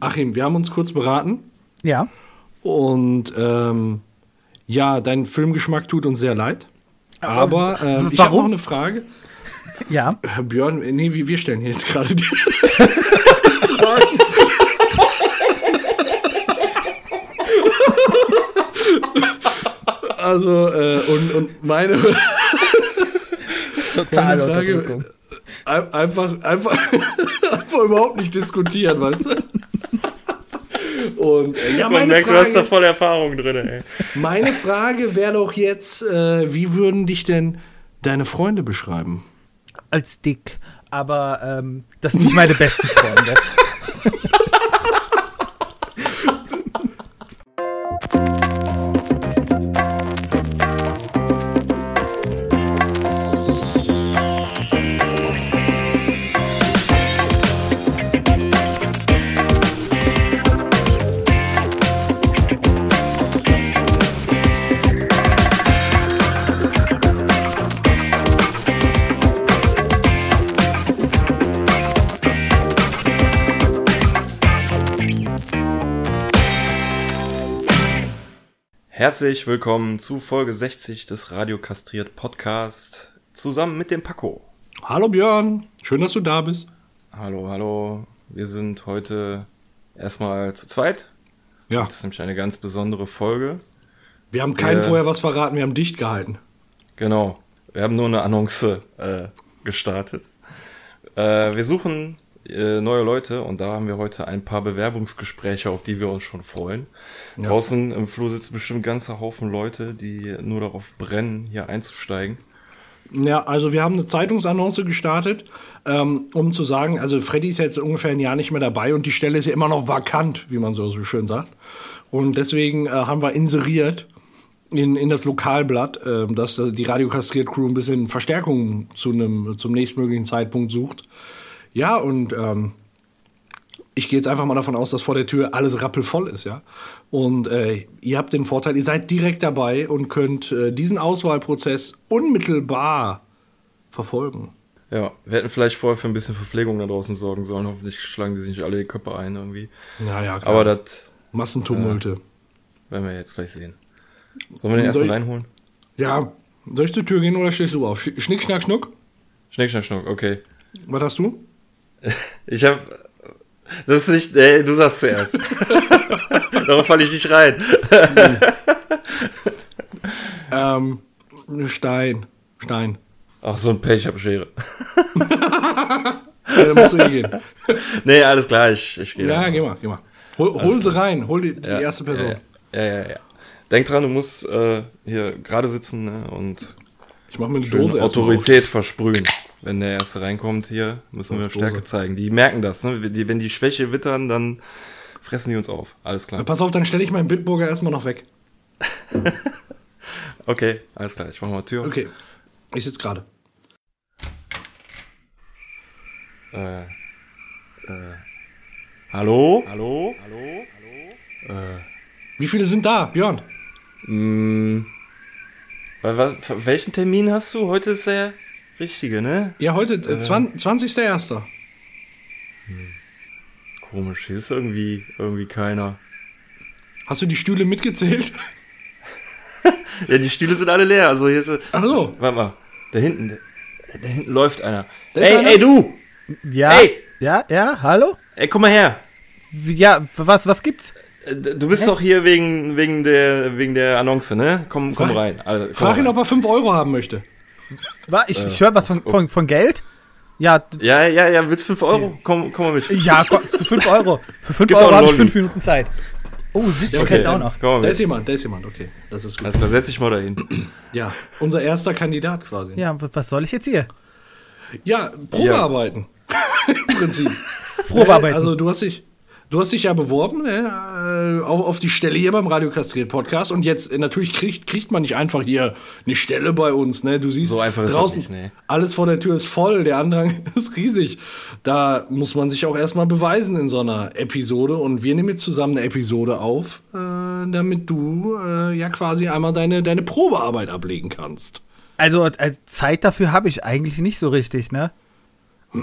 Achim, wir haben uns kurz beraten Ja. und ähm, ja, dein Filmgeschmack tut uns sehr leid. Aber ähm, ich habe noch eine Frage. Ja. Herr Björn, nee, wir stellen hier jetzt gerade die Fragen. Also, äh, und, und meine, Total meine Frage, einfach, einfach, einfach überhaupt nicht diskutieren, weißt du? Und äh, ja, Man meine merkt, du hast da Frage, voll Erfahrung drin, ey. meine Frage wäre doch jetzt, äh, wie würden dich denn deine Freunde beschreiben? Als dick. Aber ähm, das sind nicht meine besten Freunde. Herzlich willkommen zu Folge 60 des Radio Kastriert Podcast zusammen mit dem Paco. Hallo Björn, schön, dass du da bist. Hallo, hallo. Wir sind heute erstmal zu zweit. Ja, Das ist nämlich eine ganz besondere Folge. wir haben keinen Äh. vorher was verraten, wir haben dicht gehalten. Genau. Wir haben nur eine Annonce äh, gestartet. Äh, wir suchen äh, neue Leute und da haben wir heute ein paar Bewerbungsgespräche, auf die wir uns schon freuen. Draußen im Flur sitzen bestimmt ein ganzer Haufen Leute, die nur darauf brennen, hier einzusteigen. Ja, also wir haben eine Zeitungsannonce gestartet, ähm, um zu sagen, also Freddy ist jetzt ungefähr ein Jahr nicht mehr dabei und die Stelle ist ja immer noch vakant, wie man so, so schön sagt. Und deswegen äh, haben wir inseriert in, in das Lokalblatt, äh, dass die Radio Kastriert Crew ein bisschen Verstärkung zu einem, zum nächstmöglichen Zeitpunkt sucht. Ja, und ähm, ich gehe jetzt einfach mal davon aus, dass vor der Tür alles rappelvoll ist, ja. Und äh, ihr habt den Vorteil, ihr seid direkt dabei und könnt äh, diesen Auswahlprozess unmittelbar verfolgen. Ja, wir hätten vielleicht vorher für ein bisschen Verpflegung da draußen sorgen sollen. Hoffentlich schlagen die sich nicht alle die Köpfe ein irgendwie. Naja, klar. Aber das Massentumulte. werden wir jetzt gleich sehen. Sollen wir den ersten Soll ich- reinholen? Ja. soll ich zur Tür gehen oder stehst du auf? Sch- Schnick, schnack, schnuck. Schnick, schnack, schnuck, okay. Was hast du? Ich hab. Das ist nicht. Ey, du sagst zuerst. Darauf falle ich nicht rein. Ähm, Stein. Stein. Ach, so ein Pech, ich hab Schere. Ja, da musst du hingehen. Nee, alles klar, ich, ich gehe. ja, geh mal, geh mal. Hol, hol sie rein, hol die, die Ja, erste Person. Ja, ja, ja. ja. Denk dran, du musst äh, hier gerade sitzen ne, und Ich mach mir eine Dose Autorität versprühen. Wenn der Erste reinkommt hier, müssen wir Dose. Stärke zeigen. Die merken das. Ne? Die, wenn die Schwäche wittern, dann fressen die uns auf. Alles klar. Pass auf, dann stelle ich meinen Bitburger erstmal noch weg. Okay, alles klar. Ich mach mal Tür. Okay. Ich sitze gerade. Äh, äh, hallo? Hallo? Hallo? Äh, Wie viele sind da, Björn? mh, wa- welchen Termin hast du? Heute ist der richtige, ne? Ja, heute äh, 20. 20.01. Komisch, hier ist irgendwie, irgendwie keiner. Hast du die Stühle mitgezählt? Ja, die Stühle sind alle leer. Also hier ist. Ach so. Warte mal. Da hinten. Da, da hinten läuft einer. Da ey, einer? ey, du! Ja. Hey! Ja, ja, hallo? Ey, komm mal her! Ja, was, was gibt's? Äh, Du bist doch hier wegen, wegen, der, wegen der Annonce, ne? Komm, komm Frag- rein. Also, komm Frag ihn, rein. ob er 5 Euro haben möchte. Ich ich höre was von, von, von Geld? Ja, Ja, ja, ja, willst 5 Euro? Komm, komm mal mit. ja, komm, für 5 Euro. Für 5 Gib Euro habe ich einen 5 Minuten Zeit. Oh, Süßigkeiten Okay, auch noch. Da ist jemand, da ist jemand, okay. Das ist gut. Alles klar, setz dich mal dahin. Ja, unser erster Kandidat quasi. Ja, was soll ich jetzt hier? Ja, Probearbeiten. Im Prinzip. Probearbeiten. Also du hast dich, du hast dich ja beworben ne, äh, auf, auf die Stelle hier beim Radio Kastriert Podcast und jetzt äh, natürlich kriegt, kriegt man nicht einfach hier eine Stelle bei uns. Ne? Du siehst So einfach ist das draußen, nicht, nee. alles vor der Tür ist voll, der Andrang ist riesig. Da muss man sich auch erstmal beweisen in so einer Episode und wir nehmen jetzt zusammen eine Episode auf, äh, damit du äh, ja quasi einmal deine, deine Probearbeit ablegen kannst. Also äh, Zeit dafür habe ich eigentlich nicht so richtig, ne?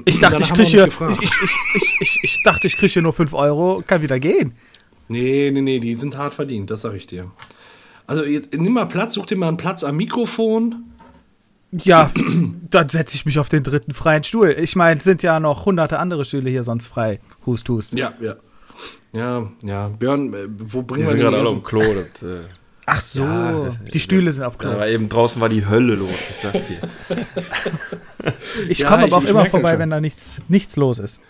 Ich dachte, ich kriege hier, ich, ich, ich, ich, ich dachte, ich kriege hier nur 5 Euro, kann wieder gehen. Nee, nee, nee, die sind hart verdient, das sag ich dir. Also jetzt nimm mal Platz, such dir mal einen Platz am Mikrofon. Ja, dann setze ich mich auf den dritten freien Stuhl. Ich meine, es sind ja noch hunderte andere Stühle hier sonst frei. Hust, hust. Ja, ja. Ja, ja. Björn, äh, wo Die bringen wir gerade alle am Klo. Das, äh, Ach so, Ja, die Stühle sind auf Klo. aber eben draußen war die Hölle los, ich sag's dir. Ich Ja, komme aber auch ich immer vorbei, wenn da nichts, nichts los ist.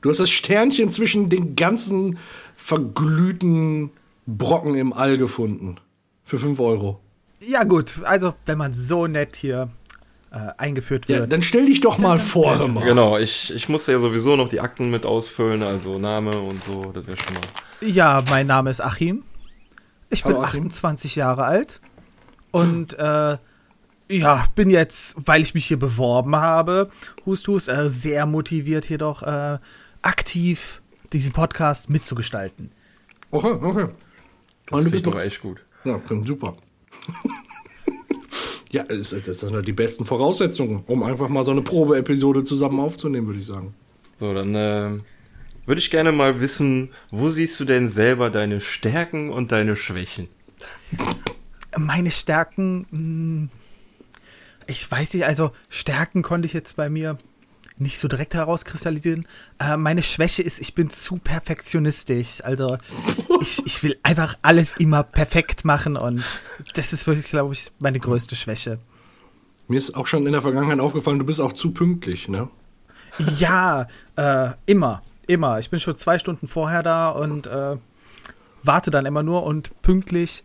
Du hast das Sternchen zwischen den ganzen verglühten Brocken im All gefunden. Für 5 Euro. Ja, gut, also wenn man so nett hier äh, eingeführt Ja, wird. dann stell dich doch mal vor, hör mal. Genau, ich, ich musste ja sowieso noch die Akten mit ausfüllen, also Name und so, das wäre schon mal. Ja, mein Name ist Achim. Ich bin Hallo, Achim. 28 Jahre alt. Und äh, ja, bin jetzt, weil ich mich hier beworben habe, Hust Hust, äh, sehr motiviert jedoch äh, aktiv diesen Podcast mitzugestalten. Okay, okay. Das bist doch echt gut. Ja, klingt super. ja, das, das sind ja die besten Voraussetzungen, um einfach mal so eine Probeepisode zusammen aufzunehmen, würde ich sagen. So, dann äh, würde ich gerne mal wissen, wo siehst du denn selber deine Stärken und deine Schwächen? Meine Stärken, mh, ich weiß nicht, also Stärken konnte ich jetzt bei mir nicht so direkt herauskristallisieren. Äh, meine Schwäche ist, ich bin zu perfektionistisch. Also ich, ich will einfach alles immer perfekt machen und das ist wirklich, glaube ich, meine größte Schwäche. Mir ist auch schon in der Vergangenheit aufgefallen, du bist auch zu pünktlich, ne? Ja, äh, immer, immer. Ich bin schon zwei Stunden vorher da und äh, warte dann immer nur und pünktlich,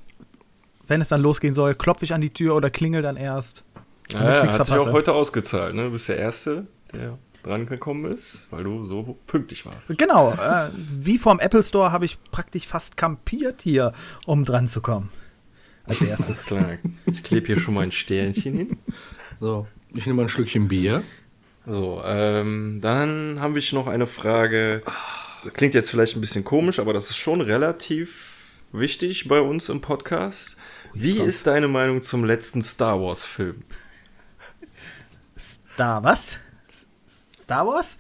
wenn es dann losgehen soll, klopfe ich an die Tür oder klingel dann erst. Ja, ich ja, hat sich auch verpasse. heute ausgezahlt, ne? Du bist der Erste, der dran gekommen ist, weil du so pünktlich warst. Genau, äh, wie vorm Apple Store habe ich praktisch fast kampiert hier, um dran zu kommen. Als erstes. ist klar. Ich klebe hier schon mal ein Sternchen hin. So, ich nehme mal ein Schlückchen Bier. So, ähm, dann habe ich noch eine Frage. Das klingt jetzt vielleicht ein bisschen komisch, aber das ist schon relativ wichtig bei uns im Podcast. Wie ist deine Meinung zum letzten Star Wars Film? Star was? Star Wars?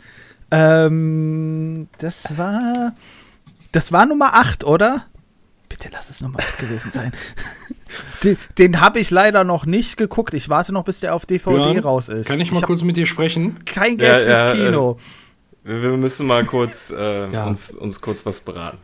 Ähm, das war. Das war Nummer 8, oder? Bitte lass es 8 gewesen sein. den den habe ich leider noch nicht geguckt. Ich warte noch, bis der auf DVD Björn, raus ist. Kann ich mal hab kurz mit dir sprechen? kein Geld Ja, fürs ja, Kino. Wir, wir müssen mal kurz äh, Ja. uns, uns kurz was beraten.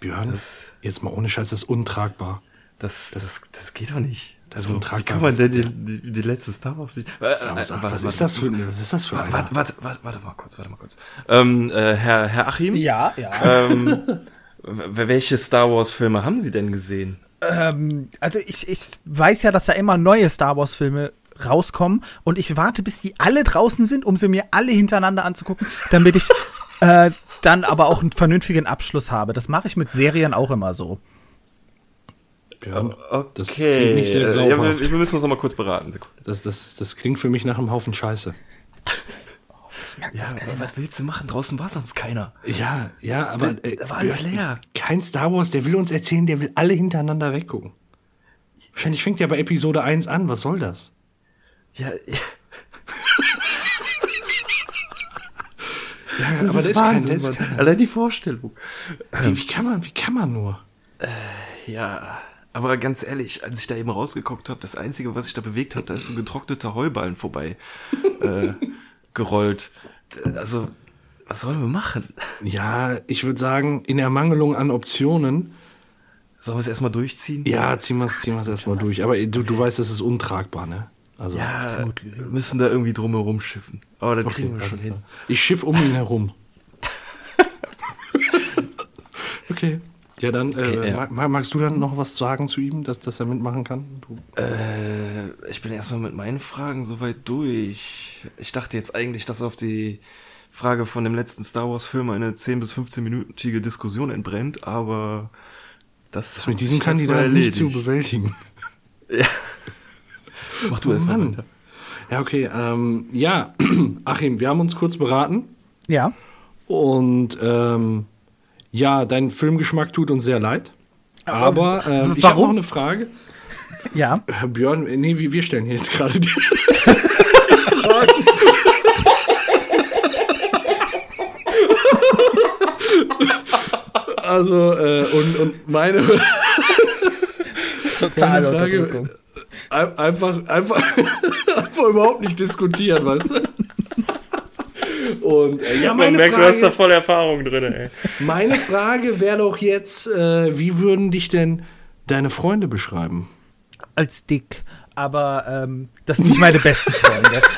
Björn, jetzt mal ohne Scheiß, das ist untragbar. Das, das, das geht doch nicht. Das ist also, wie untragbar. kann man denn die, die, die letzte Star Wars nicht... Äh, Star Wars, äh, was, ist das für, was ist das für? Warte, warte, warte, warte mal kurz, warte mal kurz. Ähm, äh, Herr, Herr Achim? Ja, ja. Ähm, welche Star Wars Filme haben Sie denn gesehen? Ähm, also ich, ich weiß ja, dass da immer neue Star Wars-Filme rauskommen und ich warte, bis die alle draußen sind, um sie mir alle hintereinander anzugucken, damit ich äh, dann aber auch einen vernünftigen Abschluss habe. Das mache ich mit Serien auch immer so. Das Okay, klingt nicht sehr äh, ja, glaubhaft. wir, wir müssen uns noch mal kurz beraten. Das, das, das klingt für mich nach einem Haufen Scheiße. Ja, was willst du machen? Draußen war sonst keiner. Ja, ja, aber. Da- da war alles leer. Kein Star Wars, der will uns erzählen, der will alle hintereinander weggucken. Wahrscheinlich fängt ja bei Episode 1 an, was soll das? Ja, Ja, das aber das ist ist kein, Wahnsinn, das ist Mann. kein Allein die Vorstellung. wie, wie, kann man, wie kann man nur? Ja, aber ganz ehrlich, als ich da eben rausgeguckt habe, das Einzige, was sich da bewegt hat, da ist so ein getrockneter Heuballen vorbei äh, gerollt. Also, was sollen wir machen? Ja, ich würde sagen, in Ermangelung an Optionen, Sollen wir es erstmal durchziehen? ja, ziehen wir es ziehen erstmal durch. Aber du, du weißt, das ist untragbar, ne? Also, Ja, wir müssen da irgendwie drumherum schiffen. Aber das kriegen wir schon hin. Ich schiff um ihn herum. okay. Ja, dann äh, Okay, ja. mag- mag- magst du dann noch was sagen zu ihm, dass, dass er mitmachen kann? Du, Äh, ich bin erstmal mit meinen Fragen soweit durch. Ich dachte jetzt eigentlich, dass auf die Frage von dem letzten Star Wars Film eine 10 bis 15-minütige Diskussion entbrennt, aber das, das mit diesem Kandidaten nicht zu bewältigen. Mach du Oh erstmal Mann. weiter. Ja, okay. Ähm, ja, Achim, wir haben uns kurz beraten Ja. und ähm, ja, dein Filmgeschmack tut uns sehr leid. Aber, aber äh, ich habe noch eine Frage. Ja. Herr Björn, äh, nee, wir stellen hier jetzt gerade die Frage. also, äh, und, und meine. Total meine Frage, äh, einfach, einfach, einfach überhaupt nicht diskutieren, weißt du? Und äh, ja, Man meine merkt, du hast da Frage, voll Erfahrung drin, ey. meine Frage wäre doch jetzt, äh, wie würden dich denn deine Freunde beschreiben? Als dick. Aber ähm, das sind nicht meine besten Freunde.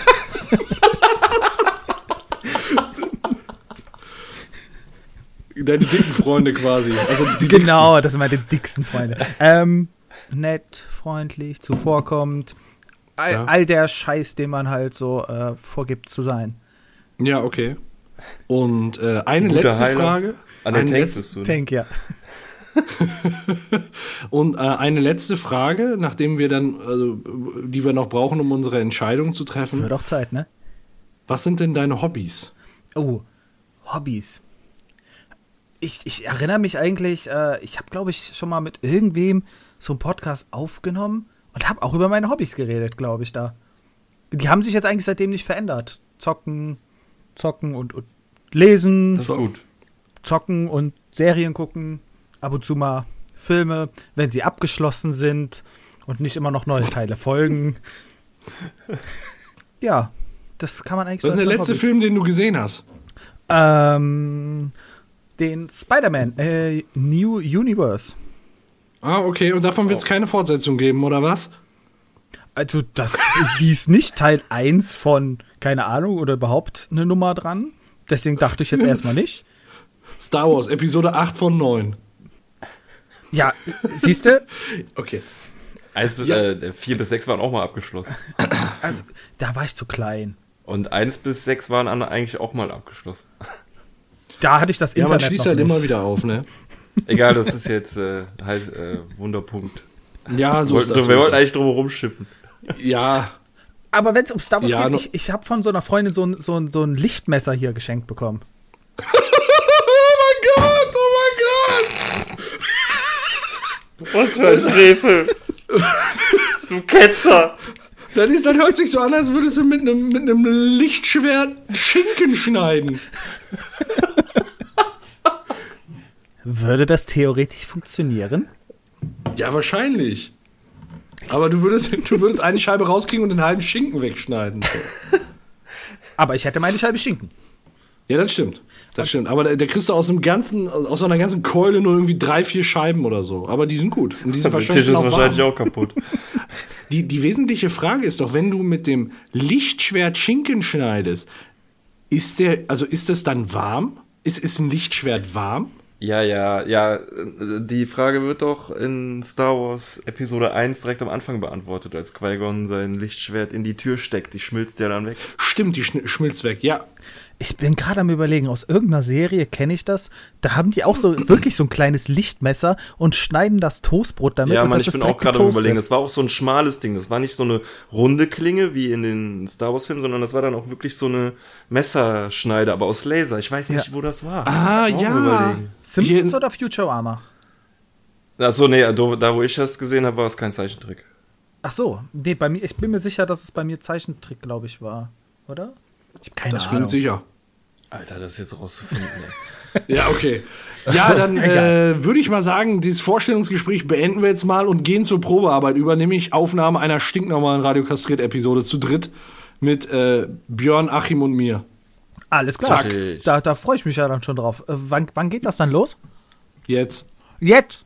Deine dicken Freunde quasi. Also die genau, das sind meine dicksten Freunde. Ähm, nett, freundlich, zuvorkommend. All, Ja. all der Scheiß, den man halt so äh, vorgibt zu sein. Ja, okay. Und äh, eine Guter letzte Heiler. Frage. An den Tank bist du. ne? Tank, ja. Und äh, eine letzte Frage, nachdem wir dann, also, die wir noch brauchen, um unsere Entscheidung zu treffen. Wird auch Zeit, ne? Was sind denn deine Hobbys? Oh, Hobbys. Ich, ich erinnere mich eigentlich, äh, ich habe, glaube ich, schon mal mit irgendwem so einen Podcast aufgenommen und habe auch über meine Hobbys geredet, glaube ich, da. Die haben sich jetzt eigentlich seitdem nicht verändert. Zocken, zocken und, und lesen, Das ist gut. zocken und Serien gucken, ab und zu mal Filme, wenn sie abgeschlossen sind und nicht immer noch neue Teile folgen. Ja, das kann man eigentlich Was ist als der letzte Hobbys- Film, den du gesehen hast? Ähm, den Spider-Man, äh, New Universe. Ah, okay. Und davon wird es keine Fortsetzung geben, oder was? Also, das hieß nicht Teil 1 von, keine Ahnung, oder überhaupt eine Nummer dran. Deswegen dachte ich jetzt erstmal nicht. Star Wars, Episode 8 von 9. Ja, siehst du, Okay. Eins bis, Ja. äh, vier bis sechs waren auch mal abgeschlossen. also, da war ich zu klein. Und eins bis sechs waren an- eigentlich auch mal abgeschlossen. Da hatte ich das Ja, man Internet schließt noch halt nicht. immer wieder auf, ne? Egal, das ist jetzt äh, halt äh, Wunderpunkt. Ja, so Wir ist wollten, das. wir wollten eigentlich drum rumschiffen. Ja, Aber wenn es um Star Wars Ja, geht, ich, ich habe von so einer Freundin so ein, so, ein, so ein Lichtmesser hier geschenkt bekommen. Oh mein Gott, oh mein Gott! Was für ein Frevel! du Ketzer! Das, ist, das hört sich so an, als würdest du mit einem mit einem Lichtschwert Schinken schneiden. Würde das theoretisch funktionieren? Ja, wahrscheinlich. Aber du würdest, du würdest eine Scheibe rauskriegen und den halben Schinken wegschneiden. Aber ich hätte meine Scheibe Schinken. Ja, das stimmt. Das stimmt. Aber da, da kriegst du aus dem ganzen, aus einer ganzen Keule nur irgendwie drei, vier Scheiben oder so. Aber die sind gut. Und die sind Der Tisch ist auch warm. wahrscheinlich auch kaputt. Die, die wesentliche Frage ist doch, wenn du mit dem Lichtschwert Schinken schneidest, ist der, also ist das dann warm? Ist, ist ein Lichtschwert warm? Ja, ja, ja. Die Frage wird doch in Star Wars Episode 1 direkt am Anfang beantwortet, als Qui-Gon sein Lichtschwert in die Tür steckt. Die schmilzt ja dann weg. Stimmt, die schmilzt weg. Ja, Ich bin gerade am überlegen, aus irgendeiner Serie kenne ich das. Da haben die auch so wirklich so ein kleines Lichtmesser und schneiden das Toastbrot damit. Ja, und Mann, das ich bin auch gerade am überlegen. Das war auch so ein schmales Ding. Das war nicht so eine runde Klinge wie in den Star Wars-Filmen, sondern das war dann auch wirklich so eine Messerschneide, aber aus Laser. Ich weiß nicht, Ja. wo das war. Ah, ja. Simpsons Hier- oder Futurama? Achso, nee, da, wo ich das gesehen habe, war es kein Zeichentrick. Ach so, nee, bei mir, ich bin mir sicher, dass es bei mir Zeichentrick, glaube ich, war. Oder? Ich habe keine das bin Ahnung. ich sicher. Alter, das jetzt rauszufinden. ey. Ja, okay. Ja, dann äh, würde ich mal sagen, dieses Vorstellungsgespräch beenden wir jetzt mal und gehen zur Probearbeit über, nämlich Aufnahme einer stinknormalen Radio Kastriert-Episode zu dritt mit äh, Björn, Achim und mir. Alles klar. Zack. Da, da freue ich mich ja dann schon drauf. Äh, wann, wann geht das dann los? Jetzt. Jetzt.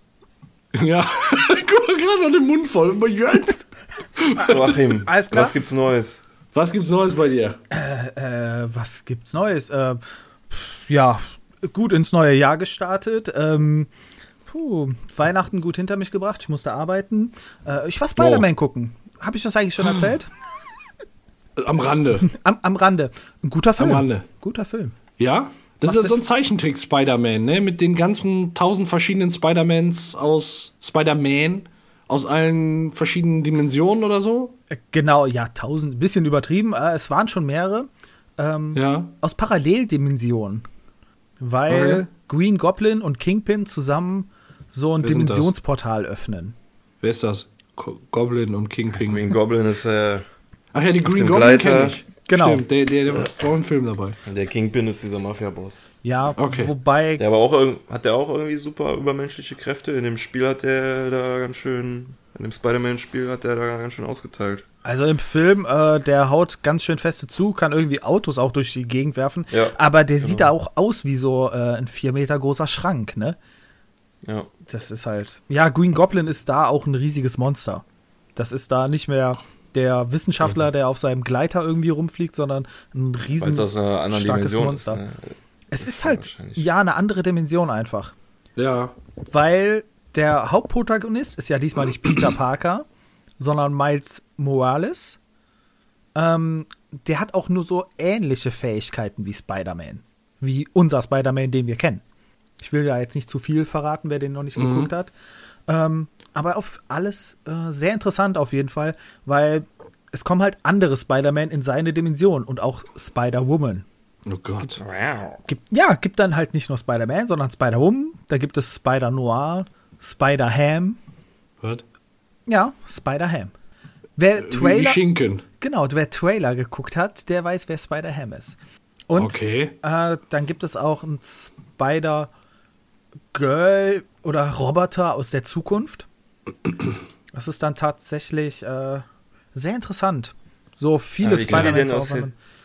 Ja, guck mal gerade noch den Mund voll. Jetzt. Achim, Alles klar? was gibt's Neues? Was gibt's Neues bei dir? Äh, was gibt's Neues? Äh, ja, gut ins neue Jahr gestartet. Ähm, puh, Weihnachten gut hinter mich gebracht. Ich musste arbeiten. Äh, ich war Spider-Man gucken. Habe ich das eigentlich schon erzählt? Äh, Am Rande. Am, am Rande. Ein guter Film. Rande. Guter Film. Ja? Das Macht ist so ein Zeichentrick Spider-Man, ne? Mit den ganzen tausend verschiedenen Spider-Mans aus Spider-Man aus allen verschiedenen Dimensionen oder so. Äh, Genau, ja, tausend, ein bisschen übertrieben. Äh, es waren schon mehrere. Ähm, Ja. Aus Paralleldimensionen. Weil Okay. Green Goblin und Kingpin zusammen so ein Wer? Dimensionsportal öffnen. Wer ist das? Ko- Goblin und Kingpin. Green Goblin ist äh, Ach ja, die Green Goblin kenne ich. Genau. Stimmt, der, der, der war auch im Film dabei. Der Kingpin ist dieser Mafia-Boss. Ja, Okay. wobei, Der aber auch hat der auch irgendwie super übermenschliche Kräfte. In dem Spiel hat der da ganz schön, in dem Spider-Man-Spiel hat der da ganz schön ausgeteilt. also im Film, äh, der haut ganz schön feste zu, kann irgendwie Autos auch durch die Gegend werfen. Ja, aber der sieht genau. da auch aus wie so äh, ein vier Meter großer Schrank, ne? Ja. Das ist halt. Ja, Green Goblin ist da auch ein riesiges Monster. Das ist da nicht mehr der Wissenschaftler, der auf seinem Gleiter irgendwie rumfliegt, sondern ein riesen Weil es aus einer anderen starkes Dimension Monster. ist. Ne? Es ist ist halt ja eine andere Dimension einfach. Ja. Weil der Hauptprotagonist ist ja diesmal nicht Peter Parker, sondern Miles Morales. Ähm, der hat auch nur so ähnliche Fähigkeiten wie Spider-Man. Wie unser Spider-Man, den wir kennen. Ich will ja jetzt nicht zu viel verraten, wer den noch nicht geguckt hat. Ähm, aber auf alles äh, sehr interessant auf jeden Fall, weil es kommen halt andere Spider-Man in seine Dimension und auch Spider-Woman. Oh Gott. Gibt, ja, gibt dann halt nicht nur Spider-Man, sondern Spider-Woman. Da gibt es Spider-Noir, Spider-Ham. Was? Ja, Spider-Ham. Wer Wie, wie Trailer, Schinken. genau, wer Trailer geguckt hat, der weiß, wer Spider-Ham ist. Und Okay. äh, dann gibt es auch ein Spider-Girl oder Roboter aus der Zukunft. Das ist dann tatsächlich äh, sehr interessant. So viele Ja, wie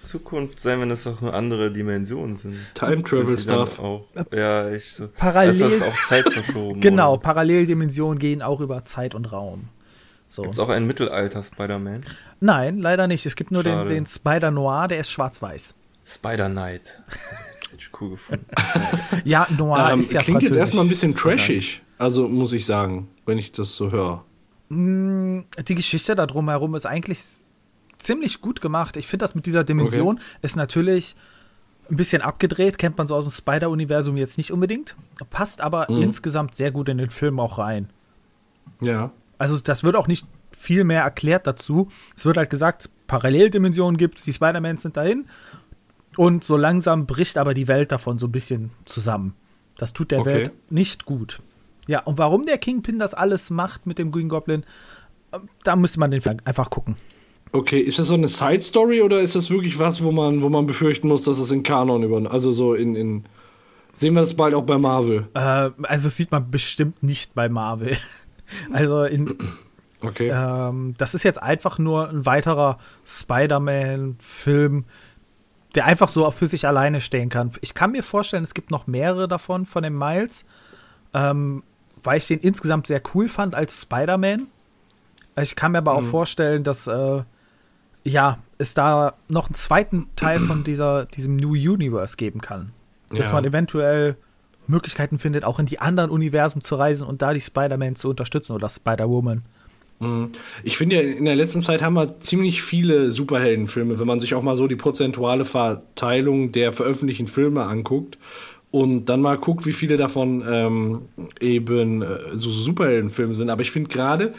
Zukunft sein, wenn es auch nur andere Dimensionen sind? Time Travel Sind Stuff. Auch, ja, ich so. Parallel- Ist das auch Zeit verschoben? Genau, oder? Paralleldimensionen gehen auch über Zeit und Raum. So. Gibt's auch einen Mittelalter-Spider-Man? Nein, leider nicht. Es gibt nur den, Schade. den Spider Noir, der ist schwarz-weiß. Spider-Knight. Hätte ich cool gefunden. Ja, Noir Ähm, ist ja klingt jetzt erstmal ein bisschen trashig. Also muss ich sagen, wenn ich das so höre. Die Geschichte da drumherum ist eigentlich ziemlich gut gemacht. Ich finde das mit dieser Dimension ist natürlich ein bisschen abgedreht, kennt man so aus dem Spider-Universum jetzt nicht unbedingt. Passt aber Mhm. insgesamt sehr gut in den Film auch rein. Ja. Also das wird auch nicht viel mehr erklärt dazu. Es wird halt gesagt, Paralleldimensionen gibt es, die Spider-Mans sind dahin. Und so langsam bricht aber die Welt davon so ein bisschen zusammen. Das tut der Okay. Welt nicht gut. Ja, und warum der Kingpin das alles macht mit dem Green Goblin, ähm, da müsste man den einfach gucken. Okay, ist das so eine Side Story oder ist das wirklich was, wo man, wo man befürchten muss, dass es in Kanon über, also so in, in sehen wir das bald auch bei Marvel? Äh, also das sieht man bestimmt nicht bei Marvel. Also in, Okay. Ähm, das ist jetzt einfach nur ein weiterer Spider-Man-Film, der einfach so für sich alleine stehen kann. Ich kann mir vorstellen, es gibt noch mehrere davon, von dem Miles, ähm, weil ich den insgesamt sehr cool fand als Spider-Man. Ich kann mir aber auch vorstellen, dass äh, ja, es da noch einen zweiten Teil von dieser, diesem New Universe geben kann. Dass Ja. man eventuell Möglichkeiten findet, auch in die anderen Universen zu reisen und da die Spider-Man zu unterstützen oder Spider-Woman. Mhm. Ich finde ja, in der letzten Zeit haben wir ziemlich viele Superheldenfilme, wenn man sich auch mal so die prozentuale Verteilung der veröffentlichten Filme anguckt und dann mal guckt, wie viele davon ähm, eben äh, so Superheldenfilme sind. Aber ich finde gerade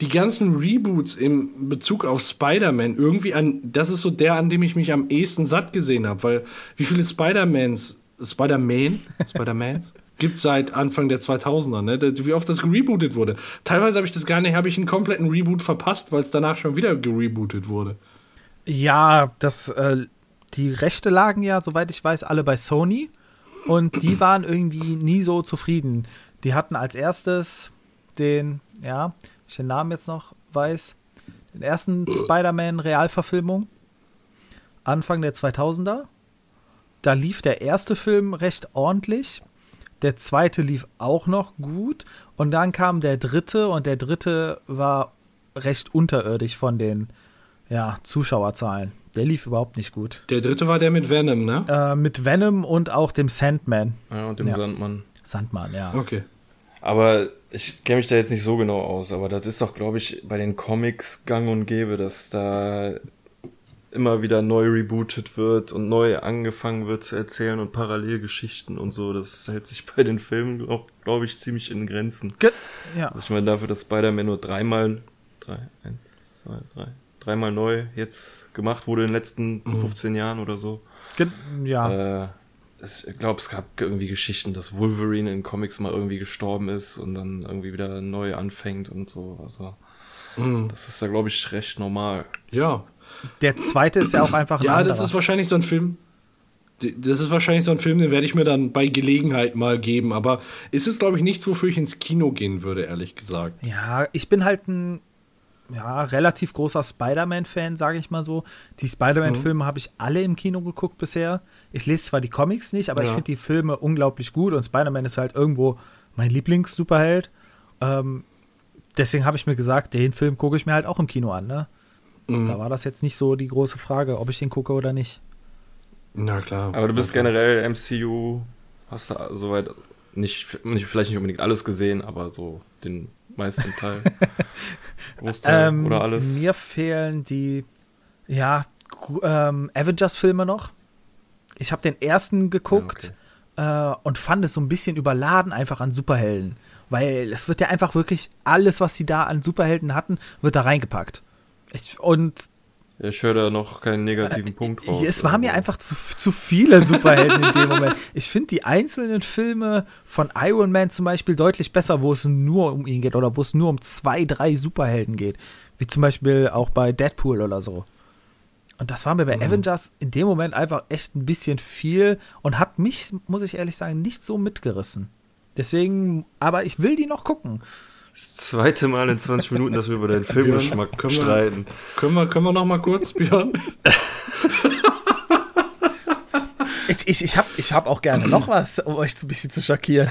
die ganzen Reboots im Bezug auf Spider-Man irgendwie an, das ist so der, an dem ich mich am ehesten satt gesehen habe, weil wie viele Spider-Mans, Spider-Man, Spider-Mans gibt seit Anfang der 2000er, ne? Wie oft das gerebootet wurde. Teilweise habe ich das gar nicht, habe ich einen kompletten Reboot verpasst, weil es danach schon wieder gerebootet wurde. Ja, das, äh, die Rechte lagen ja, soweit ich weiß, alle bei Sony. Und die waren irgendwie nie so zufrieden. Die hatten als erstes den, ja, ich den Namen jetzt noch weiß, den ersten Spider-Man-Realverfilmung. Anfang der 2000er. Da lief der erste Film recht ordentlich. Der zweite lief auch noch gut. Und dann kam der dritte und der dritte war recht unterirdisch von den ja, Zuschauerzahlen. Der lief überhaupt nicht gut. Der dritte war der mit Venom, ne? Äh, mit Venom und auch dem Sandman. Ja, und dem Ja. Sandmann. Sandman, ja. Okay. Aber ich kenne mich da jetzt nicht so genau aus, aber das ist doch, glaube ich, bei den Comics gang und gäbe, dass da immer wieder neu rebootet wird und neu angefangen wird zu erzählen und Parallelgeschichten und so. Das hält sich bei den Filmen, glaube glaub ich, ziemlich in Grenzen. Ge ja. Also ich meine, dafür, dass Spider-Man nur dreimal, drei, eins, zwei, drei, dreimal neu jetzt gemacht wurde in den letzten 15 Jahren oder so. Ge ja. Äh, ich glaube, es gab irgendwie Geschichten, dass Wolverine in Comics mal irgendwie gestorben ist und dann irgendwie wieder neu anfängt und so. Also, Mhm. das ist da, glaube ich, recht normal. Ja. der zweite ist ja auch einfach ein Ja, das anderer. ist wahrscheinlich so ein Film. Das ist wahrscheinlich so ein Film, den werde ich mir dann bei Gelegenheit mal geben. Aber ist es, glaube ich, nichts, wofür ich ins Kino gehen würde, ehrlich gesagt. Ja, ich bin halt ein ja, relativ großer Spider-Man-Fan, sage ich mal so. Die Spider-Man-Filme habe ich alle im Kino geguckt bisher. Ich lese zwar die Comics nicht, aber ich Ja. finde die Filme unglaublich gut und Spider-Man ist halt irgendwo mein Lieblings-Superheld. Ähm, deswegen habe ich mir gesagt, den Film gucke ich mir halt auch im Kino an. Ne? Mhm. Da war das jetzt nicht so die große Frage, ob ich den gucke oder nicht. Na klar. Aber du bist generell MCU, hast du soweit nicht, nicht, vielleicht nicht unbedingt alles gesehen, aber so den meisten Teil. Großteil Ähm, oder alles. Mir fehlen die, ja, ähm, Avengers-Filme noch. Ich habe den ersten geguckt äh, und fand es so ein bisschen überladen einfach an Superhelden. Weil es wird ja einfach wirklich alles, was sie da an Superhelden hatten, wird da reingepackt. Ich, und Ich höre da noch keinen negativen Punkt raus. Äh, es war mir einfach zu, zu viele Superhelden in dem Moment. Ich finde die einzelnen Filme von Iron Man zum Beispiel deutlich besser, wo es nur um ihn geht oder wo es nur um zwei, drei Superhelden geht. Wie zum Beispiel auch bei Deadpool oder so. Und das war mir bei Avengers in dem Moment einfach echt ein bisschen viel und hat mich, muss ich ehrlich sagen, nicht so mitgerissen. Deswegen, aber ich will die noch gucken. Das zweite Mal in 20 Minuten, dass wir über deinen Filmgeschmack können wir- streiten. Können wir, können wir noch mal kurz, Björn? Ich, ich, ich habe ich hab auch gerne noch was, um euch ein bisschen zu schockieren.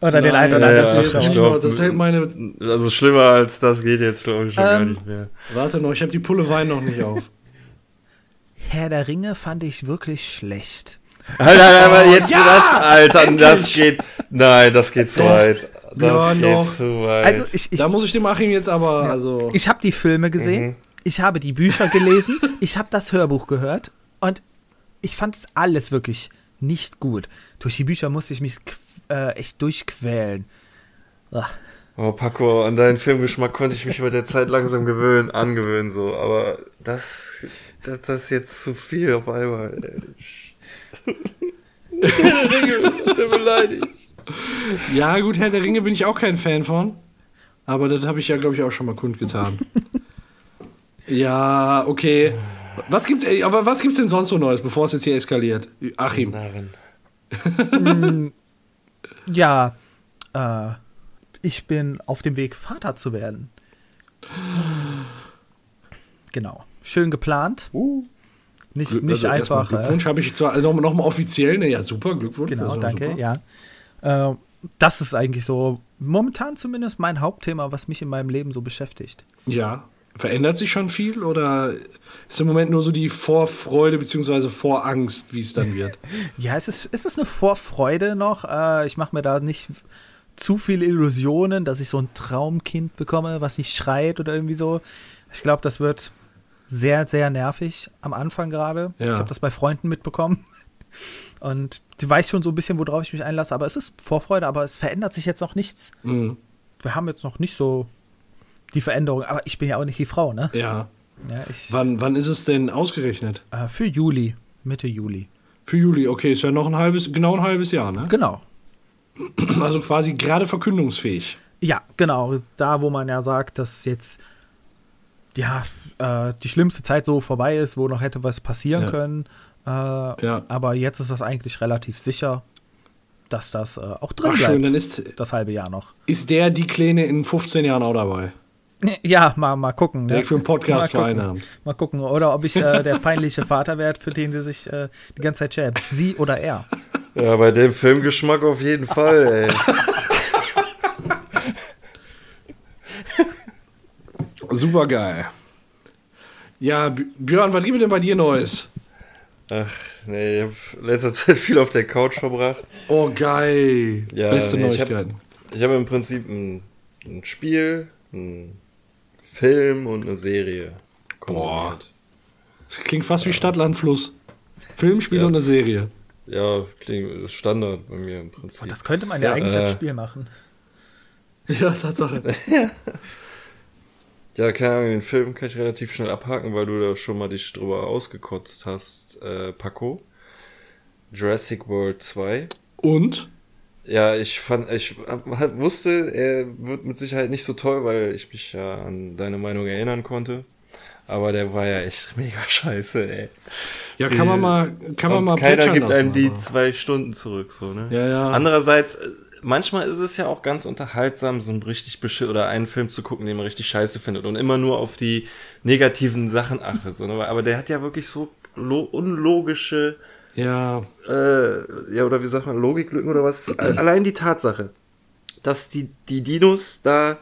Oder den einen oder Nein, ja, anderen ja, das, hält glaub, nur- das hält meine. Also schlimmer als das geht jetzt, glaube ich, schon gar Ähm, nicht mehr. Warte noch, ich habe die Pulle Wein noch nicht auf. Herr der Ringe fand ich wirklich schlecht. Alter, aber jetzt ja, das, Alter, endlich. das geht. Nein, das geht zu weit. Das Ja, geht noch. zu weit. Also ich, ich, da muss ich dem Achim jetzt aber, also. ich habe die Filme gesehen, Mhm. ich habe die Bücher gelesen, ich habe das Hörbuch gehört und ich fand es alles wirklich nicht gut. Durch die Bücher musste ich mich äh, echt durchquälen. Ach, Oh, Paco, an deinen Filmgeschmack konnte ich mich mit der Zeit langsam gewöhnen, angewöhnen, so. Aber das, das, das ist jetzt zu viel auf einmal. ey. Der beleidigt. Ja, gut, Herr der Ringe bin ich auch kein Fan von. Aber das habe ich ja, glaube ich, auch schon mal kundgetan. ja, okay. Was gibt's, ey, aber was gibt's denn sonst so Neues, bevor es jetzt hier eskaliert? Achim. Narren. ja, äh, ich bin auf dem Weg, Vater zu werden. Genau. Schön geplant. Nicht, nicht Also einfach. äh, Glückwunsch habe ich zwar also noch mal offiziell, ne, ja, super, Glückwunsch. Genau, also danke, super. ja. Äh, das ist eigentlich so momentan zumindest mein Hauptthema, was mich in meinem Leben so beschäftigt. Ja. Verändert sich schon viel oder ist im Moment nur so die Vorfreude bzw. Vorangst, wie es dann wird? Ja, es ist, es ist eine Vorfreude noch. Äh, ich mache mir da nicht zu viele Illusionen, dass ich so ein Traumkind bekomme, was nicht schreit oder irgendwie so. Ich glaube, das wird sehr, sehr nervig am Anfang gerade. Ja. Ich habe das bei Freunden mitbekommen. Und die weiß schon so ein bisschen, worauf ich mich einlasse. Aber es ist Vorfreude, aber es verändert sich jetzt noch nichts. Mhm. Wir haben jetzt noch nicht so die Veränderung. Aber ich bin ja auch nicht die Frau, ne? Ja. Ja, ich, Wann, wann ist es denn ausgerechnet? äh, für Juli, Mitte Juli. Für Juli, okay, ist ja noch ein halbes, genau ein halbes Jahr, ne? Genau. Also quasi gerade verkündungsfähig. Ja, genau. Da, wo man ja sagt, dass jetzt ja äh, die schlimmste Zeit so vorbei ist, wo noch hätte was passieren Ja. können. Äh, Ja. Aber jetzt ist das eigentlich relativ sicher, dass das äh, auch drin Ach bleibt. schön, dann ist, das halbe Jahr noch. ist der, die Kleine in 15 Jahren auch dabei. Ja, mal, mal gucken. Ne? Direkt für einen Podcast mal gucken. vereinnahmen. Mal gucken. Oder ob ich äh, der peinliche Vater werde, für den sie sich äh, die ganze Zeit schämt. Sie oder er. Ja, bei dem Filmgeschmack auf jeden Fall, ey. Super geil. Ja, Björn, was gibt es denn bei dir Neues? Ach, nee, ich habe letzter Zeit viel auf der Couch verbracht. Oh, geil. Ja, Beste nee, ich hab- Neuigkeiten. Ich habe im Prinzip ein, ein Spiel, ein Film und eine Serie konsumiert. Das klingt fast wie Stadtland Fluss. Film, Spiel Ja. und eine Serie. Ja, klingt ist Standard bei mir im Prinzip. Und das könnte man ja, Ja, eigentlich äh, als Spiel machen. Ja, Tatsache. Ja, keine Ahnung, den Film kann ich relativ schnell abhaken, weil du da schon mal dich drüber ausgekotzt hast, äh, Paco. Jurassic World 2. Und? Ja, ich fand, ich wusste, er wird mit Sicherheit nicht so toll, weil ich mich ja an deine Meinung erinnern konnte. Aber der war ja echt mega scheiße, ey. Ja, kann man mal, kann man mal keiner gibt lassen, einem die aber- zwei Stunden zurück, so, ne? Ja, ja. Andererseits, äh, manchmal ist es ja auch ganz unterhaltsam, so einen richtig beschiss oder einen Film zu gucken, den man richtig scheiße findet und immer nur auf die negativen Sachen achtet, ne? Aber der hat ja wirklich so lo unlogische, Ja, äh, ja, oder wie sagt man, Logiklücken oder was? Allein die Tatsache, dass die, die Dinos da,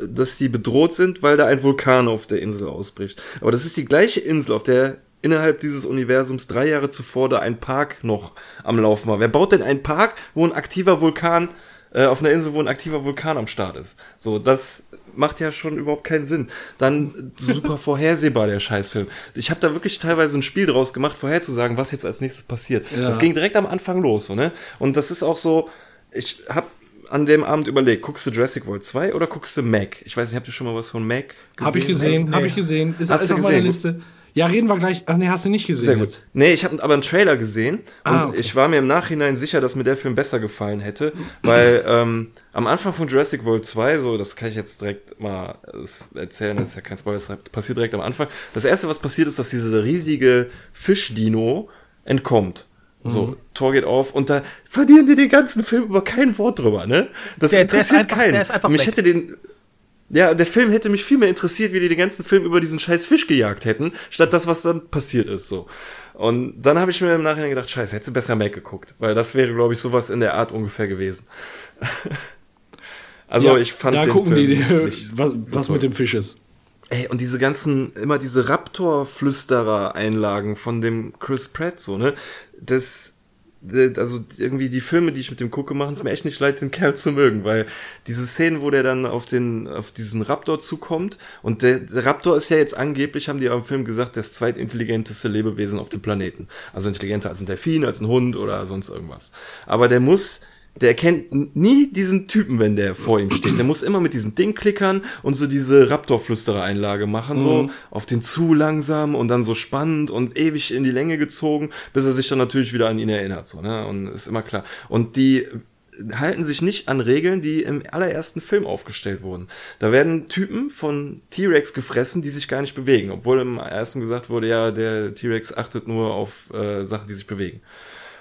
dass die bedroht sind, weil da ein Vulkan auf der Insel ausbricht. Aber das ist die gleiche Insel, auf der innerhalb dieses Universums drei Jahre zuvor da ein Park noch am Laufen war. Wer baut denn einen Park, wo ein aktiver Vulkan, äh, auf einer Insel, wo ein aktiver Vulkan am Start ist? So, das macht ja schon überhaupt keinen Sinn. Dann super vorhersehbar, der Scheißfilm. Ich habe da wirklich teilweise ein Spiel draus gemacht, vorherzusagen, was jetzt als nächstes passiert. Ja. Das ging direkt am Anfang los, so, ne? Und das ist auch so, ich habe an dem Abend überlegt, guckst du Jurassic World 2 oder guckst du Mac? Ich weiß nicht, habt ihr schon mal was von Mac gesehen? habe ich gesehen, Nee. habe ich gesehen. Ist, Hast ist auf meiner? Liste. Ja, reden wir gleich. Ach nee, hast du nicht gesehen. Sehr gut. jetzt. Nee, ich habe aber einen Trailer gesehen und Ah, okay. ich war mir im Nachhinein sicher, dass mir der Film besser gefallen hätte, weil ähm, am Anfang von Jurassic World 2, so, das kann ich jetzt direkt mal äh, erzählen, das ist ja kein Spoiler, das passiert direkt am Anfang. Das erste, was passiert ist, dass diese riesige Fischdino entkommt. So, Mhm. Tor geht auf und da verlieren die den ganzen Film über kein Wort drüber, ne? Das Der- der ist interessiert einfach- keinen. der ist einfach Mich weg. hätte den, ja, der Film hätte mich viel mehr interessiert, wie die den ganzen Film über diesen scheiß Fisch gejagt hätten, statt das, was dann passiert ist, so. Und dann habe ich mir im Nachhinein gedacht, scheiße, hättest du besser Mac geguckt, weil das wäre, glaube ich, sowas in der Art ungefähr gewesen. also Ja, ich fand da den gucken Film die, nicht was, was mit dem Fisch ist. Ey, und diese ganzen, immer diese Raptor-Flüsterer-Einlagen von dem Chris Pratt, so, ne? Das- also irgendwie die Filme, die ich mit dem gucke, machen es mir echt nicht leid, den Kerl zu mögen, weil diese Szenen, wo der dann auf den, auf diesen Raptor zukommt, und der, der Raptor ist ja jetzt angeblich, haben die im Film gesagt, das zweitintelligenteste Lebewesen auf dem Planeten. Also intelligenter als ein Delfin, als ein Hund oder sonst irgendwas. Aber der muss, der erkennt nie diesen Typen, wenn der vor ihm steht. Der muss immer mit diesem Ding klickern und so diese Raptor-Flüsterer-Einlage machen, so auf den zu langsam und dann so spannend und ewig in die Länge gezogen, bis er sich dann natürlich wieder an ihn erinnert, so, ne? Und ist immer klar. Und die halten sich nicht an Regeln, die im allerersten Film aufgestellt wurden. Da werden Typen von T-Rex gefressen, die sich gar nicht bewegen, obwohl im ersten gesagt wurde, ja, der T-Rex achtet nur auf äh, Sachen, die sich bewegen.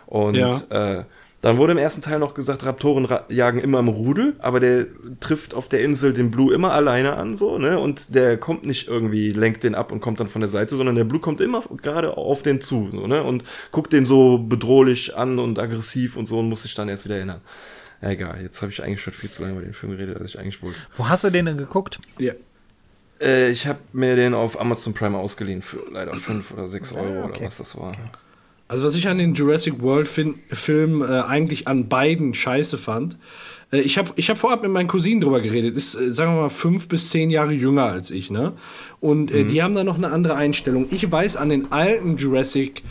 Und Ja. äh, dann wurde im ersten Teil noch gesagt, Raptoren ra jagen immer im Rudel, aber der trifft auf der Insel den Blue immer alleine an, so, ne? Und der kommt nicht irgendwie, lenkt den ab und kommt dann von der Seite, sondern der Blue kommt immer gerade auf den zu, so, ne? Und guckt den so bedrohlich an und aggressiv und so und muss sich dann erst wieder erinnern. Ja, egal, jetzt habe ich eigentlich schon viel zu lange über den Film geredet, als ich eigentlich wollte. Wo hast du den denn geguckt? Ja. Äh, ich habe mir den auf Amazon Prime ausgeliehen für leider 5 oder 6 Euro okay. oder was das war. Also was ich an den Jurassic World Fin Film äh, eigentlich an beiden scheiße fand, äh, ich habe ich hab vorab mit meinen Cousinen drüber geredet, ist, äh, sagen wir mal, fünf bis zehn Jahre jünger als ich, ne? Und äh, die haben da noch eine andere Einstellung. Ich weiß an den alten Jurassic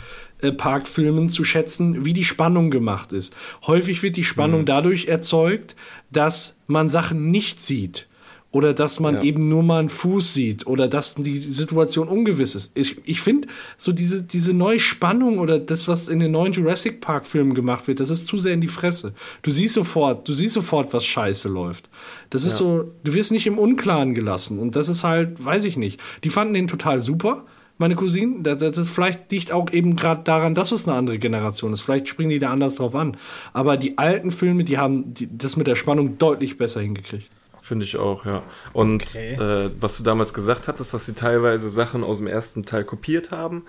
Park-Filmen zu schätzen, wie die Spannung gemacht ist. Häufig wird die Spannung dadurch erzeugt, dass man Sachen nicht sieht. Oder dass man Ja. eben nur mal einen Fuß sieht oder dass die Situation ungewiss ist. Ich, ich finde, so diese, diese neue Spannung oder das, was in den neuen Jurassic Park-Filmen gemacht wird, das ist zu sehr in die Fresse. Du siehst sofort, du siehst sofort, was scheiße läuft. Das ist so, du wirst nicht im Unklaren gelassen. Und das ist halt, weiß ich nicht. Die fanden den total super. Meine Cousinen, das, das ist vielleicht liegt auch eben gerade daran, dass es eine andere Generation ist. Vielleicht springen die da anders drauf an. Aber die alten Filme, die haben die, das mit der Spannung deutlich besser hingekriegt. Finde ich auch, ja. Und Okay. äh, was du damals gesagt hattest, dass sie teilweise Sachen aus dem ersten Teil kopiert haben,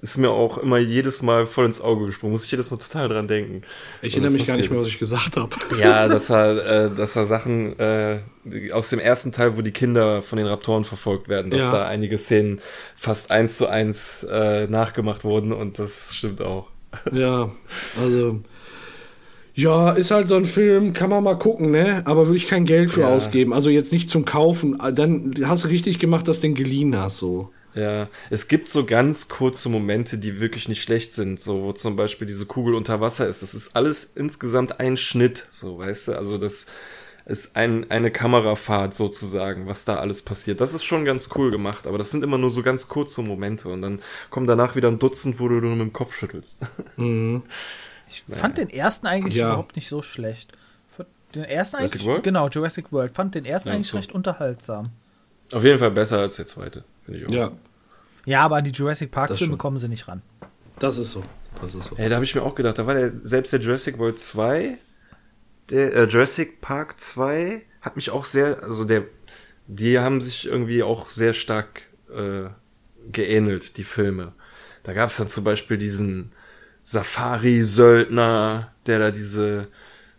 ist mir auch immer jedes Mal voll ins Auge gesprungen. Muss ich jedes Mal total dran denken. Ich erinnere mich gar nicht mehr, was ich gesagt habe. Ja, dass er, äh, dass er Sachen äh, aus dem ersten Teil, wo die Kinder von den Raptoren verfolgt werden, dass Ja. da einige Szenen fast eins zu eins äh, nachgemacht wurden und das stimmt auch. Ja, also. Ja, ist halt so ein Film, kann man mal gucken, ne? Aber würde ich kein Geld für Ja. ausgeben. Also jetzt nicht zum Kaufen. Dann hast du richtig gemacht, dass du den geliehen hast, so. Ja, es gibt so ganz kurze Momente, die wirklich nicht schlecht sind, so wo zum Beispiel diese Kugel unter Wasser ist. Das ist alles insgesamt ein Schnitt, so weißt du. Also das ist ein, eine Kamerafahrt sozusagen, was da alles passiert. Das ist schon ganz cool gemacht, aber das sind immer nur so ganz kurze Momente und dann kommen danach wieder ein Dutzend, wo du nur mit dem Kopf schüttelst. Ich fand den ersten eigentlich Ja. überhaupt nicht so schlecht. Den ersten Jurassic eigentlich, World? genau, Jurassic World. Fand den ersten Ja, eigentlich so. recht unterhaltsam. Auf jeden Fall besser als der zweite, finde ich auch. Ja. Ja, aber an die Jurassic Park-Filme kommen sie nicht ran. Das ist so. Das ist so. Ey, da habe ich mir auch gedacht, da war der, selbst der Jurassic World 2, der äh, Jurassic Park 2 hat mich auch sehr, also der, die haben sich irgendwie auch sehr stark äh, geähnelt, die Filme. Da gab es dann zum Beispiel diesen Safari-Söldner, der da diese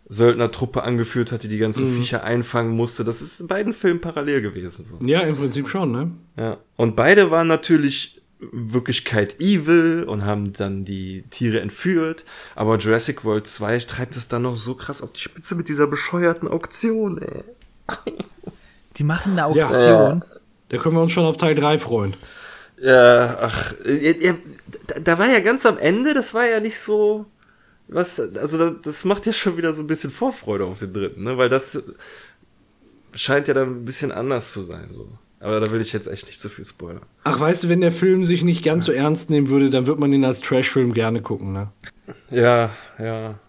Söldnertruppe angeführt hat, die die ganzen Viecher einfangen musste. Das ist in beiden Filmen parallel gewesen. So. Ja, im Prinzip schon, ne? Ja. Und beide waren natürlich in Wirklichkeit evil und haben dann die Tiere entführt. Aber Jurassic World 2 treibt es dann noch so krass auf die Spitze mit dieser bescheuerten Auktion, ey. Die machen eine Ja. Auktion. Da können wir uns schon auf Teil 3 freuen. Ja, ach, ihr, da, war ja ganz am Ende, das war ja nicht so, was, also das, das macht ja schon wieder so ein bisschen Vorfreude auf den dritten, ne, weil das scheint ja dann ein bisschen anders zu sein, so. Aber da will ich jetzt echt nicht zu viel spoilern. Ach, weißt du, wenn der Film sich nicht ganz so ernst nehmen würde, dann wird man ihn als Trashfilm gerne gucken, ne? Ja, ja.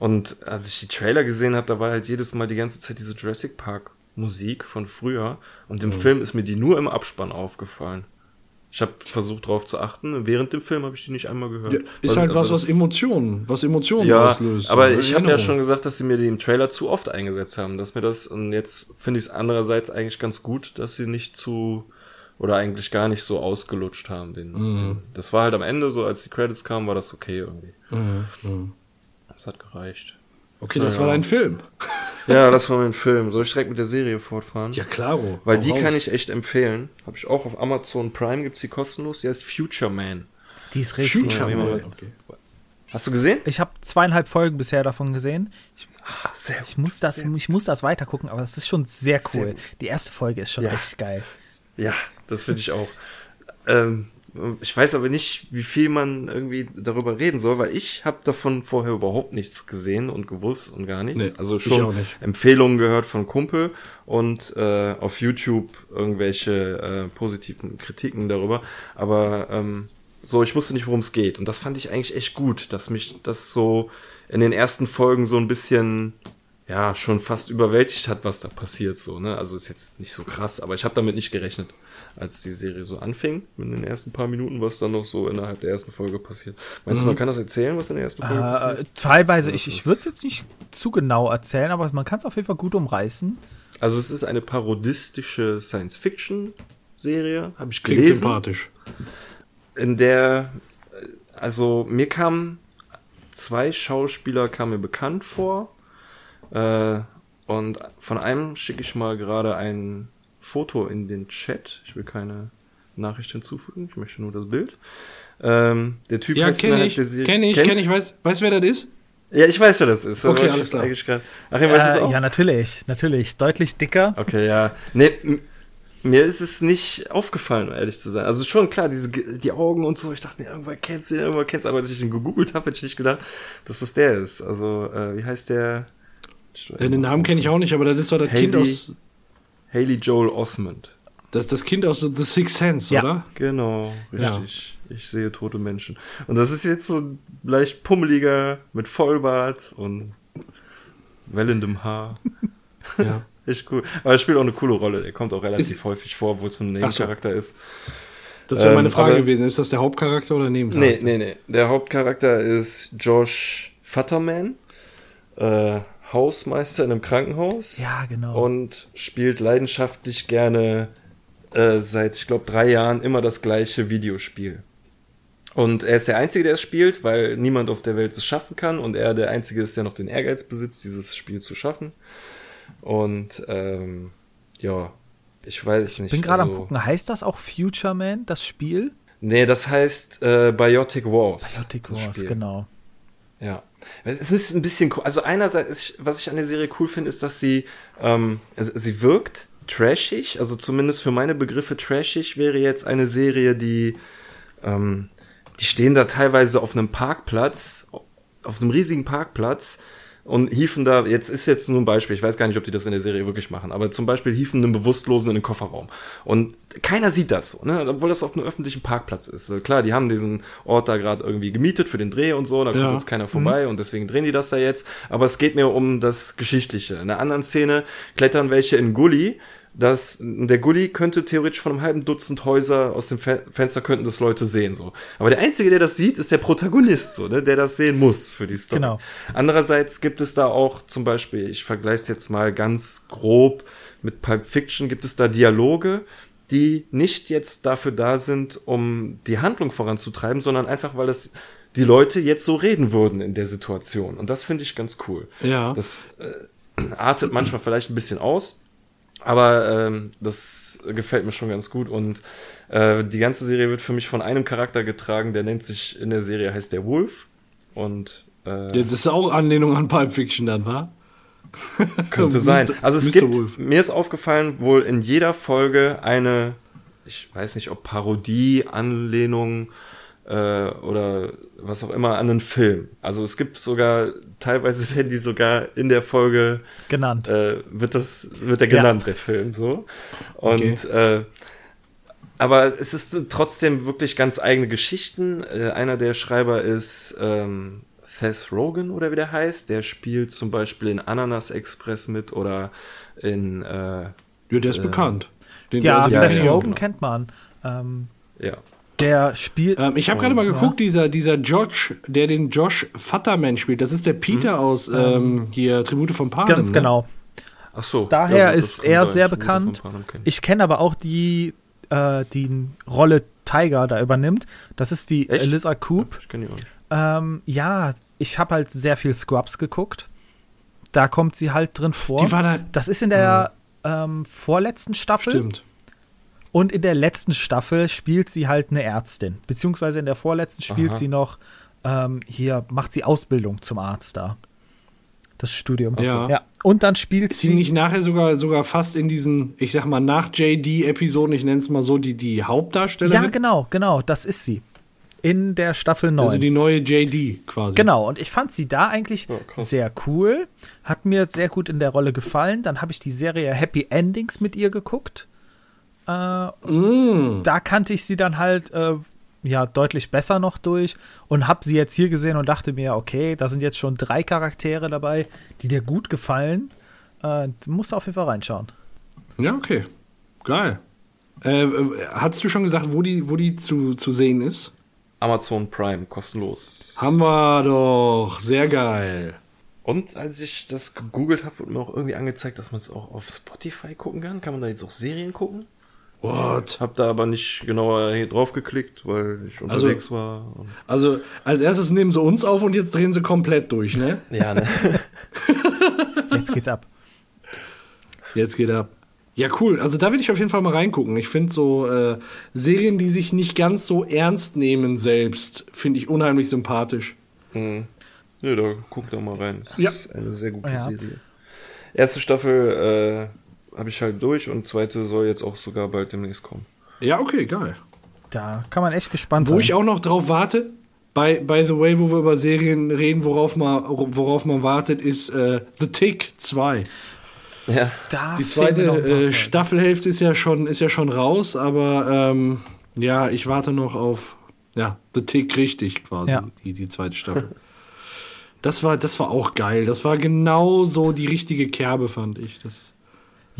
Und als ich die Trailer gesehen habe, da war halt jedes Mal die ganze Zeit diese Jurassic Park Musik von früher. Und im Film ist mir die nur im Abspann aufgefallen. Ich habe versucht drauf zu achten. Während dem Film habe ich die nicht einmal gehört. Ja, ist halt was, aber was das- Emotionen, was Emotionen ja, auslöst. aber ich habe ja schon gesagt, dass sie mir die im Trailer zu oft eingesetzt haben, dass mir das und jetzt finde ich es andererseits eigentlich ganz gut, dass sie nicht zu oder eigentlich gar nicht so ausgelutscht haben. Den, Mhm. den, das war halt am Ende so, als die Credits kamen, war das okay irgendwie. Mhm, Das hat gereicht. Okay, das Ja, war dein Film. Ja, das war mein Film. Soll ich direkt mit der Serie fortfahren? Ja, klaro. Weil die raus. kann ich echt empfehlen. Habe ich auch auf Amazon Prime, gibt's die kostenlos. Die heißt Future Man. Die ist richtig. Future Man. Okay. Hast du gesehen? Ich habe zweieinhalb Folgen bisher davon gesehen. Ich, Ah, sehr ich, muss das, ich muss das weiter gucken, aber es ist schon sehr Sehr cool. gut. Die erste Folge ist schon Ja. echt geil. Ja, das finde ich auch. ähm, ich weiß aber nicht, wie viel man irgendwie darüber reden soll, weil ich habe davon vorher überhaupt nichts gesehen und gewusst und gar nichts. Nee, also schon nicht. Empfehlungen gehört von Kumpel und äh, auf YouTube irgendwelche äh, positiven Kritiken darüber. Aber ähm, so, ich wusste nicht, worum es geht. Und das fand ich eigentlich echt gut, dass mich das so in den ersten Folgen so ein bisschen ja, schon fast überwältigt hat, was da passiert, so, ne? Also ist jetzt nicht so krass, aber ich habe damit nicht gerechnet, als die Serie so anfing, in den ersten paar Minuten, was dann noch so innerhalb der ersten Folge passiert. Meinst du, man kann das erzählen, was in der ersten Folge Äh, passiert? teilweise, Das ich, ich würde es jetzt nicht zu genau erzählen, aber man kann es auf jeden Fall gut umreißen. Also es ist eine parodistische Science-Fiction-Serie, habe ich Klingt gelesen. sympathisch. in der, äh, also mir kamen zwei Schauspieler kamen mir bekannt vor. Äh, und von einem schicke ich mal gerade ein Foto in den Chat. Ich will keine Nachricht hinzufügen, ich möchte nur das Bild. Ähm, der Typ Ja, heißt kenne ich. der Serie- Kenne ich, kenne ich. Weiß, weißt wer das ist? Ja, ich weiß, wer das ist. Okay, ich alles klar. Eigentlich grad, Achim, weißt du es Äh, auch? ja, natürlich, natürlich. Deutlich dicker. Okay, ja. Nee, mir ist es nicht aufgefallen, um ehrlich zu sein. Also schon klar, diese, die Augen und so, ich dachte mir, du ihn, irgendwo kennst du ihn. Aber als ich ihn gegoogelt habe, hätte ich nicht gedacht, dass das der ist. Also, äh, wie heißt der? Den Namen kenne ich auch nicht, aber das ist doch das Haley- Kind aus. Haley Joel Osmond. Das ist das Kind aus The Sixth Sense, Ja. oder? Genau, Ja. richtig. Ich sehe tote Menschen. Und das ist jetzt so ein leicht pummeliger mit Vollbart und wellendem Haar. Ja. Echt cool. Aber er spielt auch eine coole Rolle. Er kommt auch relativ häufig vor, obwohl es ein Ach so. Nebencharakter ist. Das wäre meine Ähm, Frage aber- gewesen. Ist das der Hauptcharakter oder Nee, Nebencharakter? nee, nee. Der Hauptcharakter ist Josh Futterman, äh, Hausmeister in einem Krankenhaus Ja, genau. und spielt leidenschaftlich gerne äh, seit, ich glaube, drei Jahren immer das gleiche Videospiel. Und er ist der Einzige, der es spielt, weil niemand auf der Welt es schaffen kann und er der Einzige ist, der noch den Ehrgeiz besitzt, dieses Spiel zu schaffen. Und ähm, ja, ich weiß nicht. ich bin gerade am also- gucken. Heißt das auch Future Man, das Spiel? Nee, das heißt äh, Biotic Wars. Biotic Wars, genau. Ja. Es ist ein bisschen cool. Also einerseits, ist, was ich an der Serie cool finde, ist, dass sie, ähm, also sie wirkt trashig, also zumindest für meine Begriffe trashig wäre jetzt eine Serie, die, ähm, die stehen da teilweise auf einem Parkplatz, auf einem riesigen Parkplatz und hieven da, jetzt ist jetzt nur ein Beispiel, ich weiß gar nicht, ob die das in der Serie wirklich machen, aber zum Beispiel hieven einen Bewusstlosen in den Kofferraum. Und keiner sieht das so, ne? obwohl das auf einem öffentlichen Parkplatz ist. Äh, Klar, die haben diesen Ort da gerade irgendwie gemietet für den Dreh und so, da kommt Ja. jetzt keiner vorbei und deswegen drehen die das da jetzt. Aber es geht mir um das Geschichtliche. In einer anderen Szene klettern welche in Gully dass der Gully könnte theoretisch von einem halben Dutzend Häuser aus dem Fe Fenster könnten das Leute sehen so. Aber der einzige, der das sieht, ist der Protagonist so, ne, der das sehen muss für die Story. Genau. Andererseits gibt es da auch zum Beispiel, ich vergleiche es jetzt mal ganz grob mit Pulp Fiction, gibt es da Dialoge, die nicht jetzt dafür da sind, um die Handlung voranzutreiben, sondern einfach, weil es die Leute jetzt so reden würden in der Situation. Und das finde ich ganz cool. Ja. Das äh, artet manchmal vielleicht ein bisschen aus, aber ähm, das gefällt mir schon ganz gut. Und äh, die ganze Serie wird für mich von einem Charakter getragen, der nennt sich in der Serie heißt der Wolf. Und äh, Ja, das ist auch Anlehnung an Pulp Fiction dann, wa? Könnte sein. Also es Mr. gibt, Wolf. mir ist aufgefallen, wohl in jeder Folge eine, ich weiß nicht, ob Parodie, Anlehnung äh, oder was auch immer an einen Film. Also es gibt sogar, teilweise werden die sogar in der Folge genannt. äh, wird das, wird der Ja. genannt, der Film, so. Und, äh, aber es ist trotzdem wirklich ganz eigene Geschichten. Äh, einer der Schreiber ist ähm, Seth Rogen oder wie der heißt. Der spielt zum Beispiel in Ananas Express mit oder in, äh, Ja, der ist bekannt. Den, ja, also den ja, ja. Rogen genau. kennt man. Ähm, ja. Der spielt. Ähm, ich habe gerade mal Ja. geguckt, dieser, dieser Josh, der den Josh Futterman spielt, das ist der Peter aus ähm, hier Tribute von Panem. ganz ne? genau. Ach so. Daher das ist er sein. sehr bekannt. kennen. Ich kenne aber auch die, äh, die Rolle Tiger da übernimmt. Das ist die Echt? Eliza Coop. Ich kenne die auch nicht. Ähm, ja, ich habe halt sehr viel Scrubs geguckt. Da kommt sie halt drin vor. Die war da. das ist in der ähm, vorletzten Staffel. Stimmt. Und in der letzten Staffel spielt sie halt eine Ärztin. Beziehungsweise in der vorletzten spielt Aha. sie noch, ähm, hier macht sie Ausbildung zum Arzt da. Das Studium. Ja. ja. Und dann spielt Ist sie sie. nicht nachher sogar, sogar fast in diesen, ich sag mal, nach JD-Episoden, ich nenne es mal so, die, die Hauptdarstellerin? ja, genau, genau, das ist sie. In der Staffel 9. Also die neue JD quasi. Genau, und ich fand sie da eigentlich krass. sehr cool. Hat mir sehr gut in der Rolle gefallen. Dann habe ich die Serie Happy Endings mit ihr geguckt. Äh, Mm. da kannte ich sie dann halt äh, ja deutlich besser noch durch und habe sie jetzt hier gesehen und dachte mir, okay, da sind jetzt schon drei Charaktere dabei, die dir gut gefallen. Äh, du musst auf jeden Fall reinschauen. Ja, okay. Geil. Äh, äh, hattest du schon gesagt, wo die, wo die zu, zu sehen ist? Amazon Prime, kostenlos. Haben wir doch. Sehr geil. Und als ich das gegoogelt habe, wurde mir auch irgendwie angezeigt, dass man es auch auf Spotify gucken kann. Kann man da jetzt auch Serien gucken? What? Hab da aber nicht genauer hier drauf geklickt, weil ich Also- unterwegs war. Und Also, als erstes nehmen sie uns auf und jetzt drehen sie komplett durch, ne? ja, ne? Jetzt geht's ab. Jetzt geht ab. Ja, cool. Also da will ich auf jeden Fall mal reingucken. Ich finde so äh, Serien, die sich nicht ganz so ernst nehmen selbst, finde ich unheimlich sympathisch. mhm. Nö, da guck da mal rein. Das Ja. ist eine sehr gute Ja. Serie. Erste Staffel äh, habe ich halt durch und zweite soll jetzt auch sogar bald demnächst kommen. Ja, okay, geil. Da kann man echt gespannt Wo sein. ich auch noch drauf warte, by, by the way, wo wir über Serien reden, worauf man, worauf man wartet, ist äh, The Tick 2. Ja. da Die zweite äh. Staffelhälfte ist ja schon, ist ja schon raus, aber ähm, ja, ich warte noch auf ja, The Tick richtig quasi, Ja. die, die zweite Staffel. Das war, das war auch geil. Das war genau so die richtige Kerbe, fand ich. Das,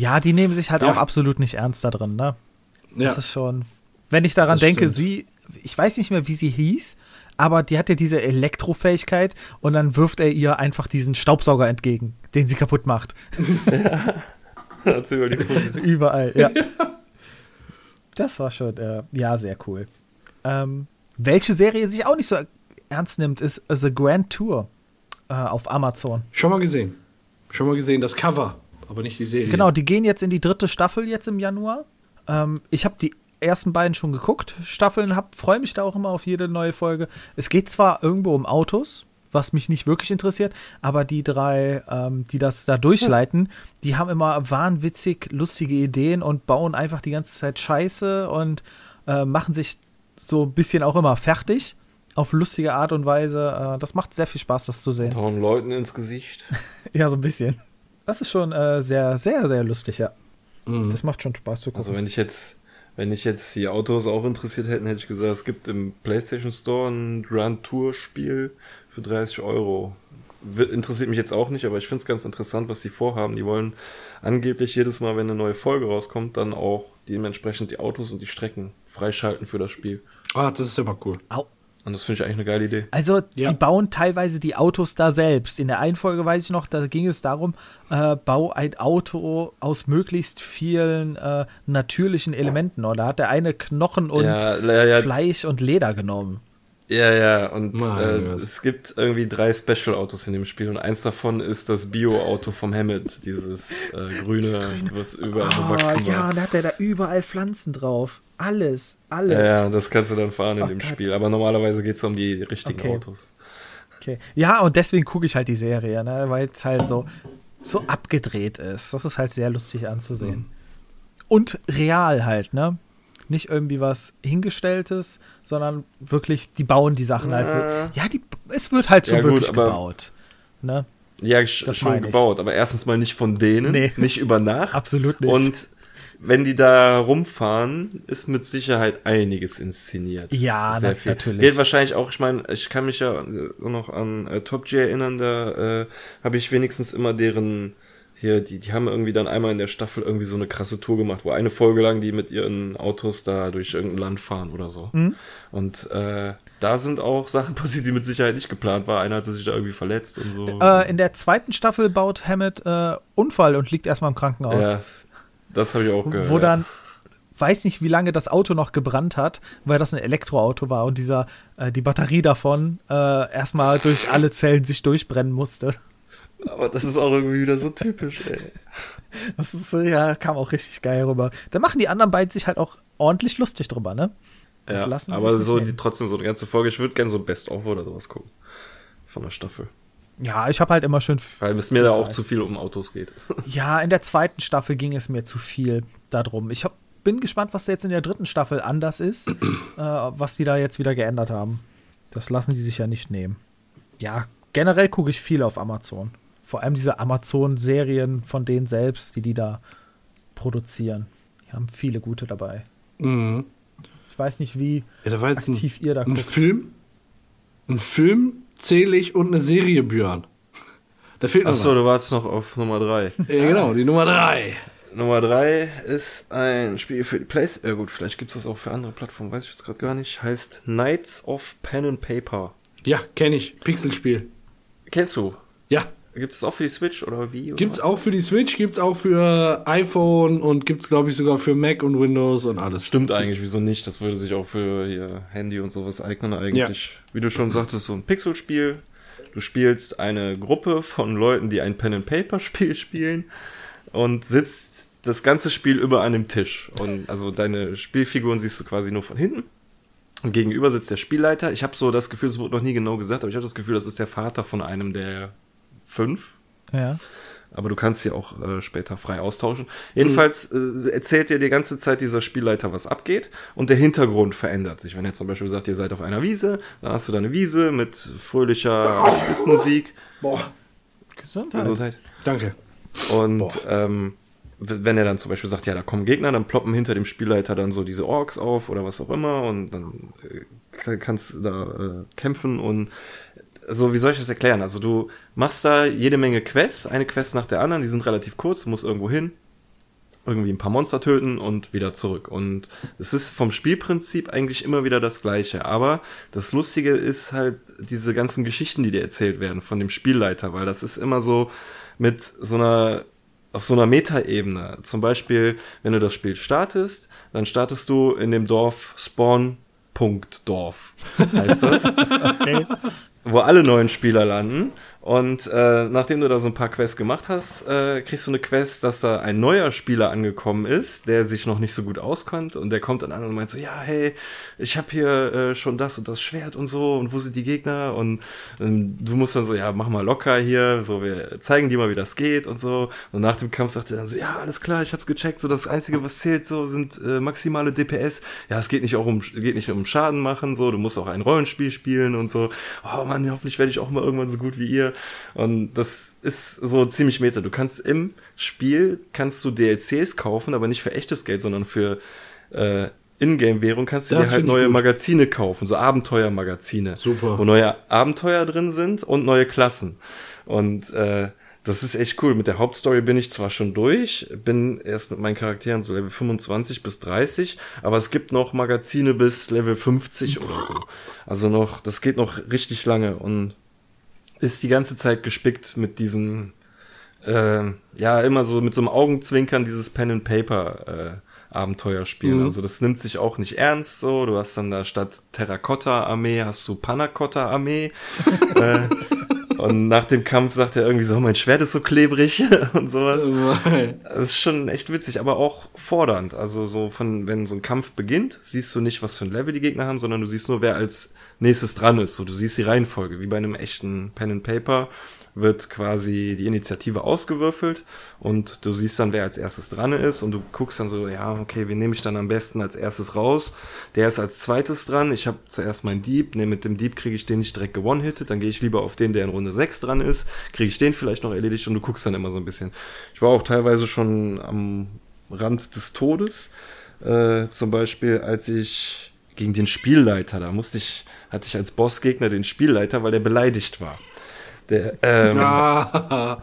Ja, die nehmen sich halt Ja. auch absolut nicht ernst da drin, ne? ja. Das ist schon. Wenn ich daran Das denke, stimmt. sie, ich weiß nicht mehr, wie sie hieß, aber die hat ja diese Elektrofähigkeit und dann wirft er ihr einfach diesen Staubsauger entgegen, den sie kaputt macht. Hat's über die. Überall, ja. Das war schon, äh, ja, sehr cool. Ähm, welche Serie sich auch nicht so ernst nimmt, ist The Grand Tour äh, auf Amazon. Schon mal gesehen. Schon mal gesehen, das Cover, aber nicht die Serie. Genau, die gehen jetzt in die dritte Staffel jetzt im Januar. Ähm, ich habe die ersten beiden schon geguckt, Staffeln, freue mich da auch immer auf jede neue Folge. Es geht zwar irgendwo um Autos, was mich nicht wirklich interessiert, aber die drei, ähm, die das da durchleiten, die haben immer wahnwitzig lustige Ideen und bauen einfach die ganze Zeit Scheiße und äh, machen sich so ein bisschen auch immer fertig auf lustige Art und Weise. Äh, das macht sehr viel Spaß, das zu sehen. Hauen Leuten ins Gesicht. Ja, so ein bisschen. Das ist schon äh, sehr, sehr, sehr lustig, ja. Mhm. Das macht schon Spaß zu gucken. Also wenn ich jetzt, wenn ich jetzt die Autos auch interessiert hätten, hätte ich gesagt, es gibt im PlayStation Store ein Grand Tour Spiel für 30 Euro. interessiert mich jetzt auch nicht, aber ich finde es ganz interessant, was sie vorhaben. Die wollen angeblich jedes Mal, wenn eine neue Folge rauskommt, dann auch dementsprechend die Autos und die Strecken freischalten für das Spiel. Ah, das ist immer cool. Au. Und das finde ich eigentlich eine geile Idee. Also, Ja. die bauen teilweise die Autos da selbst. In der einen Folge weiß ich noch, da ging es darum, äh, bau ein Auto aus möglichst vielen äh, natürlichen Elementen. Oder hat der eine Knochen und Ja, ja, ja. Fleisch und Leder genommen. Ja, ja, und äh, es gibt irgendwie drei Special-Autos in dem Spiel und eins davon ist das Bio-Auto vom Hammett, dieses äh, grüne, was überall Oh, ja, war. und da hat er da überall Pflanzen drauf. Alles, alles. Ja, ja, das kannst du dann fahren in Oh dem Gott. Spiel, aber normalerweise geht es um die richtigen Okay. Autos. Okay. Ja, und deswegen gucke ich halt die Serie, ne? weil es halt so, so abgedreht ist. Das ist halt sehr lustig anzusehen. Mhm. Und real halt, ne? Nicht irgendwie was hingestelltes, sondern wirklich, die bauen die Sachen halt. Ja, die, es wird halt so Ja, gut, wirklich aber- gebaut. Ne? Ja, Das schon gebaut, aber erstens mal nicht von denen, Nee. nicht über Nacht. Absolut nicht. Und wenn die da rumfahren, ist mit Sicherheit einiges inszeniert. Ja, Sehr na- viel. natürlich. Geht wahrscheinlich auch, ich meine, ich kann mich ja noch an äh, Top G erinnern, da äh, habe ich wenigstens immer deren hier, die, die haben irgendwie dann einmal in der Staffel irgendwie so eine krasse Tour gemacht, wo eine Folge lang die mit ihren Autos da durch irgendein Land fahren oder so. Mhm. Und äh, da sind auch Sachen passiert, die mit Sicherheit nicht geplant waren. Einer hatte sich da irgendwie verletzt und so. Äh, in der zweiten Staffel baut Hammett äh, Unfall und liegt erstmal im Krankenhaus. ja, das habe ich auch gehört. wo dann weiß nicht, wie lange das Auto noch gebrannt hat, weil das ein Elektroauto war und dieser äh, die Batterie davon äh, erstmal durch alle Zellen sich durchbrennen musste. Aber das ist auch irgendwie wieder so typisch, ey. Das ist so, ja, kam auch richtig geil rüber. Da machen die anderen beiden sich halt auch ordentlich lustig drüber, ne? Das Ja, lassen sie aber so die, trotzdem so eine ganze Folge. Ich würde gerne so ein Best-of oder sowas gucken. Von der Staffel. Ja, ich habe halt immer schön. Weil es mir da auch Zeit. zu viel um Autos geht. Ja, in der zweiten Staffel ging es mir zu viel darum. Ich hab, bin gespannt, was jetzt in der dritten Staffel anders ist, äh, was die da jetzt wieder geändert haben. Das lassen die sich ja nicht nehmen. Ja, generell gucke ich viel auf Amazon. Vor allem diese Amazon-Serien von denen selbst, die die da produzieren. Die haben viele gute dabei. Mhm. Ich weiß nicht, wie Ja, da war jetzt ein, aktiv ihr da ein guckt. Film. Ein Film zähle ich und eine Serie, Björn. Da fehlt noch Achso, was. du warst noch auf Nummer 3. Ja, genau, die Nummer drei. Nummer 3 ist ein Spiel für die Playstation. Ja gut, vielleicht gibt es das auch für andere Plattformen, weiß ich jetzt gerade gar nicht. Heißt Knights of Pen and Paper. Ja, kenne ich. Pixelspiel. Kennst du? Ja. Gibt es auch für die Switch oder wie? Oder Gibt's was? auch für die Switch, gibt's auch für iPhone und gibt's glaube ich sogar für Mac und Windows und alles. Stimmt eigentlich, wieso nicht? Das würde sich auch für hier Handy und sowas eignen eigentlich. Wie du schon sagtest, so ein Pixelspiel. Du spielst eine Gruppe von Leuten, die ein Pen-and-Paper-Spiel spielen und sitzt das ganze Spiel über einem Tisch. Und also deine Spielfiguren siehst du quasi nur von hinten. Und gegenüber sitzt der Spielleiter. Ich habe so das Gefühl, es wurde noch nie genau gesagt, aber ich habe das Gefühl, das ist der Vater von einem der fünf. Ja. Aber du kannst sie auch äh, später frei austauschen. Jedenfalls äh, erzählt dir die ganze Zeit dieser Spielleiter, was abgeht. Und der Hintergrund verändert sich. Wenn er zum Beispiel sagt, ihr seid auf einer Wiese, dann hast du da eine Wiese mit fröhlicher Musik. Boah, Gesundheit. Gesundheit. danke. Und ähm, wenn er dann zum Beispiel sagt, ja, da kommen Gegner, dann ploppen hinter dem Spielleiter dann so diese Orks auf oder was auch immer und dann äh, kannst du da äh, kämpfen und so, wie soll ich das erklären? Also du machst da jede Menge Quests, eine Quest nach der anderen, die sind relativ kurz, du musst irgendwo hin, irgendwie ein paar Monster töten und wieder zurück. Und es ist vom Spielprinzip eigentlich immer wieder das gleiche. Aber das Lustige ist halt diese ganzen Geschichten, die dir erzählt werden von dem Spielleiter, weil das ist immer so mit so einer auf so einer Metaebene. Zum Beispiel, wenn du das Spiel startest, dann startest du in dem Dorf Spawn. Punkt Dorf heißt das Okay. Wo alle neuen Spieler landen. Und äh, nachdem du da so ein paar Quests gemacht hast, äh, kriegst du eine Quest, dass da ein neuer Spieler angekommen ist, der sich noch nicht so gut auskennt. Und der kommt dann an und meint so, ja, hey, ich habe hier äh, schon das und das Schwert und so. Und wo sind die Gegner? Und ähm, du musst dann so, ja, mach mal locker hier. So, wir zeigen dir mal, wie das geht und so. Und nach dem Kampf sagt er dann so, ja, alles klar, ich hab's gecheckt. So, das Einzige, was zählt, so sind äh, maximale DPS. Ja, es geht nicht auch um, geht nicht um Schaden machen. So, du musst auch ein Rollenspiel spielen und so. Oh Mann, hoffentlich werde ich auch mal irgendwann so gut wie ihr. Und das ist so ziemlich meta. Du kannst im Spiel kannst du DLCs kaufen, aber nicht für echtes Geld, sondern für äh, Ingame-Währung kannst du Das dir halt neue gut. Magazine kaufen, so Abenteuermagazine. Super. Wo neue Abenteuer drin sind und neue Klassen. Und äh, das ist echt cool. Mit der Hauptstory bin ich zwar schon durch, bin erst mit meinen Charakteren so Level 25 bis 30, aber es gibt noch Magazine bis Level 50 oder so. Also noch, das geht noch richtig lange und ist die ganze Zeit gespickt mit diesem, äh, ja, immer so mit so einem Augenzwinkern dieses Pen and Paper äh, Abenteuerspiel. Mhm. Also das nimmt sich auch nicht ernst so. Du hast dann da statt Terrakotta-Armee hast du Panacotta-Armee. äh, und nach dem Kampf sagt er irgendwie so, mein Schwert ist so klebrig und sowas. Das ist schon echt witzig, aber auch fordernd. Also so von, wenn so ein Kampf beginnt, siehst du nicht, was für ein Level die Gegner haben, sondern du siehst nur, wer als nächstes dran ist. So, du siehst die Reihenfolge, wie bei einem echten Pen and Paper wird quasi die Initiative ausgewürfelt und du siehst dann, wer als erstes dran ist und du guckst dann so, ja, okay, wen nehme ich dann am besten als erstes raus? Der ist als zweites dran. Ich habe zuerst meinen Dieb, ne, mit dem Dieb kriege ich den nicht direkt gewonnen-hittet, dann gehe ich lieber auf den, der in Runde 6 dran ist, kriege ich den vielleicht noch erledigt und du guckst dann immer so ein bisschen. Ich war auch teilweise schon am Rand des Todes, äh, zum Beispiel, als ich gegen den Spielleiter, da musste ich, hatte ich als Bossgegner den Spielleiter, weil der beleidigt war. Der, ähm, ah.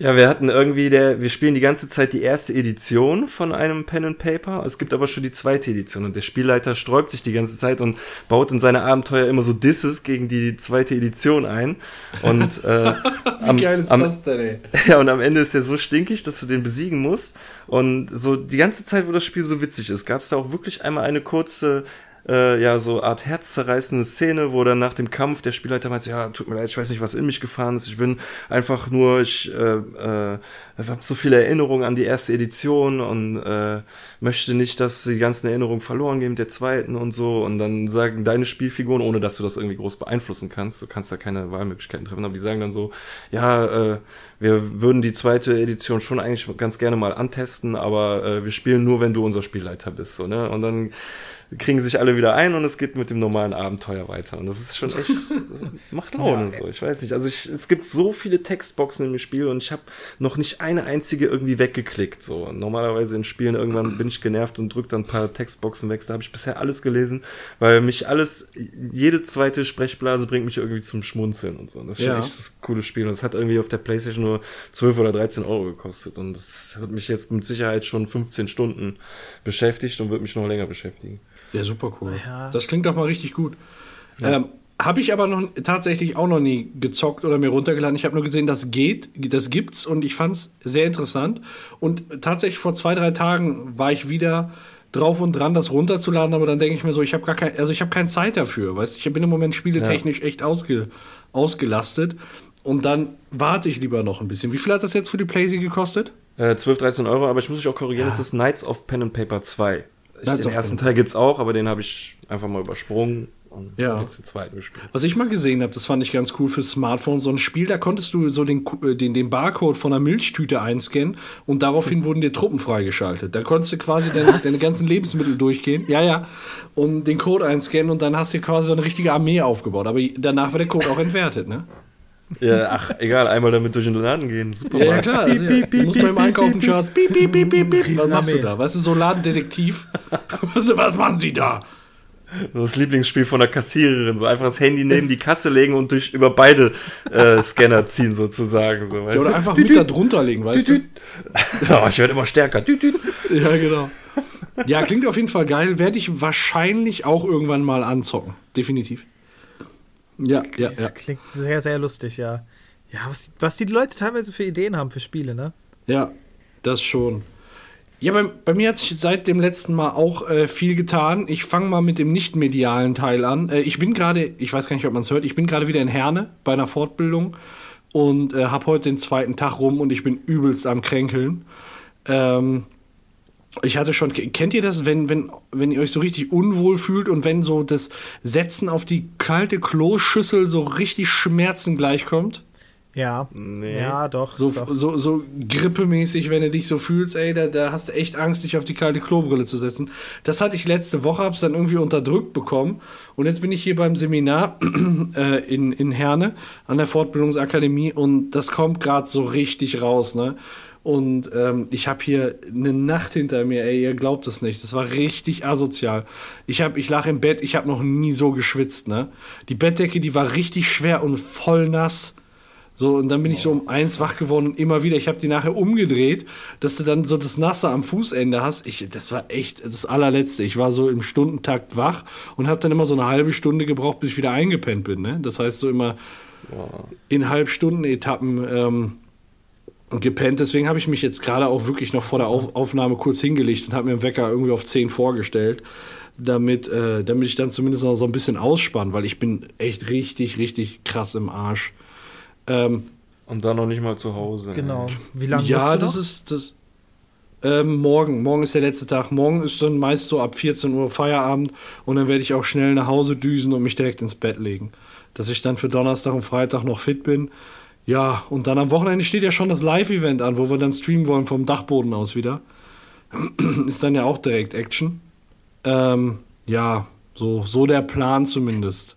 Ja, wir hatten irgendwie, der, wir spielen die ganze Zeit die erste Edition von einem Pen and Paper. Es gibt aber schon die zweite Edition und der Spielleiter sträubt sich die ganze Zeit und baut in seine Abenteuer immer so Disses gegen die zweite Edition ein. Und äh, Wie am, geil ist am, das denn, ey? Ja, und am Ende ist er so stinkig, dass du den besiegen musst. Und so die ganze Zeit, wo das Spiel so witzig ist, gab es da auch wirklich einmal eine kurze äh, ja, so Art herzzerreißende Szene, wo dann nach dem Kampf der Spielleiter meint, ja, tut mir leid, ich weiß nicht, was in mich gefahren ist. Ich bin einfach nur, ich äh, äh, habe so viele Erinnerungen an die erste Edition und äh, möchte nicht, dass die ganzen Erinnerungen verloren gehen mit der zweiten und so. Und dann sagen deine Spielfiguren, ohne dass du das irgendwie groß beeinflussen kannst, du kannst da keine Wahlmöglichkeiten treffen, aber die sagen dann so, ja, äh, wir würden die zweite Edition schon eigentlich ganz gerne mal antesten, aber äh, wir spielen nur, wenn du unser Spielleiter bist. So, ne? Und dann kriegen sich alle wieder ein und es geht mit dem normalen Abenteuer weiter. Und das ist schon echt, macht Laune ja, so. Ich weiß nicht. Also ich, es gibt so viele Textboxen im Spiel und ich habe noch nicht eine einzige irgendwie weggeklickt. So normalerweise in Spielen irgendwann bin ich genervt und drücke dann ein paar Textboxen weg. Da habe ich bisher alles gelesen, weil mich alles, jede zweite Sprechblase bringt mich irgendwie zum Schmunzeln und so. Und das ist ja. echt das coole Spiel. Und es hat irgendwie auf der PlayStation nur 12 oder 13 Euro gekostet. Und das hat mich jetzt mit Sicherheit schon 15 Stunden beschäftigt und wird mich noch länger beschäftigen. Ja, super cool. Ja. Das klingt doch mal richtig gut. Ja. Ähm, habe ich aber noch tatsächlich auch noch nie gezockt oder mir runtergeladen. Ich habe nur gesehen, das geht, das gibt's und ich fand es sehr interessant. Und tatsächlich vor zwei, drei Tagen war ich wieder drauf und dran, das runterzuladen, aber dann denke ich mir so, ich habe gar kein, also ich habe keine Zeit dafür, weißt ich bin im Moment spieletechnisch ja. echt ausge, ausgelastet und dann warte ich lieber noch ein bisschen. Wie viel hat das jetzt für die Playsee gekostet? Äh, 12, 13 Euro, aber ich muss mich auch korrigieren, es ist Knights of Pen and Paper 2. Ich, den ersten Teil gibt es auch, aber den habe ich einfach mal übersprungen und ja. jetzt den zweiten gespielt. Was ich mal gesehen habe, das fand ich ganz cool für Smartphone, so ein Spiel, da konntest du so den, äh, den, den Barcode von einer Milchtüte einscannen und daraufhin wurden dir Truppen freigeschaltet. Da konntest du quasi deine, deine ganzen Lebensmittel durchgehen, ja, ja, und den Code einscannen und dann hast du quasi so eine richtige Armee aufgebaut. Aber danach war der Code auch entwertet, ne? Ja, ach, egal, einmal damit durch den Laden gehen. Super. Ja, klar. Also, ja, du musst beim Einkaufen, Schatz. Piep, piep, piep, piep, piep. Was machst du da? Weißt du, so Ladendetektiv. was machen sie da? Das Lieblingsspiel von der Kassiererin, so einfach das Handy neben die Kasse legen und durch über beide äh, Scanner ziehen sozusagen. So, weißt ja, oder einfach mit da drunter legen, weißt du? Ja, ich werde immer stärker. Ja, genau. Ja, klingt auf jeden Fall geil. Werde ich wahrscheinlich auch irgendwann mal anzocken. Definitiv. Ja, ja, das ja. klingt sehr, sehr lustig, ja. Ja, was, was die Leute teilweise für Ideen haben für Spiele, ne? Ja, das schon. Ja, bei, bei mir hat sich seit dem letzten Mal auch äh, viel getan. Ich fange mal mit dem nicht medialen Teil an. Äh, ich bin gerade, ich weiß gar nicht, ob man es hört, ich bin gerade wieder in Herne bei einer Fortbildung und äh, habe heute den zweiten Tag rum und ich bin übelst am Kränkeln. Ähm, ich hatte schon, kennt ihr das, wenn, wenn, wenn ihr euch so richtig unwohl fühlt und wenn so das Setzen auf die kalte Kloschüssel so richtig Schmerzen gleichkommt? Ja, nee. ja, doch. So, doch. so, so grippemäßig, wenn du dich so fühlst, ey, da, da hast du echt Angst, dich auf die kalte Klobrille zu setzen. Das hatte ich letzte Woche, hab's dann irgendwie unterdrückt bekommen. Und jetzt bin ich hier beim Seminar äh, in, in Herne an der Fortbildungsakademie und das kommt gerade so richtig raus, ne? Und ähm, ich habe hier eine Nacht hinter mir, ey, ihr glaubt es nicht. Das war richtig asozial. Ich, hab, ich lag im Bett, ich habe noch nie so geschwitzt, ne? Die Bettdecke, die war richtig schwer und voll nass. So, und dann bin ich so um eins wach geworden und immer wieder. Ich habe die nachher umgedreht, dass du dann so das Nasse am Fußende hast. Ich, das war echt das allerletzte. Ich war so im Stundentakt wach und habe dann immer so eine halbe Stunde gebraucht, bis ich wieder eingepennt bin. Ne? Das heißt so immer in Halbstunden-Etappen ähm, gepennt. Deswegen habe ich mich jetzt gerade auch wirklich noch vor der Auf Aufnahme kurz hingelegt und habe mir den Wecker irgendwie auf 10 vorgestellt, damit, äh, damit ich dann zumindest noch so ein bisschen ausspanne, weil ich bin echt richtig, richtig krass im Arsch. Ähm, und dann noch nicht mal zu Hause. Genau. Wie lange Ja, das noch? ist das. Ähm, morgen, morgen ist der letzte Tag. Morgen ist dann meist so ab 14 Uhr Feierabend und dann werde ich auch schnell nach Hause düsen und mich direkt ins Bett legen. Dass ich dann für Donnerstag und Freitag noch fit bin. Ja, und dann am Wochenende steht ja schon das Live-Event an, wo wir dann streamen wollen vom Dachboden aus wieder. ist dann ja auch direkt Action. Ähm, ja, so, so der Plan zumindest.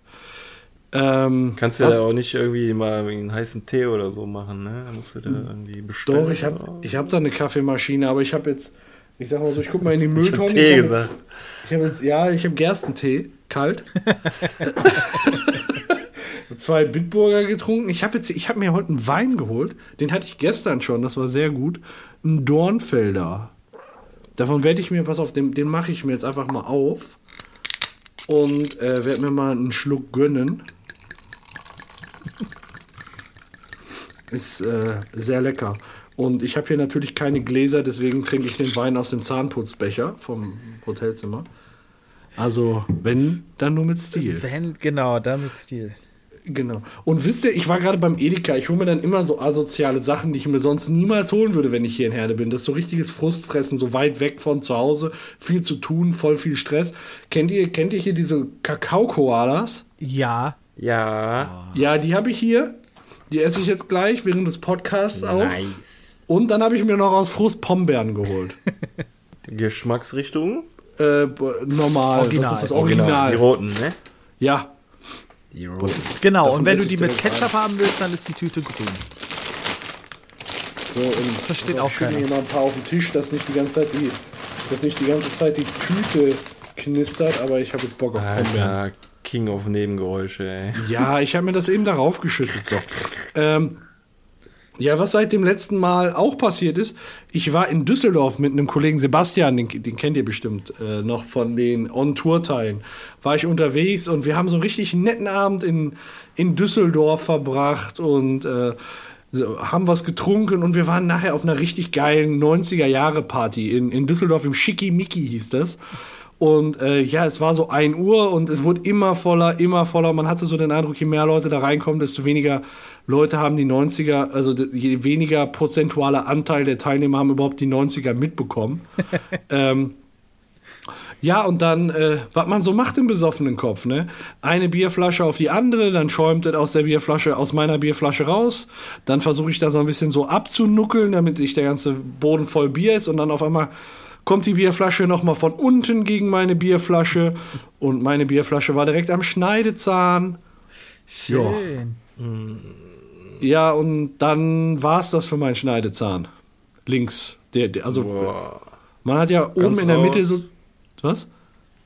Ähm, Kannst du ja auch nicht irgendwie mal einen heißen Tee oder so machen, ne? Da musst du da irgendwie bestellen. Doch, ich habe ich hab da eine Kaffeemaschine, aber ich habe jetzt, ich sag mal so, ich guck mal in die Ich Mülltonne. hab Tee ich hab gesagt. Jetzt, ich habe jetzt, ja, ich habe Gerstentee, kalt. Zwei Bitburger getrunken. Ich habe habe mir heute einen Wein geholt. Den hatte ich gestern schon, das war sehr gut. Ein Dornfelder. Davon werde ich mir, pass auf, den, den mache ich mir jetzt einfach mal auf und äh, werde mir mal einen Schluck gönnen. Ist äh, sehr lecker. Und ich habe hier natürlich keine Gläser, deswegen trinke ich den Wein aus dem Zahnputzbecher vom Hotelzimmer. Also, wenn, dann nur mit Stil. Wenn, genau, damit Stil. Genau. Und wisst ihr, ich war gerade beim Edeka. Ich hole mir dann immer so asoziale Sachen, die ich mir sonst niemals holen würde, wenn ich hier in Herde bin. Das ist so richtiges Frustfressen, so weit weg von zu Hause, viel zu tun, voll viel Stress. Kennt ihr, kennt ihr hier diese Kakao-Koalas? Ja. Ja. Ja, die habe ich hier. Die esse ich jetzt gleich während des Podcasts auch. Nice. Und dann habe ich mir noch aus Frust Pombeeren geholt. Geschmacksrichtung? äh, normal. Original. Das ist das Original. Die roten, ne? Ja. Roten. Genau, Davon und wenn du die mit Ketchup haben willst, dann ist die Tüte grün. So, und Versteht also auch ich keiner. hier mal ein paar auf den Tisch, dass nicht die ganze Zeit die, dass nicht die ganze Zeit die Tüte knistert, aber ich habe jetzt Bock auf. Alter, King of Nebengeräusche, ey. Ja, ich habe mir das eben darauf geschüttet. So. Ähm, ja, was seit dem letzten Mal auch passiert ist, ich war in Düsseldorf mit einem Kollegen Sebastian, den, den kennt ihr bestimmt äh, noch von den On-Tour-Teilen, war ich unterwegs und wir haben so einen richtig netten Abend in, in Düsseldorf verbracht und äh, haben was getrunken und wir waren nachher auf einer richtig geilen 90er-Jahre-Party in, in Düsseldorf im Schickimicki hieß das. Und äh, ja, es war so 1 Uhr und es wurde immer voller, immer voller. Man hatte so den Eindruck, je mehr Leute da reinkommen, desto weniger Leute haben die 90er, also je weniger prozentualer Anteil der Teilnehmer haben überhaupt die 90er mitbekommen. ähm, ja, und dann, äh, was man so macht im besoffenen Kopf, ne? Eine Bierflasche auf die andere, dann schäumt es aus der Bierflasche, aus meiner Bierflasche raus. Dann versuche ich da so ein bisschen so abzunuckeln, damit nicht der ganze Boden voll Bier ist. Und dann auf einmal kommt die Bierflasche nochmal von unten gegen meine Bierflasche. Und meine Bierflasche war direkt am Schneidezahn. Schön. Ja, und dann war es das für meinen Schneidezahn. Links. Der, der, also, Boah. man hat ja oben Ganz in der Mitte so. Was?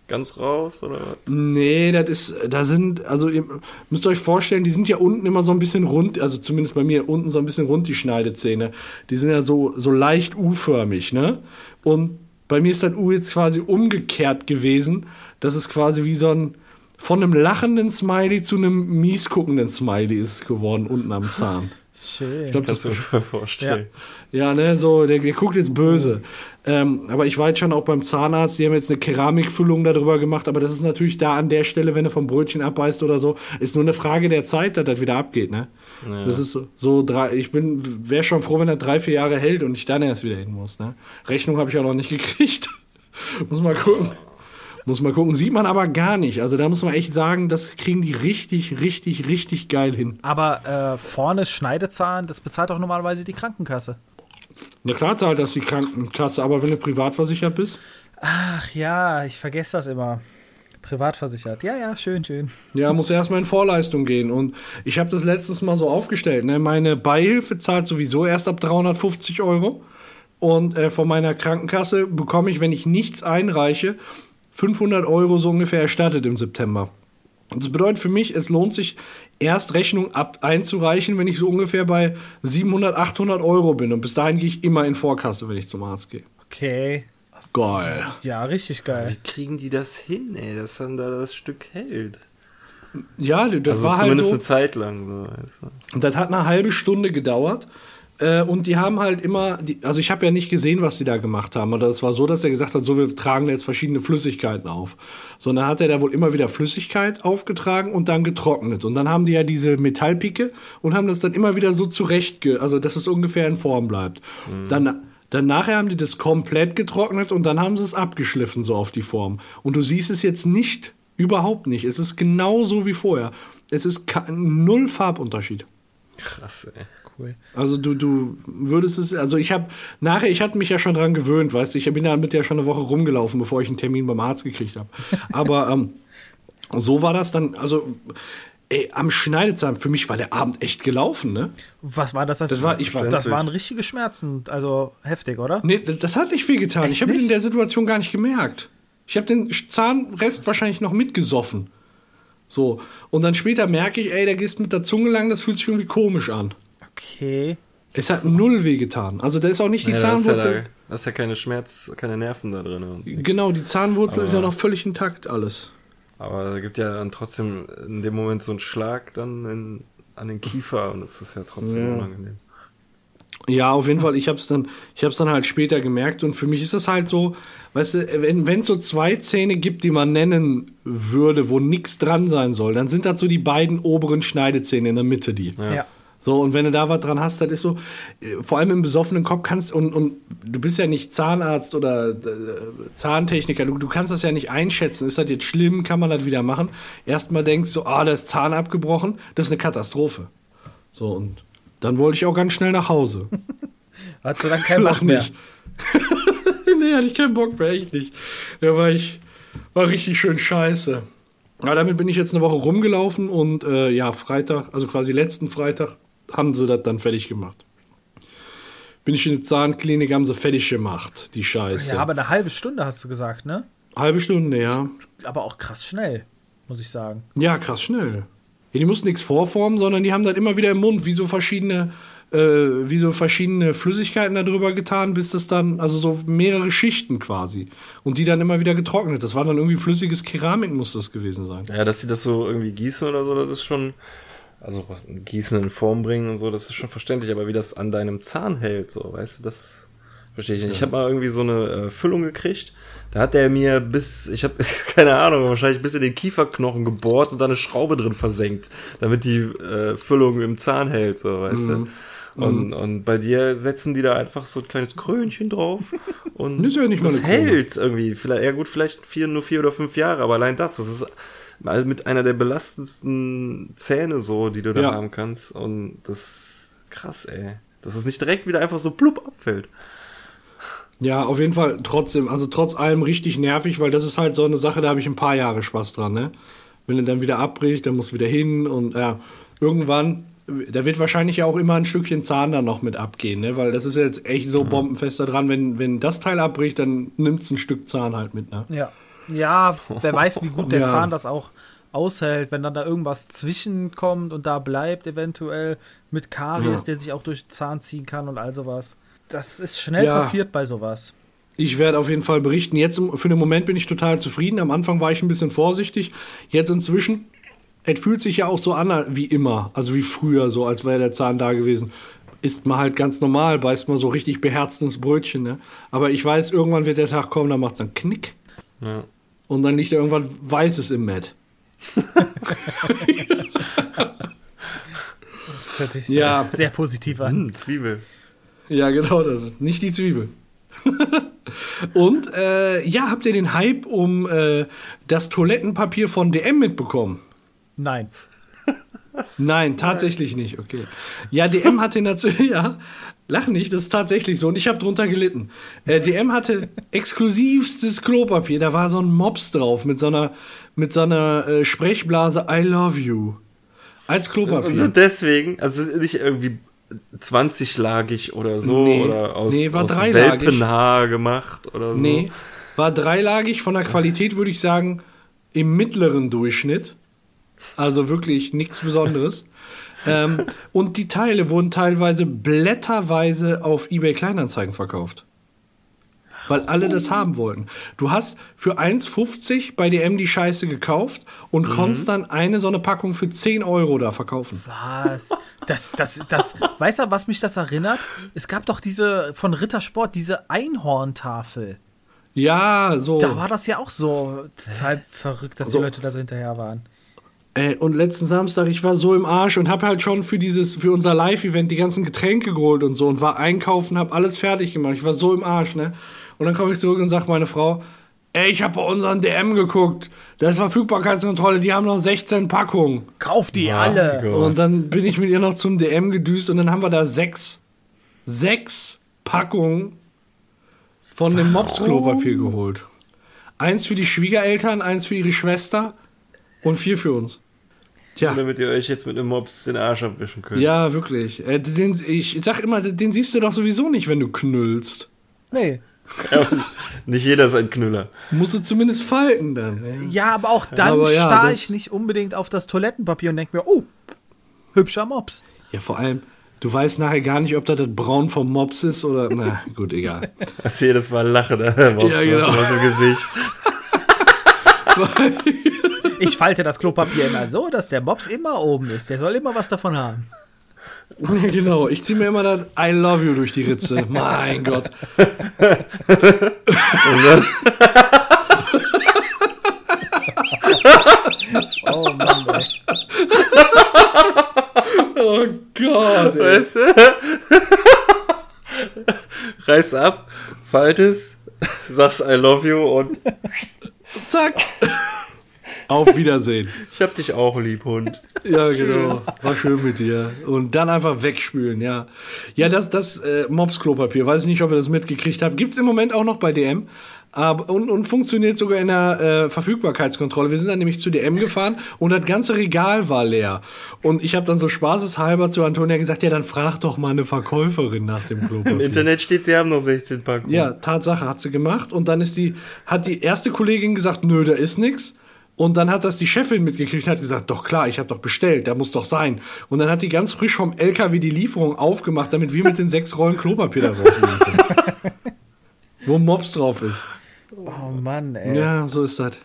Ganz raus, oder was? Nee, das ist, da sind, also ihr müsst euch vorstellen, die sind ja unten immer so ein bisschen rund, also zumindest bei mir unten so ein bisschen rund, die Schneidezähne. Die sind ja so, so leicht U-förmig, ne? Und bei mir ist das U jetzt quasi umgekehrt gewesen. Das ist quasi wie so ein, von einem lachenden Smiley zu einem mies guckenden Smiley ist es geworden, unten am Zahn. Schön. Ich glaube, das Kannst du dir vorstellen. ja, ne, so, der, der guckt jetzt böse. Ähm, aber ich war jetzt schon auch beim Zahnarzt, die haben jetzt eine Keramikfüllung darüber gemacht, aber das ist natürlich da an der Stelle, wenn du vom Brötchen abbeißt oder so, ist nur eine Frage der Zeit, dass das wieder abgeht, ne? Ja. Das ist so, so drei, ich bin, wäre schon froh, wenn er drei, vier Jahre hält und ich dann erst wieder hin muss, ne? Rechnung habe ich auch noch nicht gekriegt. muss mal gucken. Muss mal gucken. Sieht man aber gar nicht. Also da muss man echt sagen, das kriegen die richtig, richtig, richtig geil hin. Aber äh, vorne ist Schneidezahn, das bezahlt auch normalerweise die Krankenkasse. Na klar zahlt das die Krankenkasse, aber wenn du privat versichert bist, Ach ja, ich vergesse das immer. Privatversichert. Ja, ja, schön, schön. Ja, muss erstmal in Vorleistung gehen. Und ich habe das letztes Mal so aufgestellt. Ne? Meine Beihilfe zahlt sowieso erst ab 350 Euro. Und äh, von meiner Krankenkasse bekomme ich, wenn ich nichts einreiche, 500 Euro so ungefähr erstattet im September. Das bedeutet für mich, es lohnt sich, erst Rechnung ab einzureichen, wenn ich so ungefähr bei 700, 800 Euro bin. Und bis dahin gehe ich immer in Vorkasse, wenn ich zum Arzt gehe. Okay. Geil. Ja, richtig geil. Wie kriegen die das hin, ey, dass dann da das Stück hält? Ja, das Also war halt zumindest so. eine Zeit lang. So, du. Und das hat eine halbe Stunde gedauert. Äh, und die haben halt immer, die, also ich habe ja nicht gesehen, was die da gemacht haben. Aber es war so, dass er gesagt hat, so wir tragen jetzt verschiedene Flüssigkeiten auf. Sondern hat er da wohl immer wieder Flüssigkeit aufgetragen und dann getrocknet. Und dann haben die ja diese Metallpicke und haben das dann immer wieder so zurecht, also dass es ungefähr in Form bleibt. Dann, dann nachher haben die das komplett getrocknet und dann haben sie es abgeschliffen so auf die Form. Und du siehst es jetzt nicht, überhaupt nicht. Es ist genauso wie vorher. Es ist null Farbunterschied. Krass, ey. Cool. Also du, du würdest es, also ich habe nachher, ich hatte mich ja schon dran gewöhnt, weißt du, ich bin damit ja schon eine Woche rumgelaufen, bevor ich einen Termin beim Arzt gekriegt habe. Aber ähm, so war das dann, also ey, am Schneidezahn, für mich war der Abend echt gelaufen, ne? Was war das? Das war- ich war- das waren richtige Schmerzen, also heftig, oder? Nee, das, hat nicht wehgetan. Echt ich habe nicht? in der Situation gar nicht gemerkt. Ich habe den Zahnrest wahrscheinlich noch mitgesoffen. So. Und dann später merke ich, ey, der gehst mit der Zunge lang, das fühlt sich irgendwie komisch an. Okay. Es hat null wehgetan. Also da ist auch nicht die Ja, da ist ja, Zahnwurzel. da, da ist ja keine Schmerz, keine Nerven da drin. Genau, die Zahnwurzel ist ja Aber- noch völlig intakt alles. Aber da gibt ja dann trotzdem in dem Moment so einen Schlag dann in, an den Kiefer und es ist ja trotzdem Ja. unangenehm. Ja, auf jeden Fall. Ich habe es dann, ich habe es dann halt später gemerkt und für mich ist das halt so, weißt du, wenn wenn es so zwei Zähne gibt, die man nennen würde, wo nichts dran sein soll, dann sind das so die beiden oberen Schneidezähne in der Mitte, die. Ja. So, und wenn du da was dran hast, das ist so, äh, vor allem im besoffenen Kopf kannst, und, und du bist ja nicht Zahnarzt oder äh, Zahntechniker, du, du kannst das ja nicht einschätzen. Ist das jetzt schlimm? Kann man das wieder machen? Erstmal denkst du, ah, da ist Zahn abgebrochen, das ist eine Katastrophe. So, und dann wollte ich auch ganz schnell nach Hause. Hattest du dann keinen Bock mehr? nee, hatte ich keinen Bock mehr, echt nicht. Da war ich, war richtig schön scheiße. Aber damit bin ich jetzt eine Woche rumgelaufen und äh, ja, Freitag, also quasi letzten Freitag, haben sie das dann fertig gemacht. Bin ich in der Zahnklinik, haben sie fertig gemacht, die Scheiße. Ja, aber eine halbe Stunde hast du gesagt, ne? Halbe Stunde, ja. Aber auch krass schnell, muss ich sagen. Ja, krass schnell. Ja, die mussten nichts vorformen, sondern die haben das immer wieder im Mund, wie so verschiedene, äh, wie so verschiedene Flüssigkeiten da drüber getan, bis das dann, also so mehrere Schichten quasi. Und die dann immer wieder getrocknet. Das war dann irgendwie flüssiges Keramik, muss das gewesen sein. Ja, dass sie das so irgendwie gießen oder so, das ist schon. Also gießen in Form bringen und so, das ist schon verständlich, aber wie das an deinem Zahn hält, so, weißt du, das verstehe ich nicht. Ich habe mal irgendwie so eine äh, Füllung gekriegt, da hat der mir bis, ich habe keine Ahnung, wahrscheinlich bis in den Kieferknochen gebohrt und da eine Schraube drin versenkt, damit die äh, Füllung im Zahn hält, so, weißt Mhm. du. Und, und bei dir setzen die da einfach so ein kleines Krönchen drauf und Das ja das hält irgendwie. Vielleicht, ja gut, vielleicht vier, nur vier oder fünf Jahre, aber allein das, das ist mal mit einer der belastendsten Zähne so, die du da Ja. haben kannst. Und das ist krass, ey. Dass es nicht direkt wieder einfach so plupp abfällt. Ja, auf jeden Fall trotzdem, also trotz allem richtig nervig, weil das ist halt so eine Sache, da habe ich ein paar Jahre Spaß dran, ne? Wenn er dann wieder abbricht, dann muss wieder hin und ja, irgendwann, da wird wahrscheinlich ja auch immer ein Stückchen Zahn dann noch mit abgehen, ne? Weil das ist jetzt echt so bombenfest da dran, wenn, wenn das Teil abbricht, dann nimmt es ein Stück Zahn halt mit, ne? Ja. Ja, wer weiß, wie gut der Ja. Zahn das auch aushält, wenn dann da irgendwas zwischenkommt und da bleibt, eventuell mit Karies, Ja. der sich auch durch den Zahn ziehen kann und all sowas. Das ist schnell Ja. passiert bei sowas. Ich werde auf jeden Fall berichten. Jetzt für den Moment bin ich total zufrieden. Am Anfang war ich ein bisschen vorsichtig. Jetzt inzwischen, es fühlt sich ja auch so an wie immer, also wie früher, so als wäre der Zahn da gewesen. Ist man halt ganz normal, beißt man so richtig beherzt ins Brötchen. Ne? Aber ich weiß, irgendwann wird der Tag kommen, da macht es dann Knick. Ja. Und dann liegt da irgendwann Weißes im Matt. Das hört sich Ja. sehr, sehr positiv an. Hm, Zwiebel. Ja, genau, das ist nicht die Zwiebel. Und äh, ja, habt ihr den Hype um äh, das Toilettenpapier von DM mitbekommen? Nein. Nein, tatsächlich nicht. Okay. Ja, DM hatte natürlich, ja, lach nicht, das ist tatsächlich so und ich habe drunter gelitten. Äh, DM hatte exklusivstes Klopapier, da war so ein Mops drauf mit so einer, mit so einer äh, Sprechblase I love you. Als Und Klopapier. deswegen, also nicht irgendwie 20-lagig oder so Nee. oder aus, Nee, war aus. Welpenhaar gemacht oder so. Nee, war dreilagig, von der Qualität würde ich sagen im mittleren Durchschnitt. Also wirklich nichts Besonderes. ähm, und die Teile wurden teilweise blätterweise auf eBay Kleinanzeigen verkauft. Weil alle das haben wollten. Du hast für 1,50 bei DM die Scheiße gekauft und konntest dann eine so eine Packung für 10 Euro da verkaufen. Was? Das, das, das, weißt du, was mich das erinnert? Es gab doch diese von Rittersport, diese Einhorntafel. Ja, so. Da war das ja auch so total verrückt, dass So. die Leute da so hinterher waren. Ey, und letzten Samstag, ich war so im Arsch und hab halt schon für dieses, für unser Live-Event die ganzen Getränke geholt und so und war einkaufen, hab alles fertig gemacht. Ich war so im Arsch, ne? Und dann komme ich zurück und sag meine Frau, ey, ich hab bei unseren DM geguckt. Da ist Verfügbarkeitskontrolle, die haben noch 16 Packungen. Kauf die Ja, alle. Gott. Und dann bin ich mit ihr noch zum DM gedüst und dann haben wir da sechs, sechs Packungen von dem Mops-Klopapier geholt. Eins für die Schwiegereltern, eins für ihre Schwester und vier für uns. Tja. Damit ihr euch jetzt mit einem Mops den Arsch abwischen könnt. Ja, wirklich. Äh, den, ich sag immer, den siehst du doch sowieso nicht, wenn du knüllst. Nee. Nicht jeder ist ein Knüller. Musst du zumindest falten dann. Ja, aber auch dann Aber ja, starr ich nicht unbedingt auf das Toilettenpapier und denke mir, oh, hübscher Mops. Ja, vor allem, du weißt nachher gar nicht, ob das das Braun vom Mops ist oder. Na, gut, egal. Als jedes Mal lache, da Mops Ja, ja, genau. genau. im Gesicht. Ich falte das Klopapier immer so, dass der Mops immer oben ist. Der soll immer was davon haben. Ja, genau. Ich zieh mir immer das I love you durch die Ritze. Mein Gott. Und dann, Oh Mann, ey. Oh Gott. Ey. weißt du? Reiß ab, falt es, sagst I love you und Zack. Auf Wiedersehen. ich hab dich auch lieb, Hund. Ja, genau. War schön mit dir. Und dann einfach wegspülen, ja. Ja, das, das äh, Mops-Klopapier, weiß ich nicht, ob ihr das mitgekriegt habt. Gibt es im Moment auch noch bei DM. Aber, und, und funktioniert sogar in der äh, Verfügbarkeitskontrolle. Wir sind dann nämlich zu DM gefahren und das ganze Regal war leer. Und ich habe dann so spaßeshalber zu Antonia gesagt, ja, dann frag doch mal eine Verkäuferin nach dem Im Klopapier. Internet steht, sie haben noch 16 Packungen. Ja, Tatsache hat sie gemacht. Und dann ist die, hat die erste Kollegin gesagt, nö, da ist nix. Und dann hat das die Chefin mitgekriegt und hat gesagt, doch klar, ich habe doch bestellt, da muss doch sein. Und dann hat die ganz frisch vom LKW die Lieferung aufgemacht, damit wir mit den sechs Rollen Klopapier da rausnehmen können. Wo Mops drauf ist. Oh Mann, ey. Ja, so ist das.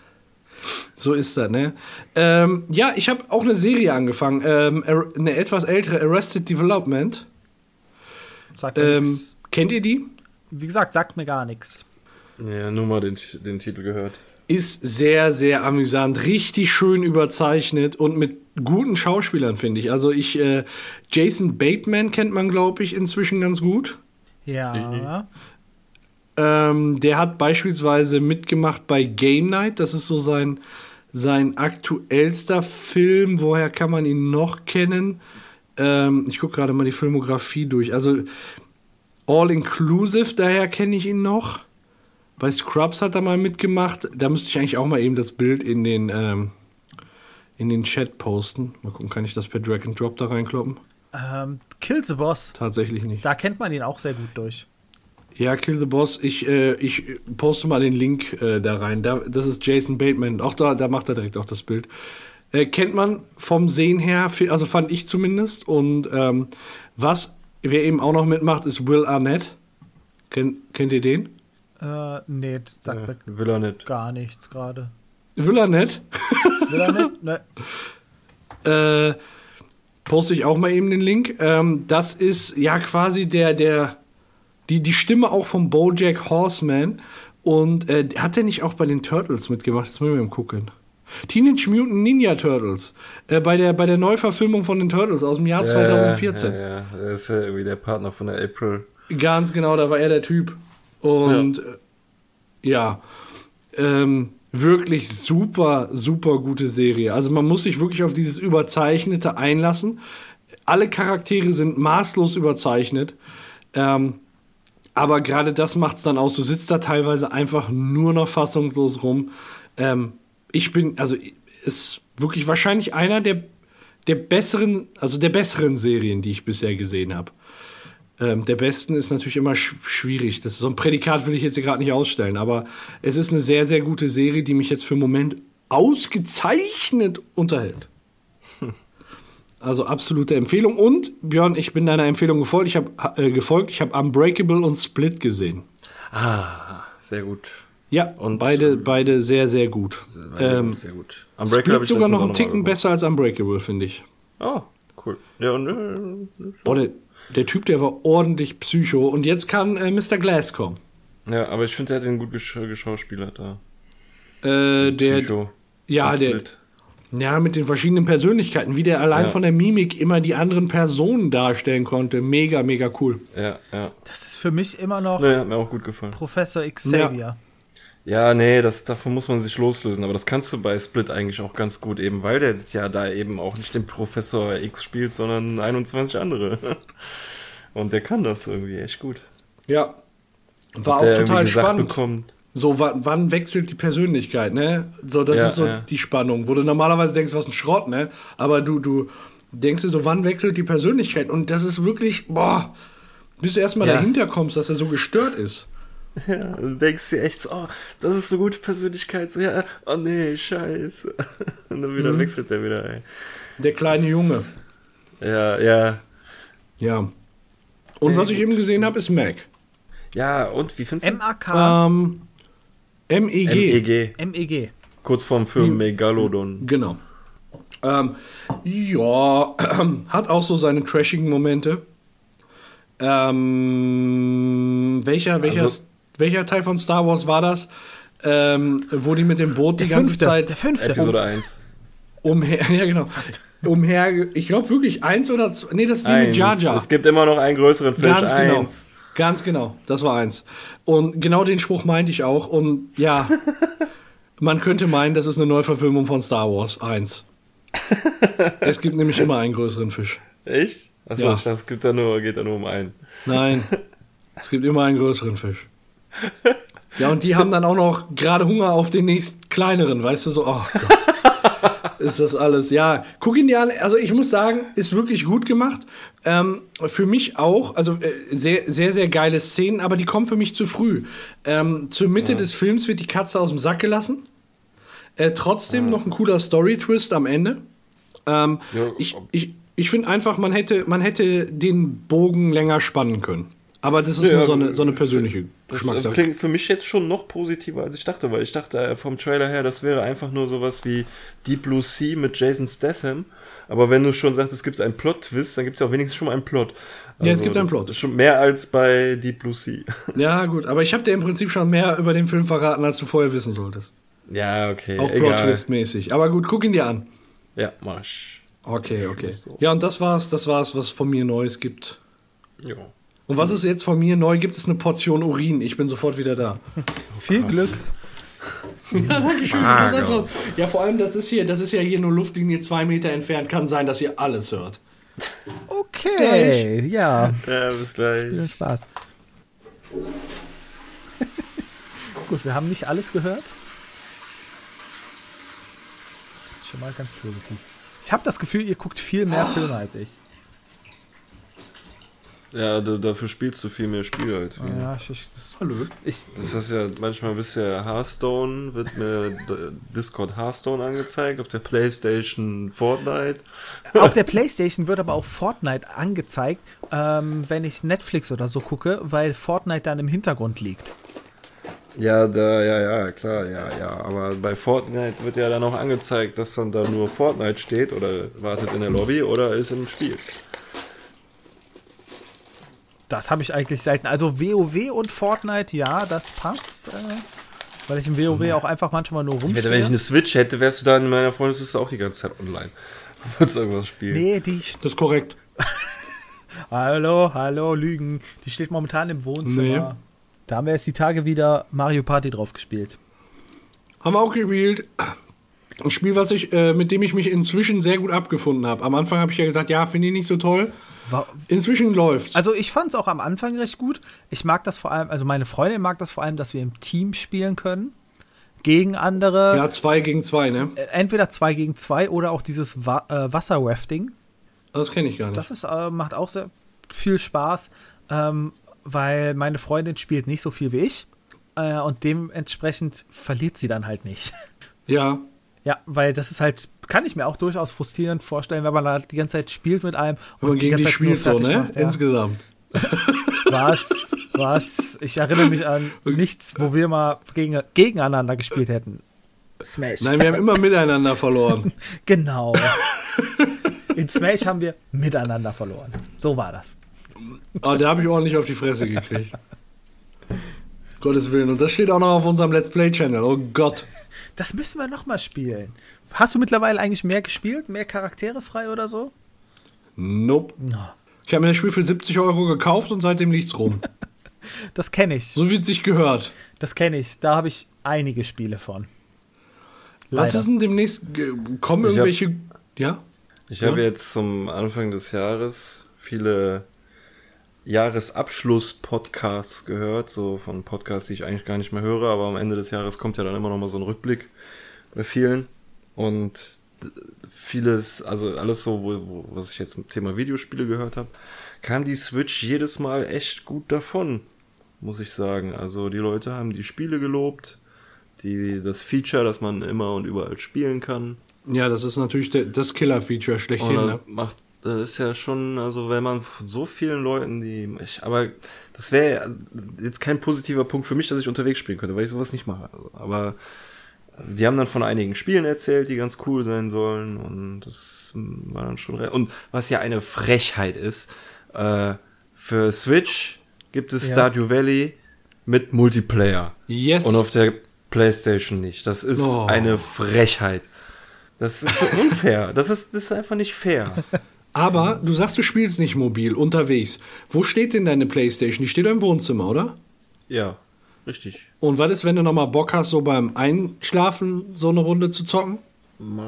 So ist das, ne? Ähm, ja, ich habe auch eine Serie angefangen, ähm, eine etwas ältere, Arrested Development. Sagt mir Ähm, nix. kennt ihr die? Wie gesagt, sagt mir gar nichts. Ja, nur mal den, den Titel gehört. Ist sehr, sehr amüsant, richtig schön überzeichnet und mit guten Schauspielern, finde ich. Also ich, äh, Jason Bateman kennt man, glaube ich, inzwischen ganz gut. Ja. Ähm, der hat beispielsweise mitgemacht bei Game Night. Das ist so sein, sein aktuellster Film. Woher kann man ihn noch kennen? Ähm, ich gucke gerade mal die Filmografie durch. Also All Inclusive, daher kenne ich ihn noch. Bei Scrubs hat er mal mitgemacht. Da müsste ich eigentlich auch mal eben das Bild in den, ähm, in den Chat posten. Mal gucken, kann ich das per Drag and Drop da reinkloppen? Ähm, Kill the Boss. Tatsächlich nicht. Da kennt man ihn auch sehr gut durch. Ja, Kill the Boss. Ich, äh, ich poste mal den Link äh, da rein. Da, das ist Jason Bateman. Auch da, da macht er direkt auch das Bild. Äh, kennt man vom Sehen her, also fand ich zumindest. Und ähm, was, wer eben auch noch mitmacht, ist Will Arnett. Kennt, kennt ihr den? Äh, nee, das sagt Ja, mir will er nicht. gar nichts gerade. Will Arnett? Will er nicht? Ne. äh, poste ich auch mal eben den Link. Ähm, das ist ja quasi der, der, die, die Stimme auch von Bojack Horseman. Und äh, hat der nicht auch bei den Turtles mitgemacht? Jetzt müssen wir mal gucken. Teenage Mutant Ninja Turtles. Äh, bei, der, bei der Neuverfilmung von den Turtles aus dem Jahr 2014. Ja, ja, ja. Er ist ja irgendwie der Partner von der April. Ganz genau, da war er der Typ. Und äh, ja, ähm, wirklich super, super gute Serie. Also man muss sich wirklich auf dieses Überzeichnete einlassen. Alle Charaktere sind maßlos überzeichnet. Ähm, aber gerade das macht es dann aus. Du sitzt da teilweise einfach nur noch fassungslos rum. Ähm, ich bin, also ist wirklich wahrscheinlich einer der, der besseren, also der besseren Serien, die ich bisher gesehen habe. Ähm, der besten ist natürlich immer sch schwierig. Das ist so ein Prädikat will ich jetzt hier gerade nicht ausstellen, aber es ist eine sehr, sehr gute Serie, die mich jetzt für den Moment ausgezeichnet unterhält. Also absolute Empfehlung. Und Björn, ich bin deiner Empfehlung gefolgt. Ich habe äh, gefolgt. Ich habe Unbreakable und Split gesehen. Ah, sehr gut. Ja, und beide, beide sehr, sehr gut. Ähm, sehr gut. Split sogar noch einen Ticken besser als Unbreakable, finde ich. Oh, cool. Ja, und, äh, Boah, der, der Typ, der war ordentlich Psycho. Und jetzt kann äh, Mr. Glass kommen. ja, aber ich finde, der hat den gut gesch geschauspielert da. Äh, der, Psycho. ja, Das der, Bild. ja, mit den verschiedenen Persönlichkeiten, wie der allein Ja. von der Mimik immer die anderen Personen darstellen konnte. Mega, mega cool. Ja, ja. Das ist für mich immer noch Nee, hat mir auch gut gefallen. Professor Xavier. Ja, nee, das, davon muss man sich loslösen. Aber das kannst du bei Split eigentlich auch ganz gut, eben weil der ja da eben auch nicht den Professor X spielt, sondern 21 andere. Und der kann das irgendwie echt gut. Ja. War auch total spannend. bekommt. So, wa- wann wechselt die Persönlichkeit, ne? So, das Ja, ist so ja. die Spannung, wo du normalerweise denkst, was ein Schrott, ne? Aber du, du denkst dir so, wann wechselt die Persönlichkeit? Und das ist wirklich, boah, bis du erstmal Ja. dahinter kommst, dass er so gestört ist. Ja, du denkst dir echt so, oh, das ist so gute Persönlichkeit. So, ja, oh nee, scheiße. Und dann Mhm. wieder wechselt der wieder, ey. Der kleine Junge. Ja, ja. Ja. Und was ich eben gesehen habe, ist Mac. Ja, und wie findest du? MAK, Ähm, MEG. MEG. MEG. Kurz vorm Film Megalodon. Genau. Ähm, ja, hat auch so seine trashigen Momente. Ähm, welcher, welcher, Also- welcher Teil von Star Wars war das? Ähm, wo die mit dem Boot die Der ganze fünfte. Zeit Der fünfte. Episode 1. umher, ja genau, umher, ich glaube wirklich eins oder zwei, nee, das ist die mit Jar Jar. Es gibt immer noch einen größeren Fisch. Ganz genau. eins. Ganz genau, das war eins. Und genau den Spruch meinte ich auch. Und ja, man könnte meinen, das ist eine Neuverfilmung von Star Wars 1. es gibt nämlich immer einen größeren Fisch. Echt? Achso, Ja. es gibt da nur, geht da nur um einen. Nein, es gibt immer einen größeren Fisch. Ja, und die haben dann auch noch gerade Hunger auf den nächsten kleineren, weißt du, so, oh Gott. Ist das alles, ja. Guck ihn dir an, also ich muss sagen, ist wirklich gut gemacht. Ähm, für mich auch, also äh, sehr, sehr, sehr geile Szenen, aber die kommen für mich zu früh. Ähm, zur Mitte des Films wird die Katze aus dem Sack gelassen. Äh, trotzdem noch ein cooler Story-Twist am Ende. Ähm, Ja, ich ich, ich finde einfach, man hätte, man hätte den Bogen länger spannen können. Aber das ist Ja, nur so eine, so eine persönliche Das, das Geschmackssache. klingt für mich jetzt schon noch positiver, als ich dachte, weil ich dachte äh, vom Trailer her, das wäre einfach nur sowas wie Deep Blue Sea mit Jason Statham. Aber wenn du schon sagst, es gibt einen Plot-Twist, dann gibt es ja auch wenigstens schon mal einen Plot. Also Ja, es gibt einen Plot. Schon mehr als bei Deep Blue Sea. Ja, gut, aber ich habe dir im Prinzip schon mehr über den Film verraten, als du vorher wissen solltest. ja, okay. Auch. Plot-Twist-mäßig. Aber gut, guck ihn dir an. Ja, marsch. Okay, okay. Ja, und das war's, das war's, was von mir Neues gibt. Ja. Und was es jetzt von mir neu gibt, ist eine Portion Urin. Ich bin sofort wieder da. Viel Glück. Ja, danke schön. Das ist also, ja, vor allem, das ist hier, das ist ja hier nur Luftlinie zwei Meter entfernt. Kann sein, dass ihr alles hört. Okay, ja. ja, bis gleich. Viel Spaß. Gut, wir haben nicht alles gehört. Das ist schon mal ganz positiv. Ich habe das Gefühl, ihr guckt viel mehr Filme als ich. Ja, du, dafür spielst du viel mehr Spiele als wir. Ja, ich, ich, das, Hallo. ich, Das heißt ja, manchmal bist du ja Hearthstone, wird mir Discord Hearthstone angezeigt, auf der Playstation Fortnite. auf der Playstation wird aber auch Fortnite angezeigt, ähm, wenn ich Netflix oder so gucke, weil Fortnite dann im Hintergrund liegt. Ja, da, ja, ja, klar, ja, ja. Aber bei Fortnite wird ja dann auch angezeigt, dass dann da nur Fortnite steht oder wartet in der Lobby oder ist im Spiel. Das habe ich eigentlich selten. Also WoW und Fortnite, ja, das passt. Äh, weil ich im WoW auch einfach manchmal nur Hätte, wenn ich rumstehe. eine Switch hätte, wärst du da in meiner Freundesliste auch die ganze Zeit online. Würdest irgendwas spielen. Nee, die. Das ist korrekt. Hallo, hallo, Lügen. Die steht momentan im Wohnzimmer. Nee. Da haben wir jetzt die Tage wieder Mario Party drauf gespielt. Haben wir auch gespielt. Ein Spiel, was ich, äh, mit dem ich mich inzwischen sehr gut abgefunden habe. Am Anfang habe ich ja gesagt, ja, finde ich nicht so toll. Inzwischen läuft's. also ich fand es auch am Anfang recht gut. Ich mag das vor allem, also meine Freundin mag das vor allem, dass wir im Team spielen können. Gegen andere. ja, zwei gegen zwei, ne? Äh, Entweder zwei gegen zwei oder auch dieses Wa äh, Wasserrafting. Das kenne ich gar nicht. Das ist, äh, macht auch sehr viel Spaß, ähm, weil meine Freundin spielt nicht so viel wie ich. Äh, und dementsprechend verliert sie dann halt nicht. ja. Ja, weil das ist halt, kann ich mir auch durchaus frustrierend vorstellen, wenn man da die ganze Zeit spielt mit einem Wenn man die gegen ganze die Zeit nur spielt, so, fertig ne? macht, ja. Insgesamt. Was, was? Ich erinnere mich an nichts, wo wir mal gegen, gegeneinander gespielt hätten. Smash. Nein, wir haben immer miteinander verloren. Genau. In Smash haben wir miteinander verloren. So war das. Aber da habe ich ordentlich auf die Fresse gekriegt. Gottes Willen. Und das steht auch noch auf unserem Let's Play-Channel. Oh Gott. Das müssen wir nochmal spielen. Hast du mittlerweile eigentlich mehr gespielt? Mehr Charaktere frei oder so? Nope. Ich habe mir das Spiel für 70 Euro gekauft und seitdem liegt's rum. Das kenne ich. So wie es sich gehört. Das kenne ich. Da habe ich einige Spiele von. Was Leider. ist denn demnächst? Kommen Ich hab- irgendwelche. Ja? Ich habe jetzt zum Anfang des Jahres viele Jahresabschluss-Podcasts gehört, so von Podcasts, die ich eigentlich gar nicht mehr höre, aber am Ende des Jahres kommt ja dann immer noch mal so ein Rückblick bei vielen. Und vieles, also alles so, wo, wo, was ich jetzt zum Thema Videospiele gehört habe, kam die Switch jedes Mal echt gut davon, muss ich sagen. Also die Leute haben die Spiele gelobt, die, das Feature, dass man immer und überall spielen kann. Ja, das ist natürlich der, das Killer-Feature schlechthin. Ne? macht, das ist ja schon, also wenn man von so vielen Leuten, die, ich, aber das wäre jetzt kein positiver Punkt für mich, dass ich unterwegs spielen könnte, weil ich sowas nicht mache. Also, aber die haben dann von einigen Spielen erzählt, die ganz cool sein sollen und das war dann schon, und was ja eine Frechheit ist, äh, für Switch gibt es Ja. Stardew Valley mit Multiplayer. Yes. Und auf der Playstation nicht. Das ist Oh. eine Frechheit. Das ist so unfair. Das ist, das ist einfach nicht fair. Aber du sagst, du spielst nicht mobil, unterwegs. Wo steht denn deine Playstation? Die steht im Wohnzimmer, oder? Ja, richtig. Und was ist, wenn du nochmal Bock hast, so beim Einschlafen so eine Runde zu zocken?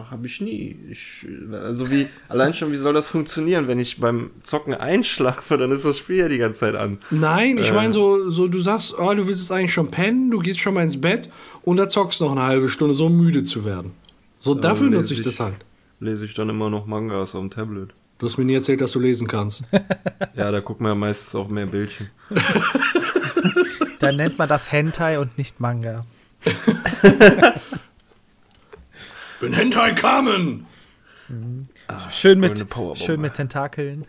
Habe ich nie. Ich, also wie, allein schon, wie soll das funktionieren? Wenn ich beim Zocken einschlafe, dann ist das Spiel ja die ganze Zeit an. Nein, ich Äh. meine so, so, du sagst, oh, du willst jetzt eigentlich schon pennen, du gehst schon mal ins Bett und da zockst noch eine halbe Stunde, so müde zu werden. So, dafür lese nutze ich ich- das halt. Lese ich dann immer noch Mangas auf dem Tablet. Du hast mir nie erzählt, dass du lesen kannst. Ja, da guckt man ja meistens auch mehr Bildchen. Dann nennt man das Hentai und nicht Manga. Bin Hentai Kamen! Schön mit, goldene Powerbombe. schön mit Tentakeln.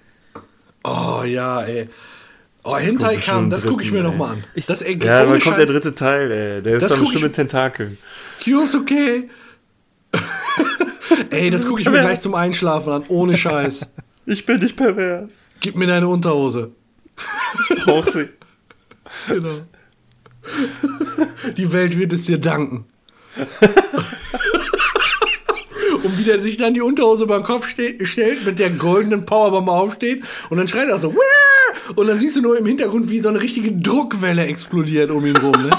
Oh ja, ey. Oh, Hentai Kamen, das gucke ich mir dritten, noch mal ey. an. Ich- das, ey, Ja, wann kommt der dritte Teil, ey? Der ist Das dann bestimmt mit Tentakeln. Kyosuke! Ey, das gucke ich mir gleich zum Einschlafen an, ohne Scheiß. Ich bin nicht pervers. Gib mir deine Unterhose. Ich brauch sie. Genau. Die Welt wird es dir danken. Und wie der sich dann die Unterhose über den Kopf ste stellt, mit der goldenen Powerbombe aufsteht und dann schreit er so, "Wah!" und dann siehst du nur im Hintergrund, wie so eine richtige Druckwelle explodiert um ihn rum, ne?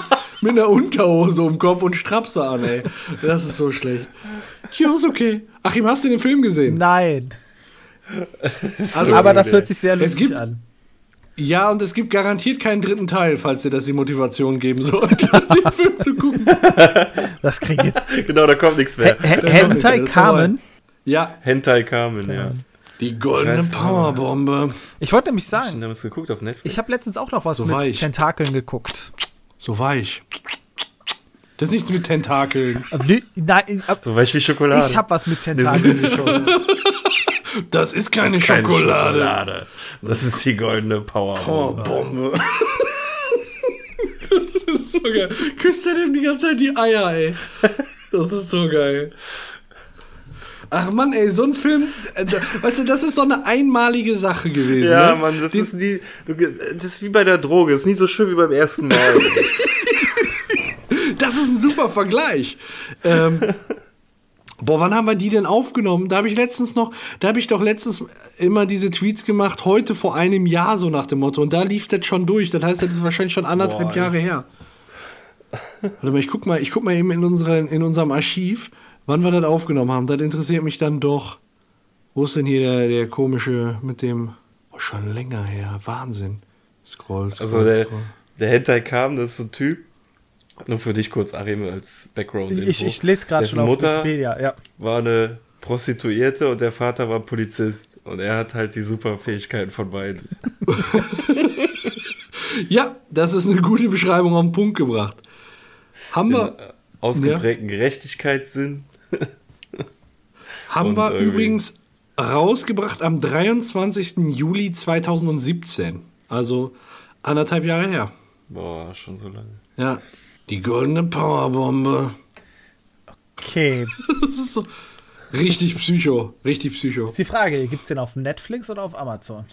Mit einer Unterhose um den Kopf und Strapse an, ey. Das ist so schlecht. Ja, ist okay. Achim, hast du den Film gesehen? Nein. Also, Aber das hört sich sehr Es lustig gibt- an. Ja, und es gibt garantiert keinen dritten Teil, falls dir das die Motivation geben sollte, den Film zu gucken. Das krieg ich jetzt. Genau, da kommt nichts mehr. He kommt Hentai Kamen. Ja, Hentai Kamen, ja. die goldene Ich Powerbombe. Ich wollte nämlich sagen, damals geguckt auf Netflix? ich habe letztens auch noch was So mit. Tentakeln geguckt. So weich. Das ist nichts mit Tentakeln. Nee, Nein, ab- so weich wie Schokolade. ich habe was mit Das Tentakeln. Das ist keine, Das ist keine Schokolade. Schokolade. Das ist die goldene Power. Powerbombe. das ist so geil. Küsst er dem die ganze Zeit die Eier, ey. Das ist so geil. Ach Mann, ey, so ein Film, also, weißt du, das ist so eine einmalige Sache gewesen. Ja, ne? Mann, das Die- ist die. Das ist wie bei der Droge. Das ist nicht so schön wie beim ersten Mal. Das ist ein super Vergleich. Ähm, boah, wann haben wir die denn aufgenommen? Da habe ich letztens noch, da habe ich doch letztens immer diese Tweets gemacht, heute vor einem Jahr so nach dem Motto. Und da lief das schon durch. Das heißt, das ist wahrscheinlich schon anderthalb Boah, Jahre her. Warte mal, ich guck mal, ich guck mal eben in, unseren, in unserem Archiv, wann wir das aufgenommen haben. Das interessiert mich dann doch. Wo ist denn hier der, der komische mit dem. Oh, schon länger her. Wahnsinn. Scroll, scroll, Also der, scroll. der Hentai kam, das ist so ein Typ. Nur für dich kurz, Arim, als Background. Ich, ich lese gerade schon auf Mutter Wikipedia. Ja. war eine Prostituierte und der Vater war Polizist. Und er hat halt die Superfähigkeiten von beiden. Ja, das ist eine gute Beschreibung auf den Punkt gebracht. Haben wir. äh, ausgeprägten Gerechtigkeitssinn Haben Und wir irgendwie- übrigens rausgebracht am 23. Juli 2017. Also anderthalb Jahre her. Boah, schon so lange. Ja. Die goldene Powerbombe. Okay. Das ist so richtig psycho. Richtig psycho. Ist die Frage, gibt es den auf Netflix oder auf Amazon?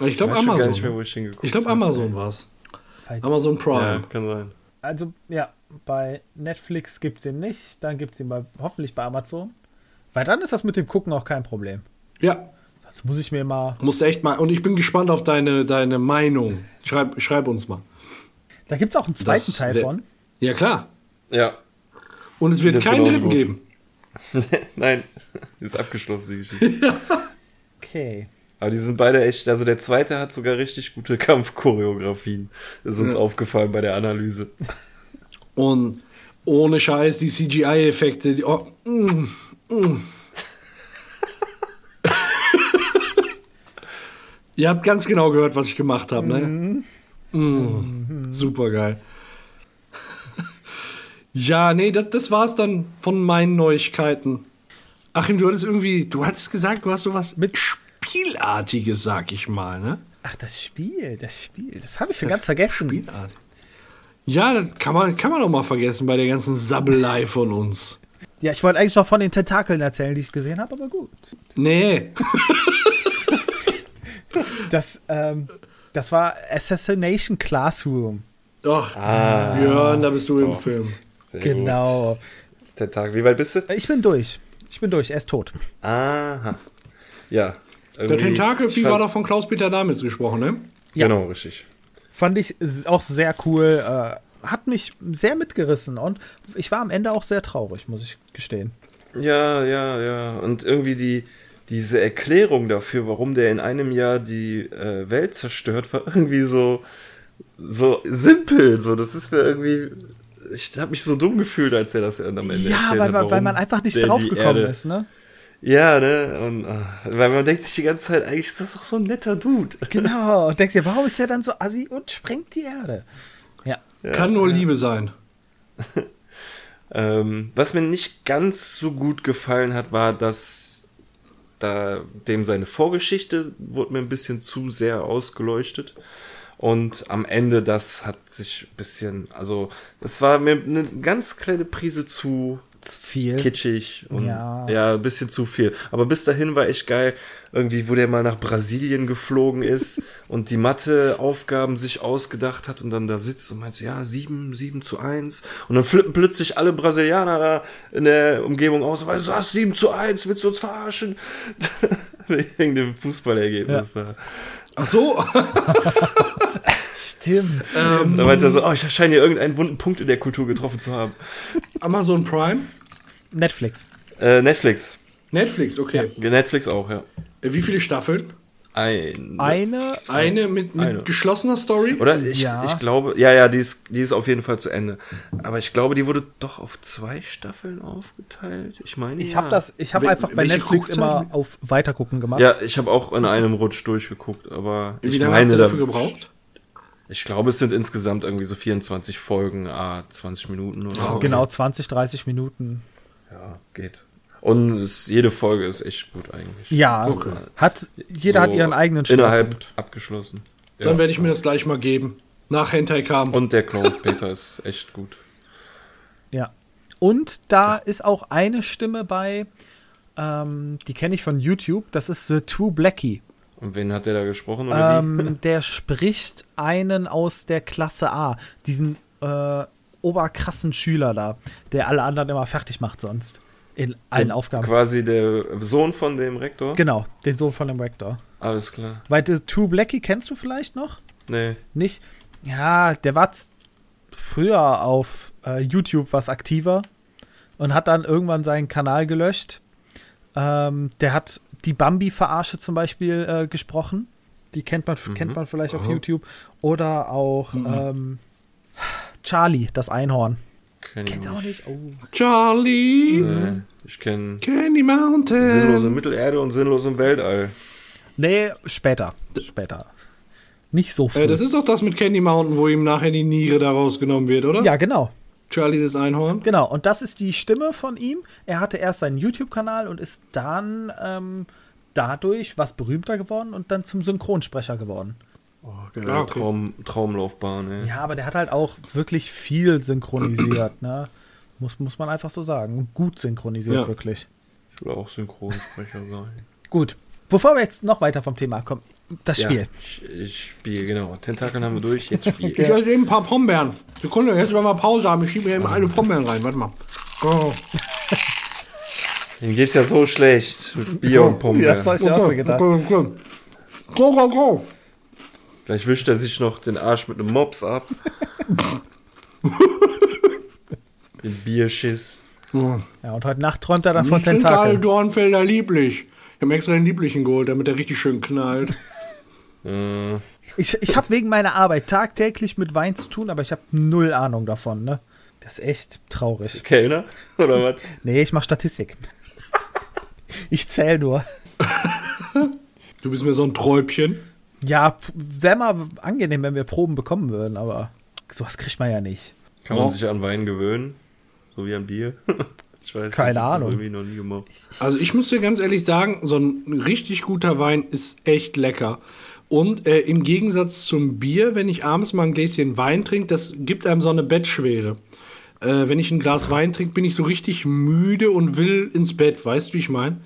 Ich glaube mehr, Amazon. wo ich Ich glaube. Amazon war's. Weil- Amazon Ja, Prime. kann sein. Also, ja, bei Netflix gibt es ihn nicht, dann gibt es ihn bei, hoffentlich bei Amazon. Weil dann ist das mit dem Gucken auch kein Problem. Ja. Das muss ich mir mal. Musst echt mal. Und ich bin gespannt auf deine, deine Meinung. Schreib, schreib uns mal. Da gibt es auch einen zweiten Das Teil wär- von. Ja, klar. Ja. Und es wird Das keinen dritten geben. Nein, ist abgeschlossen, die Geschichte. Okay. Aber die sind beide echt, also der zweite hat sogar richtig gute Kampfchoreografien. Das ist uns Ja. aufgefallen bei der Analyse. Und ohne Scheiß die CGI-Effekte. Die, oh, mm, mm. Ihr habt ganz genau gehört, was ich gemacht habe, ne? Mm, Super geil. ja, nee, das, das war's dann von meinen Neuigkeiten. Achim, du hattest irgendwie, du hattest gesagt, du hast sowas mit Spielartiges, sag ich mal, ne? Ach, das Spiel, das Spiel. Das habe ich schon ganz vergessen. Spielart. Ja, das kann man, kann man doch mal vergessen bei der ganzen Sabbelei von uns. Ja, ich wollte eigentlich noch von den Tentakeln erzählen, die ich gesehen habe, aber gut. Nee. Das, ähm, das war Assassination Classroom. Doch, Björn, da bist du im doch. Film. Sehr Genau. Gut. Tag. Wie weit bist du? Ich bin durch. Ich bin durch, er ist tot. Aha. Ja. Der Tentakelvieh ich war doch von Klaus-Peter Damitz gesprochen, ne? Ja. Genau, richtig. Fand ich auch sehr cool. Äh, hat mich sehr mitgerissen und ich war am Ende auch sehr traurig, muss ich gestehen. Ja, ja, ja. Und irgendwie die, diese Erklärung dafür, warum der in einem Jahr die äh, Welt zerstört, war irgendwie so, so simpel. So, das ist mir irgendwie. Ich habe mich so dumm gefühlt, als er das am Ende Ja, weil, hat, man- weil man einfach nicht draufgekommen ist, ne? Ja, ne? Und äh, weil man denkt sich die ganze Zeit, eigentlich ist das doch so ein netter Dude. Genau. Und denkst dir, warum ist der dann so assi und sprengt die Erde? Ja. Kann nur Liebe sein. Ähm, was mir nicht ganz so gut gefallen hat, war, dass da dem seine Vorgeschichte wurde mir ein bisschen zu sehr ausgeleuchtet. Und am Ende, das hat sich ein bisschen, also, das war mir eine ganz kleine Prise zu Viel. kitschig und Ja. ja. ein bisschen zu viel. Aber bis dahin war echt geil, irgendwie, wo der mal nach Brasilien geflogen ist und die Matheaufgaben sich ausgedacht hat und dann da sitzt und meint so, ja, sieben, sieben zu eins. Und dann flippen plötzlich alle Brasilianer da in der Umgebung aus, weil du hast sieben zu eins, willst du uns verarschen? Wegen dem Fußballergebnis. da. Ach so. Stimmt. ähm, Da meint er so, oh, ich scheine hier irgendeinen wunden Punkt in der Kultur getroffen zu haben. Amazon Prime. Netflix. Äh, Netflix. Netflix, okay. Netflix auch, ja. Äh, Wie viele Staffeln? Ein, Eine. Eine mit, mit Eine. geschlossener Story? Oder ich, Ja. ich glaube, ja, ja, die ist, die ist auf jeden Fall zu Ende. Aber ich glaube, die wurde doch auf zwei Staffeln aufgeteilt. Ich meine, Ich ja. habe das, ich habe einfach bei Netflix Guckzeit? immer auf Weitergucken gemacht. Ja, ich habe auch in einem Rutsch durchgeguckt, aber Wie ich lange habt meine, ihr da, dafür gebraucht? Ich glaube, es sind insgesamt irgendwie so 24 Folgen, ah, 20 Minuten oder so. Genau, 20, 30 Minuten. Ja, geht. Und es, jede Folge ist echt gut eigentlich. Ja, Okay. hat, jeder hat So ihren eigenen Innerhalb Schwerpunkt. abgeschlossen. Dann Ja. werde ich mir das gleich mal geben. Nach Hentai kam. Und der Klaus Peter ist echt gut. Ja. Und da ist auch eine Stimme bei, ähm, die kenne ich von YouTube, das ist The True Blackie. Und wen hat der da gesprochen? Ähm, der spricht einen aus der Klasse A, diesen äh, oberkrassen Schüler da, der alle anderen immer fertig macht sonst. In allen Aufgaben. Quasi der Sohn von dem Rektor? Genau, den Sohn von dem Rector. Alles klar. Weil The True Blackie kennst du vielleicht noch? Nee. Nicht? Ja, der war früher auf äh, YouTube was aktiver und hat dann irgendwann seinen Kanal gelöscht. Ähm, der hat die Bambi-Verarsche zum Beispiel äh, gesprochen. Die kennt man, kennt man vielleicht auf Aha. YouTube. Oder auch ähm, Charlie, das Einhorn. Kenn ich Kennt ihr auch nicht. Oh. Charlie, Nee, ich kenne Candy Mountain. sinnlose Mittelerde und sinnlos im Weltall. Nee, später. Später. Nicht so früh. Äh, das ist doch das mit Candy Mountain, wo ihm nachher die Niere da rausgenommen wird, oder? ja, genau. Charlie das Einhorn. Genau, und das ist die Stimme von ihm. Er hatte erst seinen YouTube-Kanal und ist dann ähm, dadurch was berühmter geworden und dann zum Synchronsprecher geworden. Oh, geil. Ah, okay. Traum, Traumlaufbahn, ey. Ja, aber der hat halt auch wirklich viel synchronisiert, ne? Muss, muss man einfach so sagen. Gut synchronisiert, Ja. wirklich. Ich will auch Synchronsprecher sein. Gut. Bevor wir jetzt noch weiter vom Thema kommen, das Spiel. Ja, ich, ich spiele, genau. Tentakeln haben wir durch, jetzt Spiel. Ich esse eben ein paar Pombeeren. Sekunde, jetzt wollen wir Pause haben. Ich schiebe mir eben eine Pombeeren rein. Warte mal. Oh. Ihm geht's ja so schlecht mit Bier und Pombe. Ja, das hab ich mir auch schon gedacht. okay, okay. Go, go, go. Gleich wischt er sich noch den Arsch mit einem Mops ab. den Bierschiss. Ja, und heute Nacht träumt er dann von Ich alle Tentakeln. Dornfelder lieblich. Ich habe extra den Lieblichen geholt, damit er richtig schön knallt. Äh, Ich, ich habe wegen meiner Arbeit tagtäglich mit Wein zu tun, aber ich habe null Ahnung davon, ne? Das ist echt traurig. Kellner? Oder was? Nee, ich mache Statistik. Ich zähle nur. Du bist mir so ein Träubchen. Ja, wäre mal angenehm, wenn wir Proben bekommen würden, aber sowas kriegt man ja nicht. Kann man Ja. sich an Wein gewöhnen? So wie an Bier? Ich weiß Keine nicht, Ahnung. irgendwie noch nie gemacht. Also ich muss dir ganz ehrlich sagen, so ein richtig guter Wein ist echt lecker. Und äh, im Gegensatz zum Bier, wenn ich abends mal ein Gläschen Wein trinke, das gibt einem so eine Bettschwere. Äh, wenn ich ein Glas Wein trinke, bin ich so richtig müde und will ins Bett. Weißt du, wie ich meine?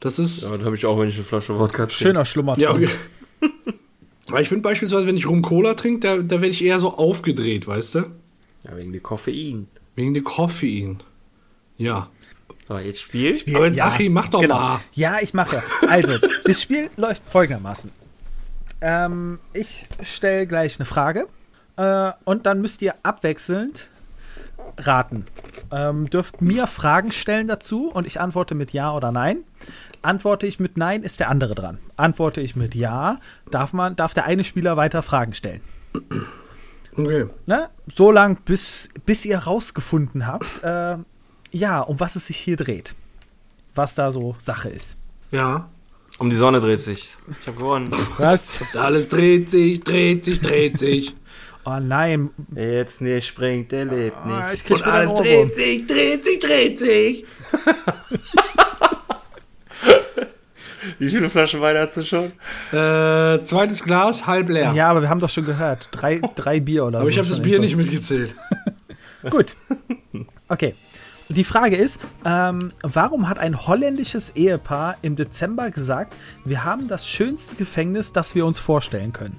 Das ist. Ja, das habe ich auch, wenn ich eine Flasche Wodka trinke. Schöner Schlummer. Ja, okay. Aber ich finde beispielsweise, wenn ich Rum Cola trinke, da, da werde ich eher so aufgedreht, weißt du? Ja, wegen dem Koffein. Wegen dem Koffein. Ja. So, jetzt Spiel. Aber jetzt, Achim, mach doch genau. mal. Ja, ich mache. Also, das Spiel läuft folgendermaßen. Ähm, ich stelle gleich eine Frage äh, und dann müsst ihr abwechselnd raten. Ähm, dürft mir Fragen stellen dazu und ich antworte mit Ja oder Nein. Antworte ich mit Nein, ist der andere dran. Antworte ich mit Ja, darf, man, darf der eine Spieler weiter Fragen stellen. Okay. Ne? So lang, bis, bis ihr rausgefunden habt, äh, ja, um was es sich hier dreht. Was da so Sache ist. Ja. Um die Sonne dreht sich. Ich habe gewonnen. Was? Alles dreht sich, dreht sich, dreht sich. Oh nein. Wer jetzt nicht springt, der lebt nicht. Ah, ich krieg Und alles dreht sich, dreht sich, dreht sich. Wie viele Flaschen Wein hast du schon? Äh, zweites Glas, halb leer. Ja, aber wir haben doch schon gehört. Drei, drei Bier oder so. Aber ich habe das Bier nicht mitgezählt. Gut. Okay. Die Frage ist, ähm, warum hat ein holländisches Ehepaar im Dezember gesagt, wir haben das schönste Gefängnis, das wir uns vorstellen können?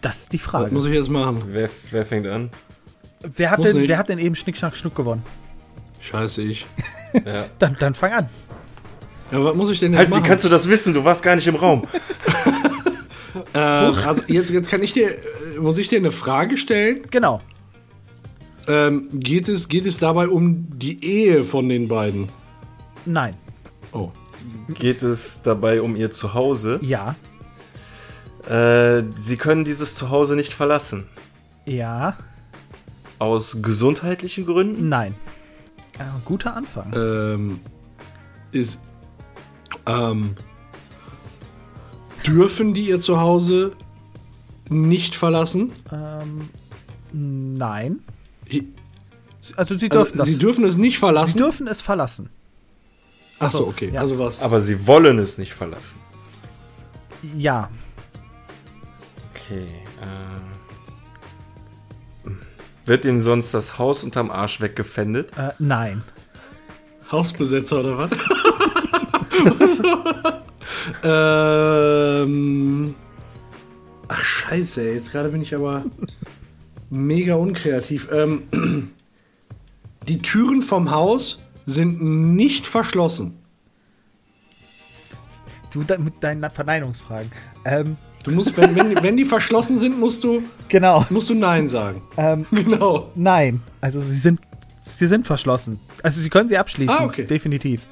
Das ist die Was Frage. muss ich jetzt machen? Wer, wer fängt an? Wer hat, muss denn, nicht. wer hat denn eben Schnick, Schnack, Schnuck gewonnen? Scheiße, ich. Ja. Dann, dann fang an. Ja, was muss ich denn jetzt Halt, wie machen? kannst du das wissen? Du warst gar nicht im Raum. äh, also jetzt, jetzt kann ich dir, äh, muss ich dir eine Frage stellen? Genau. Ähm, geht, es, geht es dabei um die Ehe von den beiden? Nein. Oh. Geht es dabei um ihr Zuhause? Ja. Äh, sie können dieses Zuhause nicht verlassen. Ja. Aus gesundheitlichen Gründen? Nein. Äh, guter Anfang. Ähm, ist. Ähm, dürfen die ihr Zuhause nicht verlassen? Ähm, nein. Also sie Also, dürfen das. sie dürfen es nicht sie verlassen. dürfen es verlassen. Achso, okay. ja. Also was? Aber sie wollen es nicht verlassen. Ja. Okay. Äh, wird ihnen sonst das Haus unterm Arsch weggefändet? Äh, nein. Hausbesetzer oder was? ähm. Ach, scheiße, ey. jetzt gerade bin ich aber mega unkreativ. Ähm, die Türen vom Haus sind nicht verschlossen. Du mit deinen Verneinungsfragen. Ähm, Du musst, wenn, wenn, wenn die verschlossen sind, musst du, genau. musst du Nein sagen. Ähm, Genau. nein. Also sie sind, sie sind verschlossen. Also sie können sie abschließen. Ah, okay. Definitiv.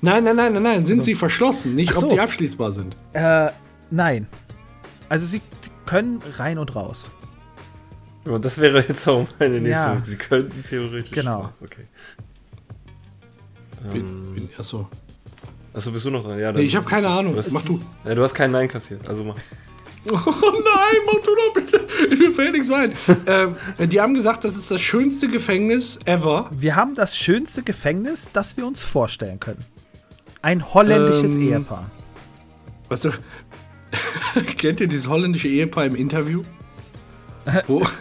Nein, nein, nein, nein, nein. Sind sie verschlossen? Nicht, so. ob die abschließbar sind. Äh, nein. Also sie können rein und raus. Ja, das wäre jetzt auch meine nächste. Ja. Sie könnten theoretisch. Genau. Was, okay. Bin, Ähm, bin, achso. achso, bist du noch dran? Ja, Nee, ich habe keine Ahnung. Was? Mach du. Ja, du hast keinen Nein kassiert. Also mach. Oh nein, mach du doch bitte. Mir fällt nichts ein. ähm, die haben gesagt, das ist das schönste Gefängnis ever. Wir haben das schönste Gefängnis, das wir uns vorstellen können. Ein holländisches Ähm. Ehepaar. Weißt du, kennt ihr dieses holländische Ehepaar im Interview? Wo?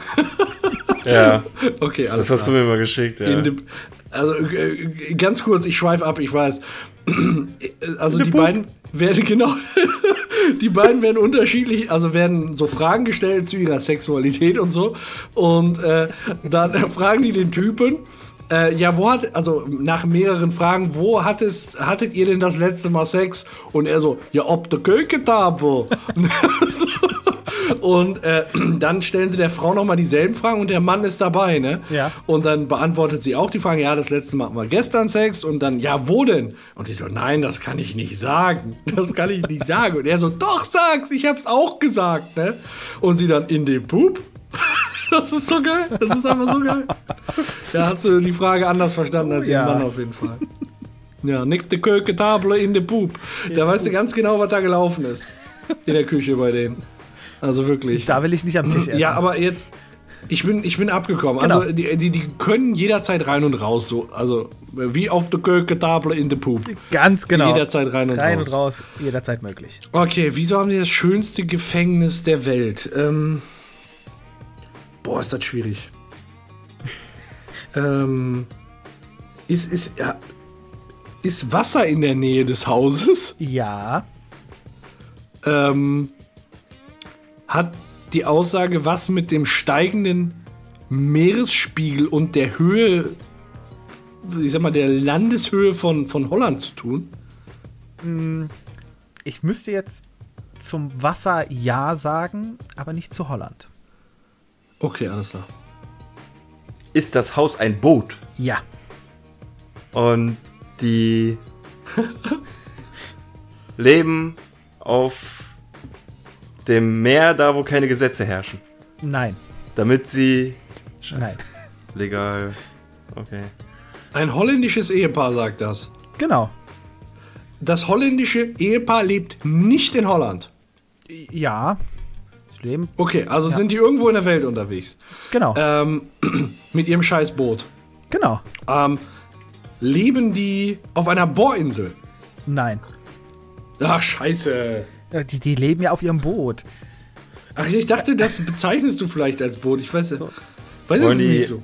Ja, Okay, alles das hast du klar. mir mal geschickt, ja. Dem- also äh, ganz kurz, ich schweife ab, ich weiß. Also die beiden werden genau, die beiden werden unterschiedlich, also werden so Fragen gestellt zu ihrer Sexualität und so. Und äh, dann fragen die den Typen, äh, ja, wo hat, also nach mehreren Fragen, wo hat es, hattet ihr denn das letzte Mal Sex? Und er so, ja, ob der Köketafel. So. Und äh, dann stellen sie der Frau nochmal dieselben Fragen und der Mann ist dabei, ne? Ja. Und dann beantwortet sie auch die Frage, ja, das letzte Mal hatten wir gestern Sex und dann, ja, wo denn? Und ich so, nein, das kann ich nicht sagen. Das kann ich nicht sagen. Und er so, doch, sag's, ich hab's auch gesagt, ne? Und sie dann, in den Poop? Das ist so geil. Das ist einfach so geil. Da hast du die Frage anders verstanden als ja. ihr Mann auf jeden Fall. Ja, Nick de Köketable in de Poop. Da weißt du ganz genau, was da gelaufen ist. In der Küche bei denen. Also wirklich. Da will ich nicht am Tisch essen. Ja, aber jetzt, ich bin, ich bin abgekommen. Genau. Also die, die, die können jederzeit rein und raus. So. Also wie auf der Köketable in de Poop. Ganz genau. Jederzeit rein und rein raus. und raus, jederzeit möglich. Okay, wieso haben die das schönste Gefängnis der Welt? Ähm, boah, ist das schwierig. ähm, ist, ist, ja, ist Wasser in der Nähe des Hauses? Ja, Ähm, hat die Aussage was mit dem steigenden Meeresspiegel und der Höhe, ich sag mal, der Landeshöhe von, von Holland zu tun? ich müsste jetzt zum Wasser Ja sagen, aber nicht zu Holland. Okay, alles klar. Ist das Haus ein Boot? Ja. Und die leben auf dem Meer, da wo keine Gesetze herrschen. Nein. Damit sie. Nein. Legal. Okay. Ein holländisches Ehepaar sagt das. Genau. Das holländische Ehepaar lebt nicht in Holland. Ja. Leben. Okay, also sind die irgendwo in der Welt unterwegs. Genau. Ähm, mit ihrem scheiß Boot. Genau. Ähm, leben die auf einer Bohrinsel? Nein. Ach, scheiße. Die, die leben ja auf ihrem Boot. Ach, ich dachte, das bezeichnest du vielleicht als Boot. Ich weiß, weiß es Wollen die- nicht so.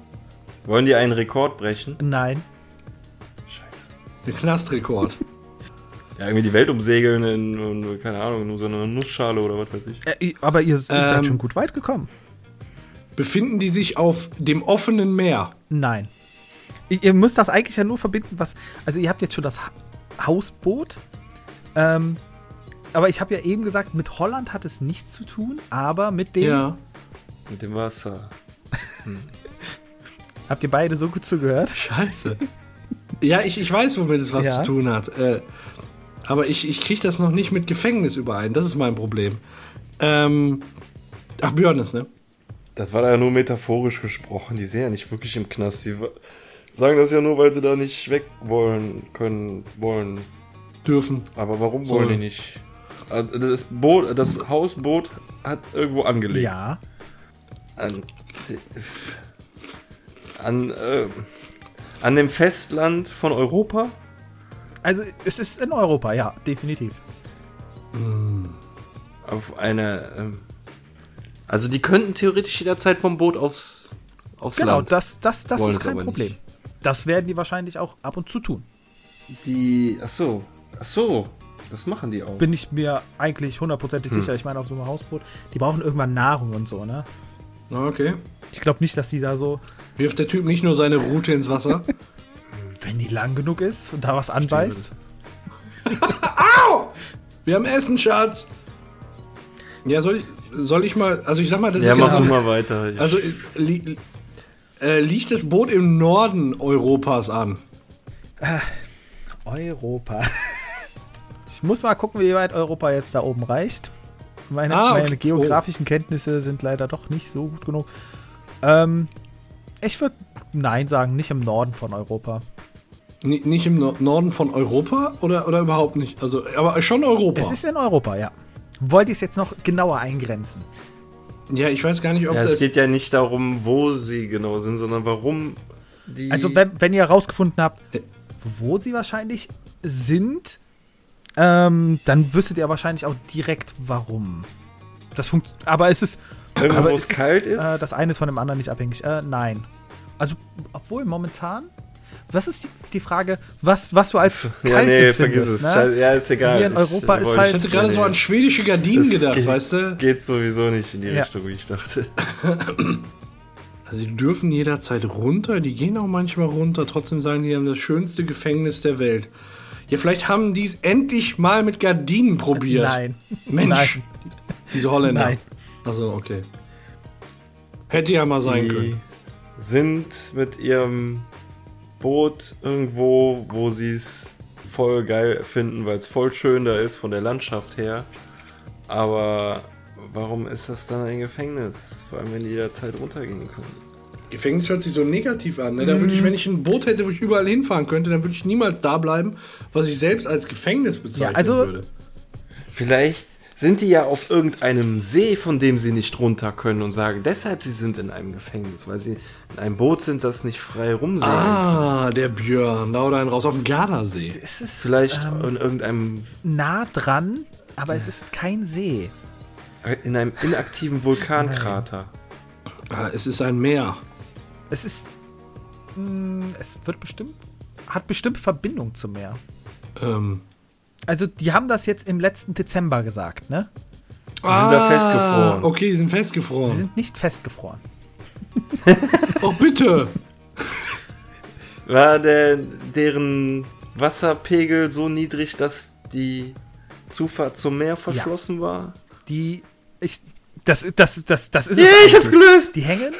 Wollen die einen Rekord brechen? Nein. Scheiße. Der Knastrekord. Ja, irgendwie die Welt umsegeln in, in keine Ahnung, nur so eine Nussschale oder was weiß ich. Äh, aber ihr seid Ähm. schon gut weit gekommen. Befinden die sich auf dem offenen Meer? Nein. Ihr müsst das eigentlich ja nur verbinden, was. Also, ihr habt jetzt schon das ha Hausboot. Ähm, aber ich habe ja eben gesagt, mit Holland hat es nichts zu tun, aber mit dem. Ja. Mit dem Wasser. Habt ihr beide so gut zugehört? Scheiße. Ja, ich, ich weiß, womit es was Ja. zu tun hat. Äh, aber ich, ich kriege das noch nicht mit Gefängnis überein. Das ist mein Problem. Ähm, ach, Björn ist, ne? Das war da ja nur metaphorisch gesprochen. Die sind ja nicht wirklich im Knast. Die sagen das ja nur, weil sie da nicht weg wollen, können, wollen. Dürfen. Aber warum So. wollen die nicht? Also Das Boot, das Hausboot hat irgendwo angelegt. Ja. An, an, äh, an dem Festland von Europa? Also, es ist in Europa, ja, definitiv. Auf einer. Ähm, also die könnten theoretisch jederzeit vom Boot aufs, aufs Genau, Land. das, das, das Wollen ist kein Problem. nicht. Das werden die wahrscheinlich auch ab und zu tun. Die. Ach so. Ach so. Das machen die auch. Bin ich mir eigentlich hundertprozentig Hm. sicher. Ich meine, auf so einem Hausboot, die brauchen irgendwann Nahrung und so, ne? Okay. Ich glaube nicht, dass die da so, Wirft der Typ nicht nur seine Rute ins Wasser? wenn die lang genug ist und da was anbeißt. Wir haben Essen, Schatz. Ja, soll ich, soll ich mal, also ich sag mal, das ja, ist mach ja du so, mal weiter. Ich- also äh, li, äh, liegt das Boot im Norden Europas an? Europa. Ich muss mal gucken, wie weit Europa jetzt da oben reicht. Meine, Ah, okay. meine geografischen Kenntnisse sind leider doch nicht so gut genug. Ähm, ich würde Nein sagen, nicht im Norden von Europa. Ni- nicht im Nor- Norden von Europa oder, oder überhaupt nicht? Also, aber schon Europa. Es ist in Europa, ja. wollte ich es jetzt noch genauer eingrenzen. Ja, ich weiß gar nicht, ob Ja, das. es geht ja nicht darum, wo sie genau sind, sondern warum die. Also, wenn, wenn ihr herausgefunden habt, wo sie wahrscheinlich sind, ähm, dann wüsstet ihr wahrscheinlich auch direkt, warum. Das funkt aber es ist. Irgendwo, aber wo es kalt ist? Äh, das eine ist von dem anderen nicht abhängig. Äh, nein. Also, obwohl momentan. Was ist die, die Frage, was, was du als ja, kalt nee, empfindest, vergiss es. ne? Ja, ist egal. Hier in Europa ist wollte- halt- ich hatte gerade nee, so an schwedische Gardinen das gedacht, geht, weißt du? Geht sowieso nicht in die Ja. Richtung, wie ich dachte. Also die dürfen jederzeit runter, die gehen auch manchmal runter, trotzdem sagen die, die haben das schönste Gefängnis der Welt. Ja, vielleicht haben die es endlich mal mit Gardinen probiert. Nein. Mensch, Nein. diese Holländer. Nein. Also okay. Hätte ja mal sein Die können. sind mit ihrem Boot irgendwo, wo sie es voll geil finden, weil es voll schön da ist von der Landschaft her. Aber warum ist das dann ein Gefängnis? Vor allem, wenn die jederzeit runtergehen können. Gefängnis hört sich so negativ an. Ne? Da würde Mhm. ich, wenn ich ein Boot hätte, wo ich überall hinfahren könnte, dann würde ich niemals da bleiben, was ich selbst als Gefängnis bezeichnen Ja, also- würde. Vielleicht sind die ja auf irgendeinem See, von dem sie nicht runter können und sagen, deshalb sie sind in einem Gefängnis, weil sie in einem Boot sind, das nicht frei rumsegeln. Ah, der Björn, da oder einen raus auf dem Gardasee. Es ist Vielleicht ähm, in irgendeinem, nah dran, aber es ist kein See. in einem inaktiven Vulkankrater. Ah, es ist ein Meer. Es ist. mh, es wird bestimmt. Hat bestimmt Verbindung zum Meer. Ähm, Also, die haben das jetzt im letzten Dezember gesagt, ne? Die sind da festgefroren. Okay, die sind Sie festgefroren. sind nicht festgefroren. Oh, bitte. War der, deren Wasserpegel so niedrig, dass die Zufahrt zum Meer verschlossen war? Die. Ich. Das, das, das, das ist Yeah, es. ich hab's gelöst! Die hängen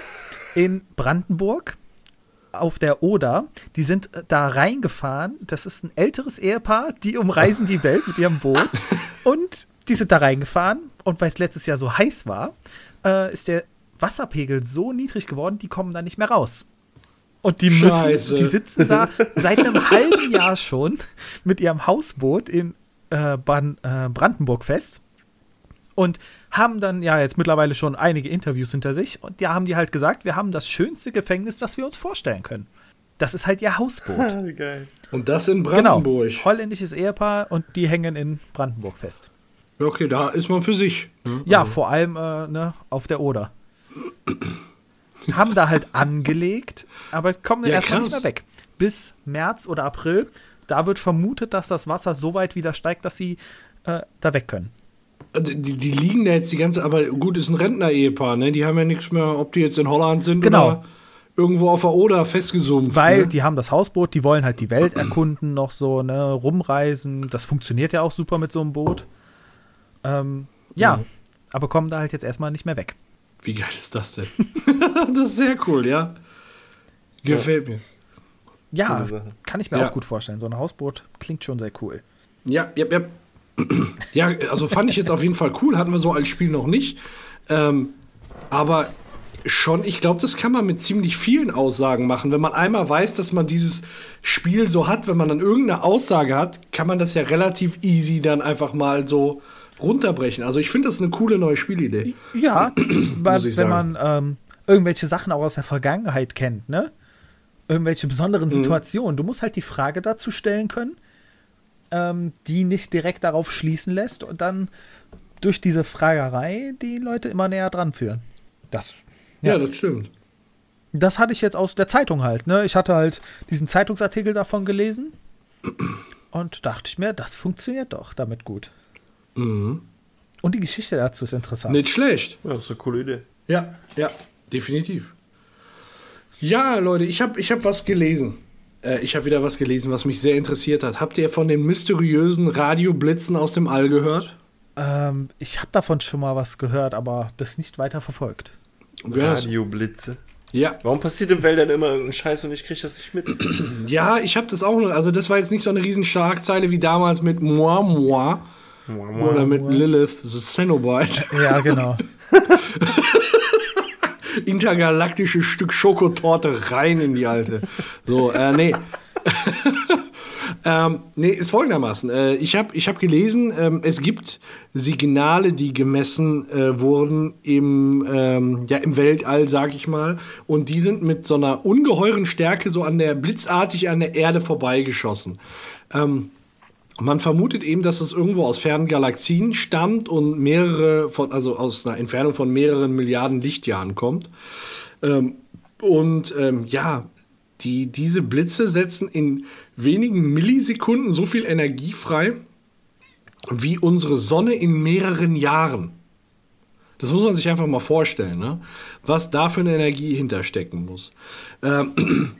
in Brandenburg auf der Oder. Die sind äh, da reingefahren. Das ist ein älteres Ehepaar, die umreisen die Welt mit ihrem Boot. Und die sind da reingefahren. Und weil es letztes Jahr so heiß war, äh, ist der Wasserpegel so niedrig geworden, die kommen da nicht mehr raus. Und die müssen, Scheiße. die sitzen da seit einem halben Jahr schon mit ihrem Hausboot in äh, äh, Brandenburg fest und haben dann ja jetzt mittlerweile schon einige Interviews hinter sich und da haben die halt gesagt, wir haben das schönste Gefängnis, das wir uns vorstellen können. Das ist halt ihr Hausboot. Geil. Und das in genau. Brandenburg. Holländisches Ehepaar und die hängen in Brandenburg fest. Ja, Okay, da ist man für sich. ne? Ja, vor allem äh, ne, auf der Oder. haben da halt angelegt, aber kommen Ja, erstmal nicht mehr weg. Bis März oder April, da wird vermutet, dass das Wasser so weit wieder steigt, dass sie äh, da weg können. Also Die, die liegen da jetzt die ganze, aber gut, ist ein Rentner-Ehepaar, ne? Die haben ja nichts mehr, ob die jetzt in Holland sind Genau. oder irgendwo auf der Oder festgesumpft. Weil ne? die haben das Hausboot, die wollen halt die Welt erkunden, noch so, ne, rumreisen. Das funktioniert ja auch super mit so einem Boot. Ähm, ja, Mhm. aber kommen da halt jetzt erstmal nicht mehr weg. Wie geil ist das denn? das ist sehr cool, ja. Gefällt mir. Ja, Coole Sache. kann ich mir Ja. auch gut vorstellen. So ein Hausboot klingt schon sehr cool. Ja, ja, ja. Ja, also fand ich jetzt auf jeden Fall cool. Hatten wir so als Spiel noch nicht. Ähm, aber schon, ich glaube, das kann man mit ziemlich vielen Aussagen machen. Wenn man einmal weiß, dass man dieses Spiel so hat, wenn man dann irgendeine Aussage hat, kann man das ja relativ easy dann einfach mal so runterbrechen. Also ich finde das eine coole neue Spielidee. Ja, weil, wenn sagen. man ähm, irgendwelche Sachen auch aus der Vergangenheit kennt, ne? Irgendwelche Mhm. besonderen Situationen. Du musst halt die Frage dazu stellen können, ähm, die nicht direkt darauf schließen lässt und dann durch diese Fragerei die Leute immer näher dran führen. Das, Ja, Ja. das stimmt. das hatte ich jetzt aus der Zeitung halt, ne? Ich hatte halt diesen Zeitungsartikel davon gelesen und dachte ich mir, das funktioniert doch damit gut. Mhm. Und die Geschichte dazu ist interessant. Nicht schlecht. Ja, das ist eine coole Idee. Ja, ja, definitiv. Ja, Leute, ich habe ich hab was gelesen. Äh, ich habe wieder was gelesen, was mich sehr interessiert hat. Habt ihr von den mysteriösen Radioblitzen aus dem All gehört? Ähm, ich habe davon schon mal was gehört, aber das nicht weiter verfolgt. Radioblitze. ja, Warum passiert im Wäldern immer irgendein Scheiß und ich krieg das nicht mit? ja, ich habe das auch noch. Also, das war jetzt nicht so eine riesen Schlagzeile wie damals mit Moi Moi oder mit Lilith, the Cenobite. Ja, genau. intergalaktisches Stück Schokotorte rein in die alte. So, äh, nee. ähm, nee, ist folgendermaßen. Äh, ich habe ich hab gelesen, ähm, es gibt Signale, die gemessen äh, wurden im, ähm, ja, im Weltall, sag ich mal. Und die sind mit so einer ungeheuren Stärke so an der blitzartig an der Erde vorbeigeschossen. Ähm, man vermutet eben, dass es irgendwo aus fernen Galaxien stammt und mehrere, von, also aus einer Entfernung von mehreren Milliarden Lichtjahren kommt. Ähm, und ähm, ja, die, diese Blitze setzen in wenigen Millisekunden so viel Energie frei wie unsere Sonne in mehreren Jahren. Das muss man sich einfach mal vorstellen, ne? was da für eine Energie hinterstecken muss. Ähm,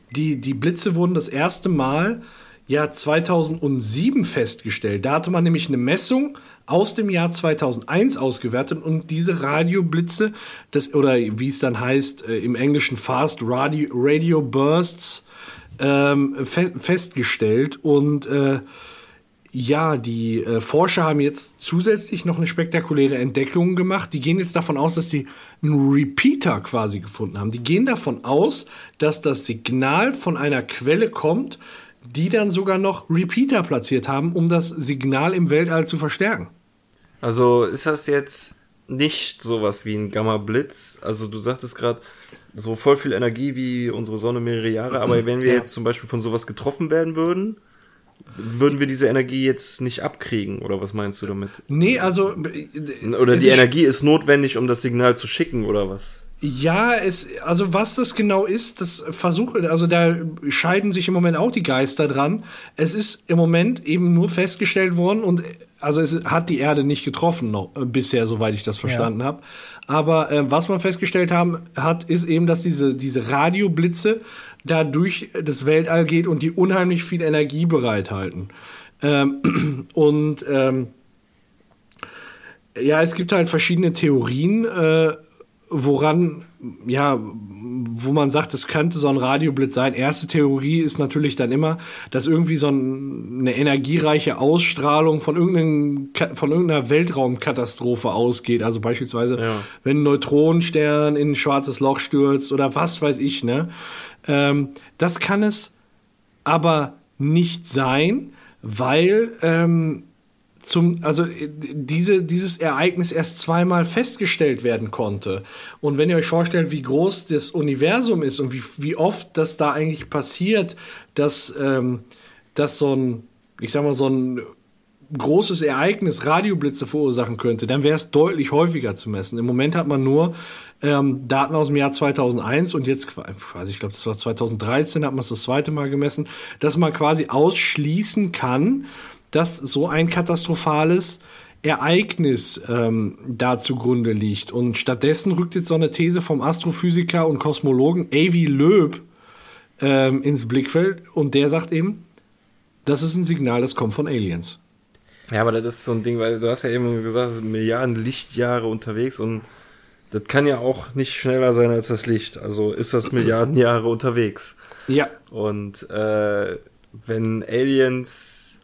die, die Blitze wurden das erste Mal ja 2007 festgestellt. Da hatte man nämlich eine Messung aus dem Jahr 2001 ausgewertet und diese Radioblitze, das, oder wie es dann heißt äh, im Englischen Fast Radio, Radio Bursts, ähm, fe festgestellt. Und äh, ja, die äh, Forscher haben jetzt zusätzlich noch eine spektakuläre Entdeckung gemacht. Die gehen jetzt davon aus, dass sie einen Repeater quasi gefunden haben. Die gehen davon aus, dass das Signal von einer Quelle kommt, die dann sogar noch Repeater platziert haben, um das Signal im Weltall zu verstärken. Also ist das jetzt nicht sowas wie ein Gamma-Blitz? Also du sagtest gerade, so voll viel Energie wie unsere Sonne mehrere Jahre, aber wenn wir ja. jetzt zum Beispiel von sowas getroffen werden würden, würden wir diese Energie jetzt nicht abkriegen, oder was meinst du damit? Nee, also. Oder die Energie ist notwendig, um das Signal zu schicken, oder was? Ja, es, also was das genau ist, das versuche, also da scheiden sich im Moment auch die Geister dran. Es ist im Moment eben nur festgestellt worden und also es hat die Erde nicht getroffen noch äh, bisher, soweit ich das verstanden ja. habe. Aber äh, was man festgestellt haben, hat, ist eben, dass diese, diese Radioblitze da durch das Weltall geht und die unheimlich viel Energie bereithalten. Ähm, und ähm, ja, es gibt halt verschiedene Theorien. Äh, woran, ja, wo man sagt, es könnte so ein Radioblitz sein. Erste Theorie ist natürlich dann immer, dass irgendwie so ein, eine energiereiche Ausstrahlung von, von irgendeiner Weltraumkatastrophe ausgeht. Also beispielsweise, ja. wenn ein Neutronenstern in ein schwarzes Loch stürzt oder was weiß ich, ne? Ähm, das kann es aber nicht sein, weil ähm, zum, also äh, diese, dieses Ereignis erst zweimal festgestellt werden konnte. Und wenn ihr euch vorstellt, wie groß das Universum ist und wie, wie oft das da eigentlich passiert, dass, ähm, dass so ein, ich sag mal, so ein großes Ereignis Radioblitze verursachen könnte, dann wäre es deutlich häufiger zu messen. Im Moment hat man nur ähm, Daten aus dem Jahr 2001 und jetzt, quasi, ich glaube, das war 2013, hat man es das zweite Mal gemessen, dass man quasi ausschließen kann, dass so ein katastrophales Ereignis ähm, da zugrunde liegt. Und stattdessen rückt jetzt so eine These vom Astrophysiker und Kosmologen Avi Loeb ähm, ins Blickfeld und der sagt eben, das ist ein Signal, das kommt von Aliens. Ja, aber das ist so ein Ding, weil du hast ja eben gesagt, Milliarden Lichtjahre unterwegs und das kann ja auch nicht schneller sein als das Licht. Also ist das Milliarden Jahre unterwegs. Ja. Und äh, wenn Aliens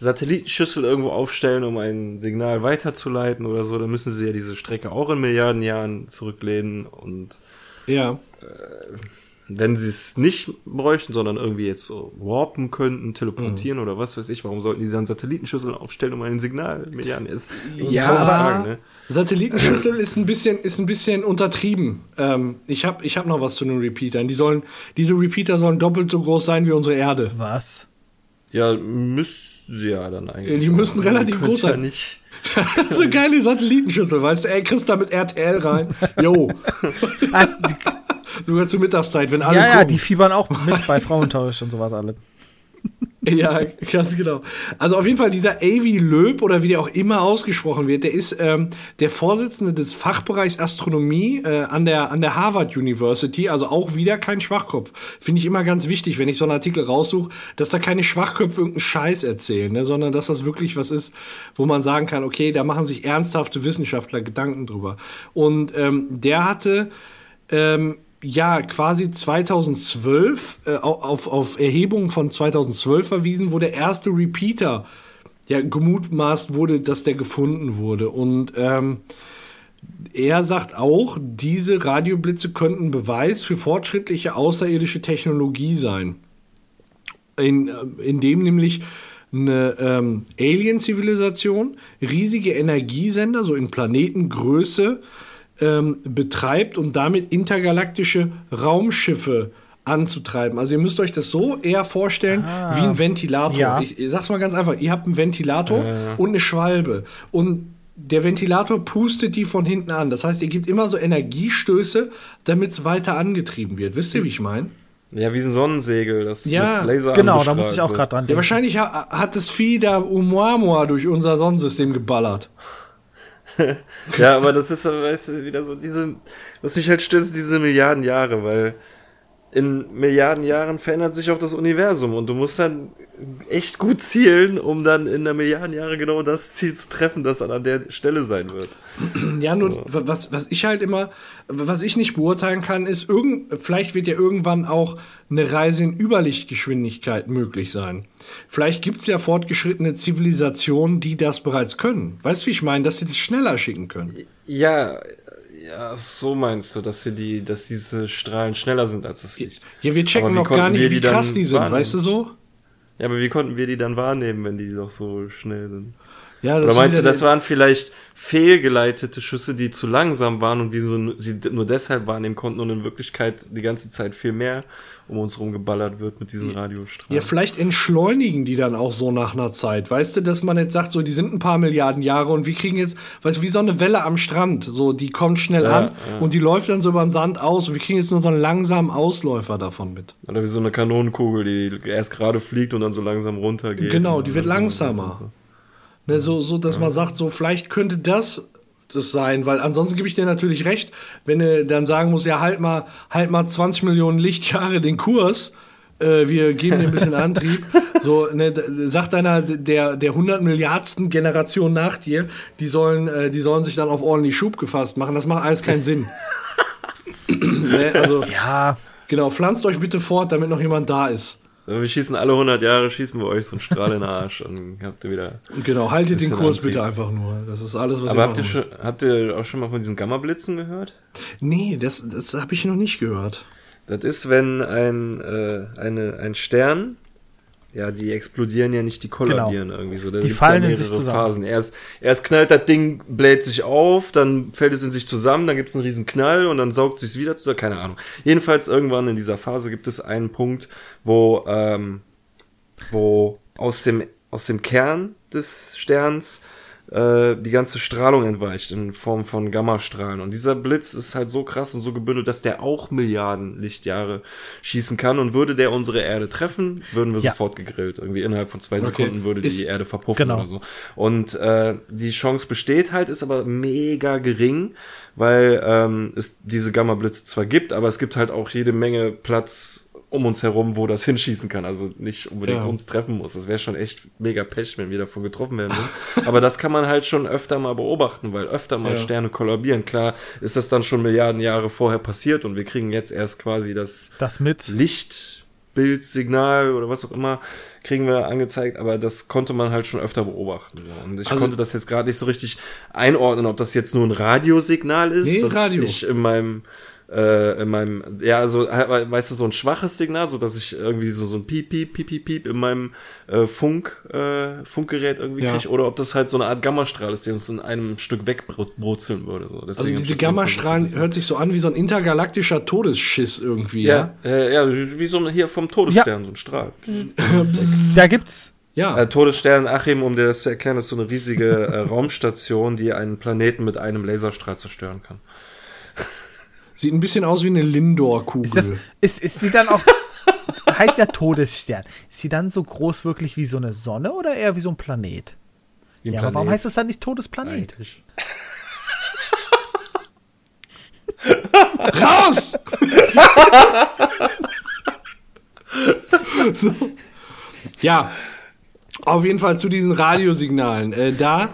Satellitenschüssel irgendwo aufstellen, um ein Signal weiterzuleiten oder so, dann müssen sie ja diese Strecke auch in Milliarden Jahren zurücklehnen und ja. Äh, wenn sie es nicht bräuchten, sondern irgendwie jetzt so warpen könnten, teleportieren mhm. oder was weiß ich, warum sollten die dann Satellitenschüsseln aufstellen, um ein Signal Milliarden ist? Ja, Fragen, ne? Satellitenschüssel ist ein bisschen, ist ein bisschen untertrieben. Ähm, ich habe ich hab noch was zu den Repeatern. Die sollen, diese Repeater sollen doppelt so groß sein wie unsere Erde. Was? Ja, müssen ja dann eigentlich. Die müssen relativ groß sein. Ja nicht. so geile Satellitenschüssel, weißt du, ey, kriegst da mit RTL rein. Jo. Ah, Sogar zur Mittagszeit, wenn alle. Ja, gucken. ja, die fiebern auch mit bei Frauentausch und sowas alle. Ja, ganz genau. Also auf jeden Fall dieser Avi Löb oder wie der auch immer ausgesprochen wird, der ist ähm, der Vorsitzende des Fachbereichs Astronomie äh, an, der, an der Harvard University, also auch wieder kein Schwachkopf. Finde ich immer ganz wichtig, wenn ich so einen Artikel raussuche, dass da keine Schwachköpfe irgendeinen Scheiß erzählen, ne, sondern dass das wirklich was ist, wo man sagen kann, okay, da machen sich ernsthafte Wissenschaftler Gedanken drüber. Und ähm, der hatte ähm, ja quasi 2012 äh, auf, auf Erhebungen von 2012 verwiesen, wo der erste Repeater ja gemutmaßt wurde, dass der gefunden wurde. Und ähm, er sagt auch, diese Radioblitze könnten Beweis für fortschrittliche außerirdische Technologie sein. in, äh, in dem nämlich eine ähm, Alien-Zivilisation riesige Energiesender, so in Planetengröße, ähm, betreibt und damit intergalaktische Raumschiffe anzutreiben. Also ihr müsst euch das so eher vorstellen Ah. wie ein Ventilator. Ja. Ich, ich sag's mal ganz einfach, ihr habt einen Ventilator und eine Schwalbe und der Ventilator pustet die von hinten an. Das heißt, ihr gebt immer so Energiestöße, damit es weiter angetrieben wird. Wisst ihr, wie ich meine? Ja, wie ein Sonnensegel, das Ja, mit Laser Genau, da muss ich auch gerade dran Ja, denken. wahrscheinlich ha hat das Vieh da Umuamua durch unser Sonnensystem geballert. Ja, aber das ist, weißt du, wieder so diese, was mich halt stört, ist diese Milliarden Jahre, weil in Milliarden Jahren verändert sich auch das Universum und du musst dann echt gut zielen, um dann in einer Milliarden Jahre genau das Ziel zu treffen, das dann an der Stelle sein wird. Ja, nur was, was ich halt immer, was ich nicht beurteilen kann, ist, irgend, vielleicht wird ja irgendwann auch eine Reise in Überlichtgeschwindigkeit möglich sein. Vielleicht gibt es ja fortgeschrittene Zivilisationen, die das bereits können. Weißt du, wie ich meine, dass sie das schneller schicken können? Ja, ja, so meinst du, dass sie die, dass diese Strahlen schneller sind als das Licht. Ja, wir checken wie noch gar nicht, wie krass die sind, wahrnehmen? weißt du so? Ja, aber wie konnten wir die dann wahrnehmen, wenn die doch so schnell sind? Ja, Oder ist meinst du, das waren vielleicht fehlgeleitete Schüsse, die zu langsam waren und wir so, sie nur deshalb wahrnehmen konnten und in Wirklichkeit die ganze Zeit viel mehr um uns rum geballert wird mit diesen Radiostrahlen? Ja, vielleicht entschleunigen die dann auch so nach einer Zeit. Weißt du, dass man jetzt sagt, so, die sind ein paar Milliarden Jahre und wir kriegen jetzt, weißt du, wie so eine Welle am Strand. So, die kommt schnell Ja, an ja. und die läuft dann so über den Sand aus und wir kriegen jetzt nur so einen langsamen Ausläufer davon mit. Oder wie so eine Kanonenkugel, die erst gerade fliegt und dann so langsam runtergeht. Genau, die wird langsamer. Ne, so, so, dass man sagt, so, vielleicht könnte das das sein, weil ansonsten gebe ich dir natürlich recht, wenn du dann sagen musst, ja, halt mal, halt mal 20 Millionen Lichtjahre den Kurs, äh, wir geben dir ein bisschen Antrieb. So, ne, sagt einer der, der 100 Milliardsten Generation nach dir, die sollen, äh, die sollen sich dann auf ordentlich Schub gefasst machen. Das macht alles keinen Sinn. ne, also, Ja, genau, pflanzt euch bitte fort, damit noch jemand da ist. Wir schießen alle 100 Jahre, schießen wir euch so einen Strahl in den Arsch und habt ihr wieder. Genau, haltet den Kurs Antrieb. bitte einfach nur. Das ist alles, was Aber ihr habt ihr, schon, habt ihr auch schon mal von diesen Gamma-Blitzen gehört? Nee, das, das habe ich noch nicht gehört. Das ist, wenn ein, äh, eine, ein Stern, ja, die explodieren ja nicht, die kollabieren irgendwie so. Da Die fallen ja in sich zusammen. Phasen. Erst, erst knallt das Ding, bläht sich auf, dann fällt es in sich zusammen, dann gibt es einen riesen Knall und dann saugt sich wieder zusammen, keine Ahnung. Jedenfalls irgendwann in dieser Phase gibt es einen Punkt, wo, ähm, wo aus dem, aus dem Kern des Sterns äh, die ganze Strahlung entweicht in Form von Gammastrahlen. Und dieser Blitz ist halt so krass und so gebündelt, dass der auch Milliarden Lichtjahre schießen kann. Und würde der unsere Erde treffen, würden wir Ja. sofort gegrillt. Irgendwie innerhalb von zwei Okay. Sekunden würde Ist- die Erde verpuffen Genau. oder so. Und äh, die Chance besteht halt, ist aber mega gering, weil ähm, es diese Gamma-Blitze zwar gibt, aber es gibt halt auch jede Menge Platz um uns herum, wo das hinschießen kann. Also nicht unbedingt Ja. uns treffen muss. Das wäre schon echt mega Pech, wenn wir davon getroffen werden. würden. Aber das kann man halt schon öfter mal beobachten, weil öfter mal Ja. Sterne kollabieren. Klar ist das dann schon Milliarden Jahre vorher passiert und wir kriegen jetzt erst quasi das das mit. Lichtbildsignal oder was auch immer kriegen wir angezeigt, aber das konnte man halt schon öfter beobachten. Und ich Also- konnte das jetzt gerade nicht so richtig einordnen, ob das jetzt nur ein Radiosignal ist, Nee, dass Radio. ich in meinem äh, in meinem, ja, also, halt, weißt du, so ein schwaches Signal, so dass ich irgendwie so, so ein Piep, Piep, Piep, Piep, Piep in meinem äh, Funk, äh, Funkgerät irgendwie Ja. kriege, oder ob das halt so eine Art Gammastrahl ist, der uns in einem Stück wegbrutzeln würde. So. Deswegen Also diese Gammastrahlen hört sich so an wie so ein intergalaktischer Todesschiss irgendwie. Ja, Ja, äh, ja, wie so ein, hier vom Todesstern, so ein Strahl. Da gibt's. ja. Äh, Todesstern Achim, um dir das zu erklären, ist so eine riesige äh, Raumstation, die einen Planeten mit einem Laserstrahl zerstören kann. Sieht ein bisschen aus wie eine Lindor-Kugel. Ist, das, ist, ist sie dann auch. heißt ja Todesstern. Ist sie dann so groß wirklich wie so eine Sonne oder eher wie so ein Planet? Wie ein ja, aber warum Planet heißt das dann nicht Todesplanet? Raus! ja, auf jeden Fall zu diesen Radiosignalen. Äh, da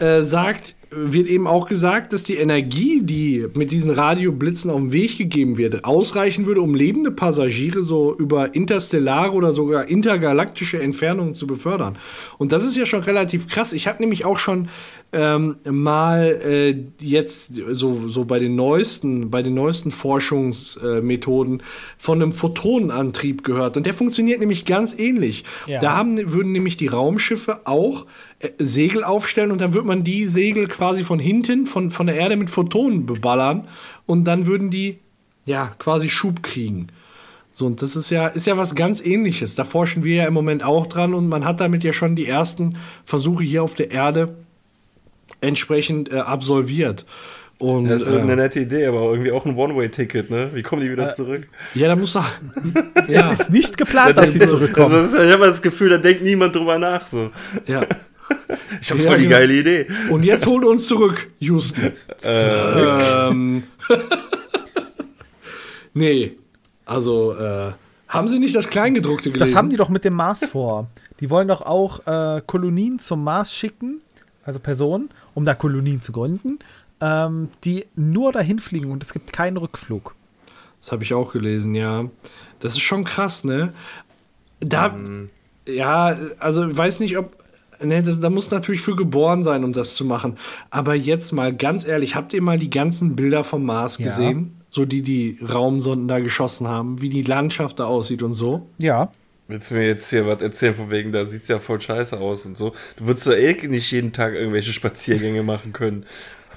äh, sagt wird eben auch gesagt, dass die Energie, die mit diesen Radioblitzen auf den Weg gegeben wird, ausreichen würde, um lebende Passagiere so über interstellare oder sogar intergalaktische Entfernungen zu befördern. Und das ist ja schon relativ krass. Ich habe nämlich auch schon ähm, mal äh, jetzt so, so bei den neuesten, bei den neuesten Forschungsmethoden äh, von einem Photonenantrieb gehört. Und der funktioniert nämlich ganz ähnlich. Ja. Da haben, würden nämlich die Raumschiffe auch Segel aufstellen und dann würde man die Segel quasi von hinten, von, von der Erde mit Photonen beballern und dann würden die ja quasi Schub kriegen. So, und das ist ja, ist ja was ganz ähnliches. Da forschen wir ja im Moment auch dran und man hat damit ja schon die ersten Versuche hier auf der Erde entsprechend äh, absolviert. Und, das ist äh, eine nette Idee, aber irgendwie auch ein One-Way-Ticket, ne? Wie kommen die wieder äh, zurück? Ja, da muss er. ja. Es ist nicht geplant, dass sie zurückkommen. Also, ich habe das Gefühl, da denkt niemand drüber nach. So. Ja. Ich habe voll die geile Idee. Und jetzt holt uns zurück, Houston. Äh. Ähm. nee, also äh, haben Sie nicht das Kleingedruckte gelesen? Das haben die doch mit dem Mars vor. Die wollen doch auch äh, Kolonien zum Mars schicken, also Personen, um da Kolonien zu gründen, ähm, die nur dahin fliegen und es gibt keinen Rückflug. Das habe ich auch gelesen, ja. Das ist schon krass, ne? Da, um. ja, also ich weiß nicht, ob Ne, das, da muss natürlich für geboren sein, um das zu machen. Aber jetzt mal ganz ehrlich, habt ihr mal die ganzen Bilder vom Mars ja. gesehen? So die die Raumsonden da geschossen haben, wie die Landschaft da aussieht und so? Ja. Willst du mir jetzt hier was erzählen von wegen, da sieht es ja voll scheiße aus und so? Du würdest ja eh nicht jeden Tag irgendwelche Spaziergänge machen können.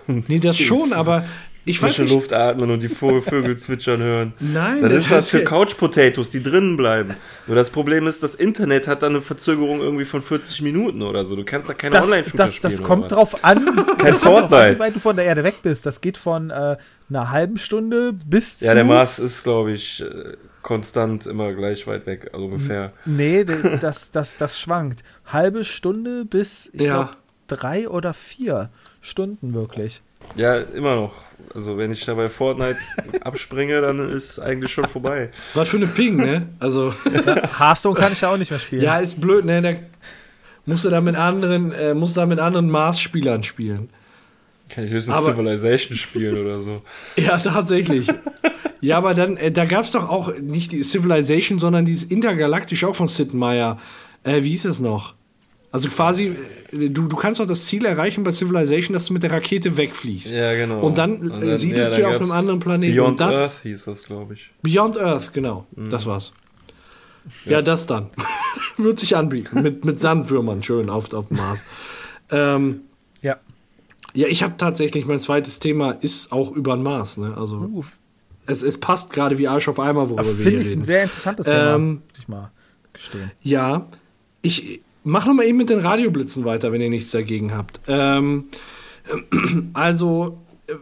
Nee, das schon, aber ich frische weiß nicht. Luft atmen und die Vögel zwitschern hören. Nein, das, das ist was für Couch Potatoes, die drinnen bleiben. Nur das Problem ist, das Internet hat da eine Verzögerung irgendwie von 40 Minuten oder so. Du kannst da keine Online-Shooter das, spielen. Das kommt drauf an, kein Fortnite. An, wie weit du von der Erde weg bist. Das geht von äh, einer halben Stunde bis Ja, der Mars ist, glaube ich, äh, konstant immer gleich weit weg, also ungefähr. Nee, das, das, das schwankt. Halbe Stunde bis, ich ja. glaube, drei oder vier Stunden wirklich. Ja, immer noch. Also wenn ich da bei Fortnite abspringe, dann ist eigentlich schon vorbei. Was für eine Ping, ne? Also Hearthstone kann ich ja auch nicht mehr spielen. Ja, ist blöd, ne? Da musst du da mit anderen, äh, musst da mit anderen Mars-Spielern spielen. Kann ich höchstens aber, Civilization spielen oder so. Ja, tatsächlich. ja, aber dann, äh, da gab es doch auch nicht die Civilization, sondern dieses Intergalaktisch auch von Sid Meier. Äh, wie hieß das noch? Also quasi, äh, du, du kannst doch das Ziel erreichen bei Civilization, dass du mit der Rakete wegfliegst. Ja, genau. Und dann, und dann siedelst ja, du auf einem anderen Planeten. Beyond das, Earth hieß das, glaube ich. Beyond Earth, genau. Mhm. Das war's. Ja, ja das dann. Wird sich anbieten. Mit, mit Sandwürmern schön auf, auf dem Mars. ähm, ja. Ja, ich habe tatsächlich, mein zweites Thema ist auch über den Mars. Ne? Also, es, es passt gerade wie Arsch auf Eimer, worüber wir reden. Finde ich ein sehr interessantes Thema, ähm, muss ich mal gestehen. Ja, ich Mach noch mal eben mit den Radioblitzen weiter, wenn ihr nichts dagegen habt. Ähm, also, äh,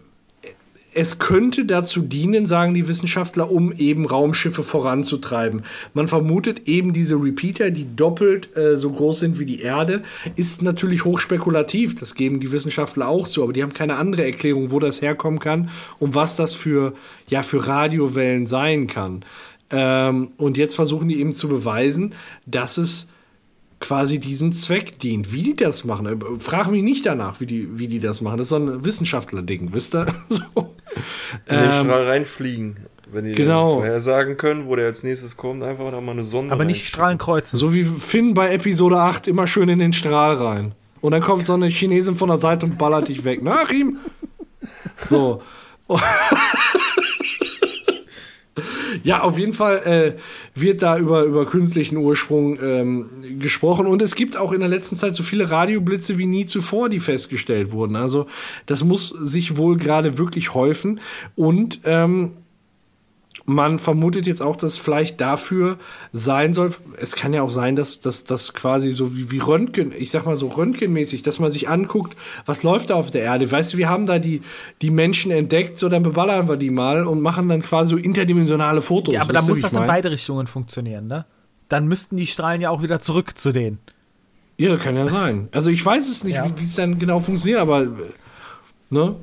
es könnte dazu dienen, sagen die Wissenschaftler, um eben Raumschiffe voranzutreiben. Man vermutet eben diese Repeater, die doppelt äh, so groß sind wie die Erde, ist natürlich hochspekulativ. Das geben die Wissenschaftler auch zu, aber die haben keine andere Erklärung, wo das herkommen kann und was das für, ja, für Radiowellen sein kann. Ähm, und jetzt versuchen die eben zu beweisen, dass es quasi diesem Zweck dient. Wie die das machen, äh, frage mich nicht danach, wie die, wie die das machen. Das ist so ein Wissenschaftler-Ding, wisst ihr? so. In den ähm, Strahl reinfliegen. Wenn die genau. vorhersagen können, wo der als nächstes kommt, einfach da mal eine Sonde Aber nicht Strahlen kreuzen. So wie Finn bei Episode 8 immer schön in den Strahl rein. Und dann kommt so eine Chinesin von der Seite und ballert dich weg. Nach ihm! So. Ja, auf jeden Fall äh, wird da über, über künstlichen Ursprung ähm, gesprochen. Und es gibt auch in der letzten Zeit so viele Radioblitze wie nie zuvor, die festgestellt wurden. Also das muss sich wohl gerade wirklich häufen. Und ähm, man vermutet jetzt auch, dass es vielleicht dafür sein soll. Es kann ja auch sein, dass das quasi so wie, wie Röntgen, ich sag mal so Röntgenmäßig, dass man sich anguckt, was läuft da auf der Erde. Weißt du, wir haben da die, die Menschen entdeckt, so dann beballern wir die mal und machen dann quasi so interdimensionale Fotos. Ja, aber dann muss das in beide Richtungen funktionieren, ne? Dann müssten die Strahlen ja auch wieder zurück zu denen. Ja, kann ja sein. Also ich weiß es nicht, ja. wie es dann genau funktioniert, aber ne?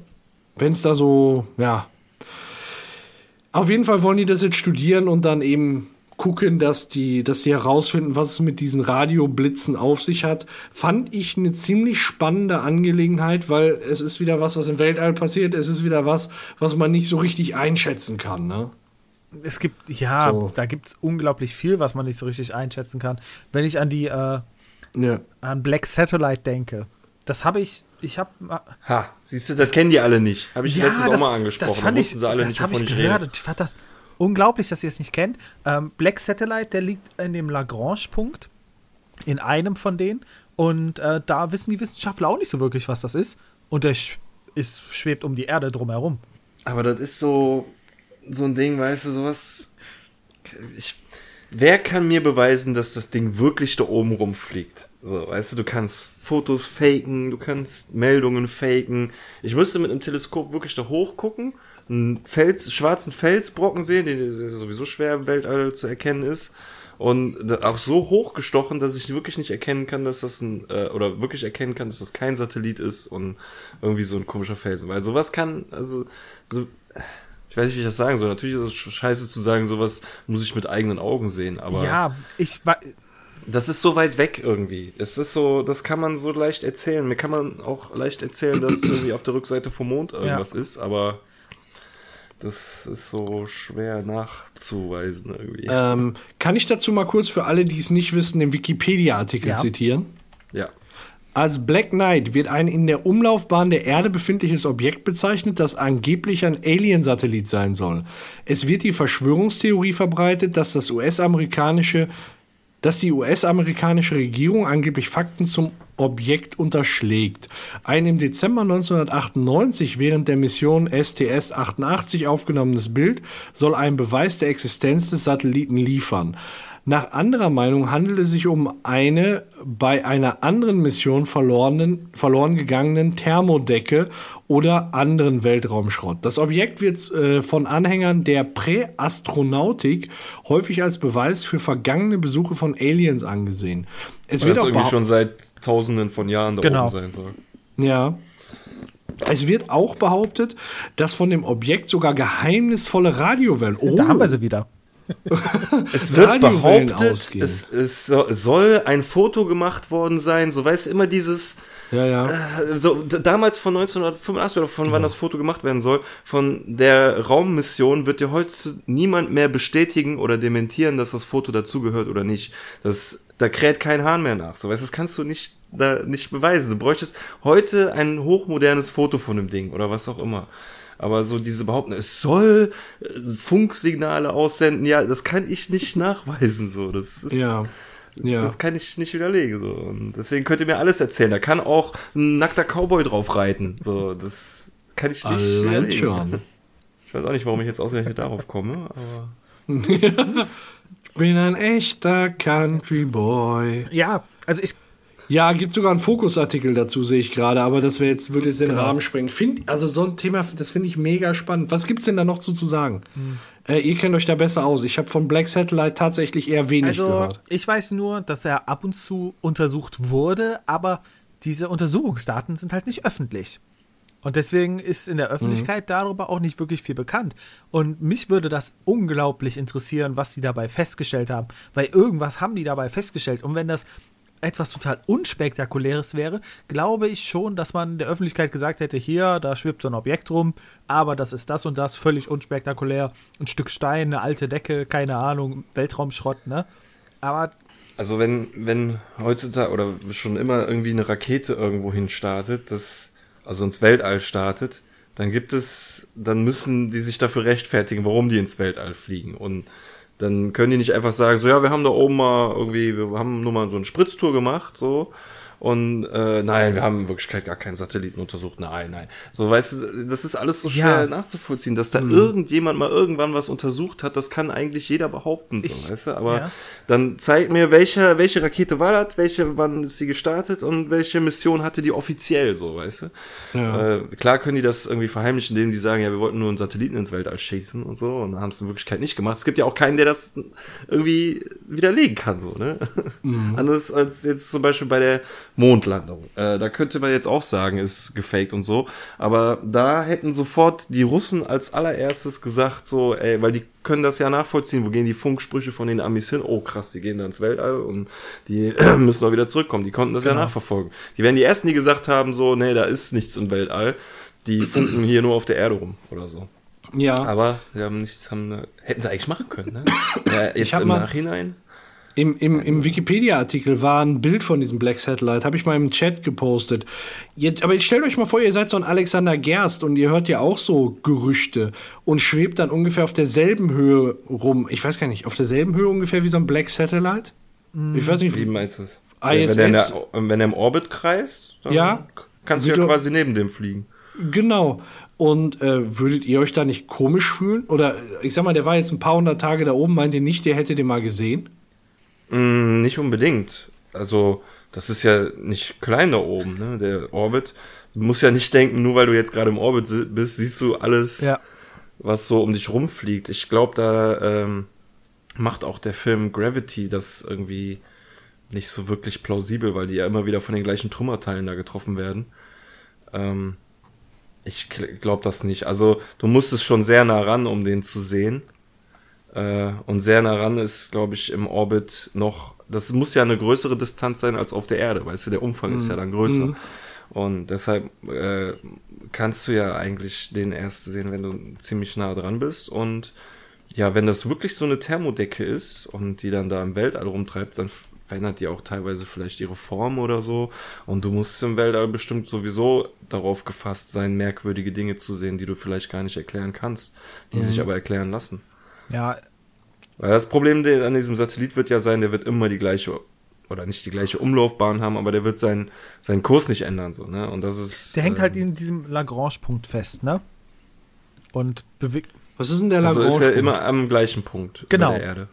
Wenn es da so, ja, auf jeden Fall wollen die das jetzt studieren und dann eben gucken, dass die, dass die herausfinden, was es mit diesen Radioblitzen auf sich hat, fand ich eine ziemlich spannende Angelegenheit, weil es ist wieder was, was im Weltall passiert. Es ist wieder was, was man nicht so richtig einschätzen kann. Ne? Es gibt, ja, so. da gibt es unglaublich viel, was man nicht so richtig einschätzen kann. Wenn ich an die, äh, ja. an Black Satellite denke, das habe ich, ich habe. Ha, siehst du, das kennen die alle nicht. Habe ich ja, letztes das, auch mal angesprochen. Das fand da ich, sie alle das nicht, wovon ich, ich gehört. Rede. Ich fand das unglaublich, dass ihr es nicht kennt. Ähm, Black Satellite, der liegt in dem Lagrange-Punkt, in einem von denen. Und äh, da wissen die Wissenschaftler auch nicht so wirklich, was das ist. Und der sch ist, schwebt um die Erde drumherum. Aber das ist so, so ein Ding, weißt du, sowas. Ich, wer kann mir beweisen, dass das Ding wirklich da oben rumfliegt? So, weißt du, du kannst Fotos faken, du kannst Meldungen faken. Ich müsste mit einem Teleskop wirklich da hoch gucken einen Fels, schwarzen Felsbrocken sehen, der sowieso schwer im Weltall zu erkennen ist. Und auch so hochgestochen, dass ich wirklich nicht erkennen kann, dass das ein, äh, oder wirklich erkennen kann, dass das kein Satellit ist und irgendwie so ein komischer Felsen. Weil sowas kann, also, so, ich weiß nicht, wie ich das sagen soll. Natürlich ist es scheiße zu sagen, sowas muss ich mit eigenen Augen sehen, aber. Ja, ich, das ist so weit weg irgendwie. Es ist so, das kann man so leicht erzählen. Mir kann man auch leicht erzählen, dass irgendwie auf der Rückseite vom Mond irgendwas ja. ist, aber das ist so schwer nachzuweisen irgendwie. Ähm, kann ich dazu mal kurz für alle, die es nicht wissen, den Wikipedia-Artikel ja. zitieren? Ja. Als Black Knight wird ein in der Umlaufbahn der Erde befindliches Objekt bezeichnet, das angeblich ein Alien-Satellit sein soll. Es wird die Verschwörungstheorie verbreitet, dass das US-amerikanische dass die US-amerikanische Regierung angeblich Fakten zum Objekt unterschlägt. Ein im Dezember 1998 während der Mission STS-88 aufgenommenes Bild soll einen Beweis der Existenz des Satelliten liefern. Nach anderer Meinung handelt es sich um eine bei einer anderen Mission verlorenen, verloren gegangenen Thermodecke oder anderen Weltraumschrott. Das Objekt wird äh, von Anhängern der Präastronautik häufig als Beweis für vergangene Besuche von Aliens angesehen. Es Weil wird auch irgendwie schon seit tausenden von Jahren da genau. oben sein soll. Ja. Es wird auch behauptet, dass von dem Objekt sogar geheimnisvolle Radiowellen. Oh, da haben wir sie wieder es wird behauptet, es, es, soll ein Foto gemacht worden sein. So weißt du immer dieses. Ja, ja. Äh, so, damals von 1985 oder von ja. wann das Foto gemacht werden soll, von der Raummission wird dir heute niemand mehr bestätigen oder dementieren, dass das Foto dazugehört oder nicht. Das, da kräht kein Hahn mehr nach. So weißt das kannst du nicht, da, nicht beweisen. Du bräuchtest heute ein hochmodernes Foto von dem Ding oder was auch immer. Aber so diese Behauptung, es soll äh, Funksignale aussenden, ja, das kann ich nicht nachweisen. So, das ist, ja. Ja. Das kann ich nicht widerlegen. So. Und deswegen könnt ihr mir alles erzählen. Da kann auch ein nackter Cowboy drauf reiten. So, das kann ich nicht Allein widerlegen. Schon. Ich weiß auch nicht, warum ich jetzt ausgerechnet darauf komme, aber. ich bin ein echter Country Boy. Ja, also ich ja, gibt sogar einen Fokusartikel dazu, sehe ich gerade, aber das wäre jetzt, würde jetzt den genau. Rahmen sprengen. Find, also so ein Thema, das finde ich mega spannend. Was gibt es denn da noch zu, zu sagen? Hm. Äh, ihr kennt euch da besser aus. Ich habe von Black Satellite tatsächlich eher wenig also, gehört. Ich weiß nur, dass er ab und zu untersucht wurde, aber diese Untersuchungsdaten sind halt nicht öffentlich. Und deswegen ist in der Öffentlichkeit mhm. darüber auch nicht wirklich viel bekannt. Und mich würde das unglaublich interessieren, was sie dabei festgestellt haben. Weil irgendwas haben die dabei festgestellt. Und wenn das etwas total Unspektakuläres wäre, glaube ich schon, dass man der Öffentlichkeit gesagt hätte, hier, da schwebt so ein Objekt rum, aber das ist das und das, völlig unspektakulär. Ein Stück Stein, eine alte Decke, keine Ahnung, Weltraumschrott, ne? Aber. Also wenn, wenn heutzutage oder schon immer irgendwie eine Rakete irgendwo hin startet, das, also ins Weltall startet, dann gibt es, dann müssen die sich dafür rechtfertigen, warum die ins Weltall fliegen. Und dann können die nicht einfach sagen, so ja, wir haben da oben mal irgendwie, wir haben nur mal so eine Spritztour gemacht, so und äh, nein, wir haben in Wirklichkeit gar keinen Satelliten untersucht. Nein, nein. So, weißt du, das ist alles so schwer ja. nachzuvollziehen, dass da mhm. irgendjemand mal irgendwann was untersucht hat, das kann eigentlich jeder behaupten, so, ich, weißt du? Aber ja. dann zeig mir, welche, welche Rakete war das, welche, wann ist sie gestartet und welche Mission hatte die offiziell, so, weißt du? Ja. Äh, klar können die das irgendwie verheimlichen, indem die sagen, ja, wir wollten nur einen Satelliten ins Weltall schießen und so und haben es in Wirklichkeit nicht gemacht. Es gibt ja auch keinen, der das irgendwie widerlegen kann, so, ne? Mhm. Anders als jetzt zum Beispiel bei der Mondlandung. Äh, da könnte man jetzt auch sagen, ist gefaked und so. Aber da hätten sofort die Russen als allererstes gesagt, so, ey, weil die können das ja nachvollziehen, wo gehen die Funksprüche von den Amis hin? Oh krass, die gehen da ins Weltall und die müssen auch wieder zurückkommen. Die konnten das genau. ja nachverfolgen. Die wären die ersten, die gesagt haben, so, nee, da ist nichts im Weltall. Die funken hier nur auf der Erde rum oder so. Ja. Aber sie haben nichts, haben, hätten sie eigentlich machen können, ne? Ja, jetzt im Nachhinein. Im, im, im Wikipedia-Artikel war ein Bild von diesem Black Satellite, habe ich mal im Chat gepostet. Jetzt, aber jetzt stellt euch mal vor, ihr seid so ein Alexander Gerst und ihr hört ja auch so Gerüchte und schwebt dann ungefähr auf derselben Höhe rum. Ich weiß gar nicht, auf derselben Höhe ungefähr wie so ein Black Satellite? Ich weiß nicht. Wie meinst du es? ISS. Wenn er, wenn er im Orbit kreist, ja, kannst du ja quasi neben dem fliegen. Genau. Und äh, würdet ihr euch da nicht komisch fühlen? Oder ich sag mal, der war jetzt ein paar hundert Tage da oben, meint ihr nicht, der hätte den mal gesehen? Mm, nicht unbedingt. Also, das ist ja nicht klein da oben, ne? Der Orbit. Du musst ja nicht denken, nur weil du jetzt gerade im Orbit bist, siehst du alles, ja. was so um dich rumfliegt. Ich glaube, da ähm, macht auch der Film Gravity das irgendwie nicht so wirklich plausibel, weil die ja immer wieder von den gleichen Trümmerteilen da getroffen werden. Ähm, ich glaube das nicht. Also du musst es schon sehr nah ran, um den zu sehen. Äh, und sehr nah ran ist, glaube ich, im Orbit noch. Das muss ja eine größere Distanz sein als auf der Erde, weißt du, der Umfang mhm. ist ja dann größer. Mhm. Und deshalb äh, kannst du ja eigentlich den erst sehen, wenn du ziemlich nah dran bist. Und ja, wenn das wirklich so eine Thermodecke ist und die dann da im Weltall rumtreibt, dann verändert die auch teilweise vielleicht ihre Form oder so. Und du musst im Weltall bestimmt sowieso darauf gefasst sein, merkwürdige Dinge zu sehen, die du vielleicht gar nicht erklären kannst, die mhm. sich aber erklären lassen. Ja. Weil das Problem an diesem Satellit wird ja sein, der wird immer die gleiche oder nicht die gleiche Umlaufbahn haben, aber der wird seinen, seinen Kurs nicht ändern, so, ne? Und das ist. Der hängt halt ähm, halt in diesem Lagrange-Punkt fest, ne? Und bewegt. Was ist denn der Lagrange? Also ist er immer am gleichen Punkt genau. der Erde.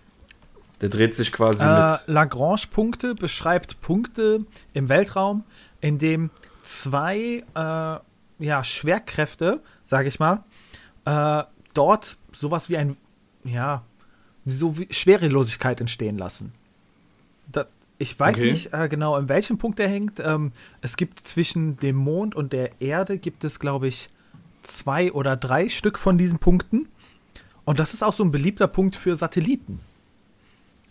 Der dreht sich quasi äh, mit. Lagrange-Punkte beschreibt Punkte im Weltraum, in dem zwei äh, ja, Schwerkräfte, sage ich mal, äh, dort sowas wie ein, ja, so wie Schwerelosigkeit entstehen lassen. Das, ich weiß okay. nicht äh, genau, in welchem Punkt er hängt. Ähm, es gibt zwischen dem Mond und der Erde gibt es, glaube ich, zwei oder drei Stück von diesen Punkten. Und das ist auch so ein beliebter Punkt für Satelliten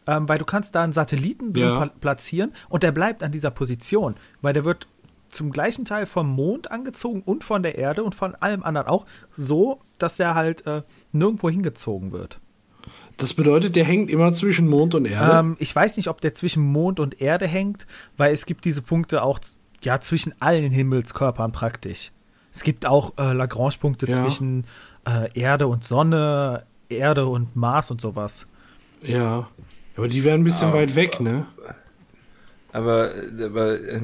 ähm, weil du kannst da einen Satelliten ja. platzieren und der bleibt an dieser Position, weil der wird zum gleichen Teil vom Mond angezogen und von der Erde und von allem anderen auch so, dass er halt äh, nirgendwo hingezogen wird. Das bedeutet, der hängt immer zwischen Mond und Erde? Ähm, ich weiß nicht, ob der zwischen Mond und Erde hängt, weil es gibt diese Punkte auch ja zwischen allen Himmelskörpern praktisch. Es gibt auch äh, Lagrange-Punkte ja. zwischen äh, Erde und Sonne, Erde und Mars und sowas. Ja. Aber die wären ein bisschen aber, weit weg, ne? Aber, aber äh,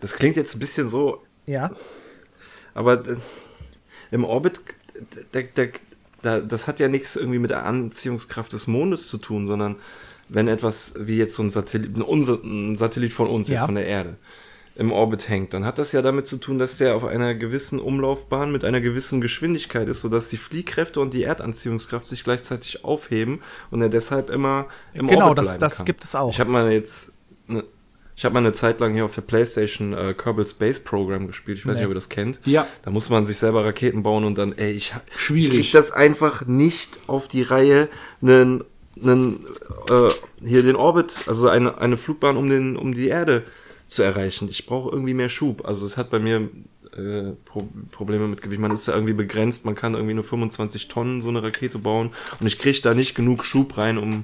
das klingt jetzt ein bisschen so. Ja. Aber äh, im Orbit, da, da, da, das hat ja nichts irgendwie mit der Anziehungskraft des Mondes zu tun, sondern wenn etwas wie jetzt so ein Satellit, ein Satellit von uns, ja. jetzt von der Erde, im Orbit hängt, dann hat das ja damit zu tun, dass der auf einer gewissen Umlaufbahn mit einer gewissen Geschwindigkeit ist, sodass die Fliehkräfte und die Erdanziehungskraft sich gleichzeitig aufheben und er deshalb immer im genau, Orbit bleiben das, das gibt es auch. Ich habe mal jetzt eine, ich habe mal eine Zeit lang hier auf der Playstation äh, Kerbal Space Program gespielt. Ich weiß nee. nicht, ob ihr das kennt. Ja. Da muss man sich selber Raketen bauen und dann, ey, ich, Schwierig. ich krieg das einfach nicht auf die Reihe, einen, einen äh, hier den Orbit, also eine, eine Flugbahn um, den, um die Erde zu erreichen. Ich brauche irgendwie mehr Schub. Also es hat bei mir äh, Pro Probleme mit Gewicht. Man ist da irgendwie begrenzt, man kann irgendwie nur 25 Tonnen so eine Rakete bauen und ich kriege da nicht genug Schub rein, um